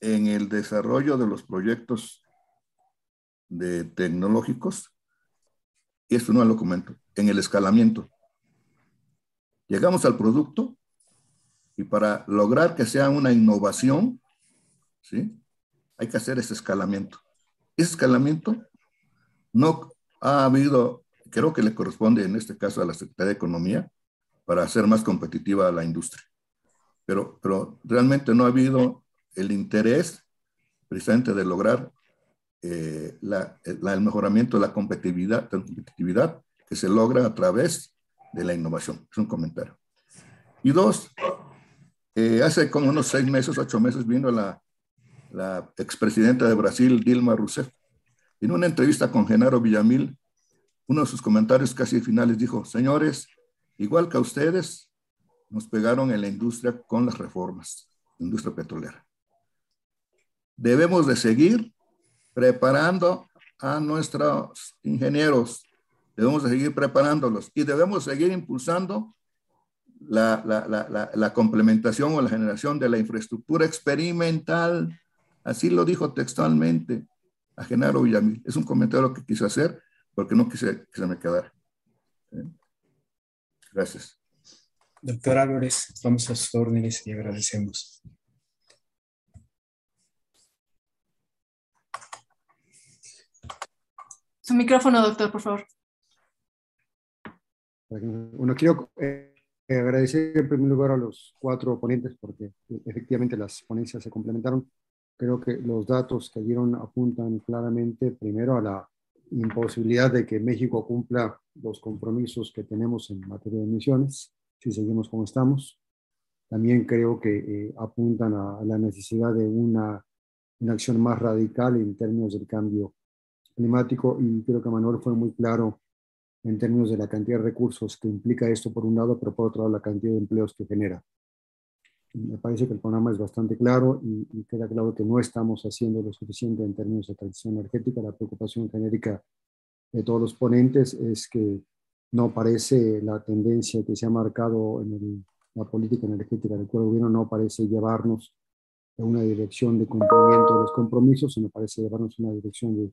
en el desarrollo de los proyectos de tecnológicos, y esto no lo comento, en el escalamiento. Llegamos al producto y para lograr que sea una innovación, ¿sí? hay que hacer ese escalamiento. Ese escalamiento no ha habido creo que le corresponde en este caso a la Secretaría de Economía para hacer más competitiva a la industria. Pero, pero realmente no ha habido el interés precisamente de lograr eh, el mejoramiento de la competitividad, competitividad que se logra a través de la innovación. Es un comentario. Y dos, eh, hace como unos seis meses, ocho meses, vino la, la expresidenta de Brasil, Dilma Rousseff, en una entrevista con Genaro Villamil, uno de sus comentarios casi finales dijo, señores, igual que a ustedes, nos pegaron en la industria con las reformas, la industria petrolera. Debemos de seguir preparando a nuestros ingenieros, debemos de seguir preparándolos y debemos seguir impulsando la, complementación o la generación de la infraestructura experimental. Así lo dijo textualmente a Genaro Villamil. Es un comentario que quiso hacer porque no quise que se. Gracias. Doctor Álvarez, vamos a sus órdenes y agradecemos. Su micrófono, doctor, por favor. Bueno, quiero eh, agradecer en primer lugar a los cuatro ponentes porque efectivamente las ponencias se complementaron. Creo que los datos que dieron apuntan claramente primero a la imposibilidad de que México cumpla los compromisos que tenemos en materia de emisiones, si seguimos como estamos. También creo que eh, apuntan a, la necesidad de una, una, acción más radical en términos del cambio climático y creo que Manuel fue muy claro en términos de la cantidad de recursos que implica esto por un lado, pero por otro lado la cantidad de empleos que genera. Me parece que el programa es bastante claro y, y, queda claro que no estamos haciendo lo suficiente en términos de transición energética. La preocupación genérica de todos los ponentes es que no parece la tendencia que se ha marcado en la política energética del gobierno, no parece llevarnos a una dirección de cumplimiento de los compromisos, sino parece llevarnos a una dirección de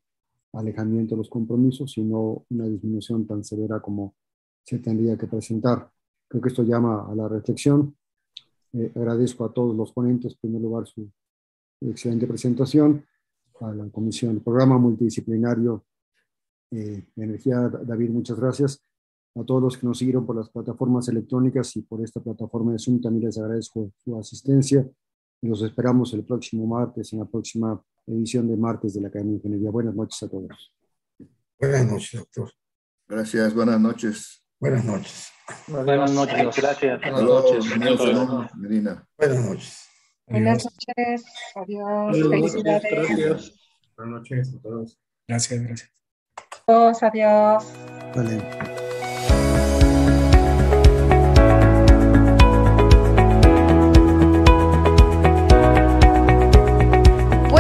alejamiento de los compromisos, sino una disminución tan severa como se tendría que presentar. Creo que esto llama a la reflexión eh, agradezco a todos los ponentes, en primer lugar, su excelente presentación, a la comisión, el programa multidisciplinario eh, de energía, David, muchas gracias. A todos los que nos siguieron por las plataformas electrónicas y por esta plataforma de Zoom, también les agradezco su asistencia y los esperamos el próximo martes en la próxima edición de martes de la Academia de Ingeniería. Buenas noches a todos. Buenas noches, doctor. Gracias, buenas noches. Buenas noches. Buenas noches, gracias. Buenas noches. Medina. Buenas noches. Buenas noches. Adiós. Felicidades. Gracias. Buenas noches a todos. Gracias, gracias. Todos, adiós. Vale.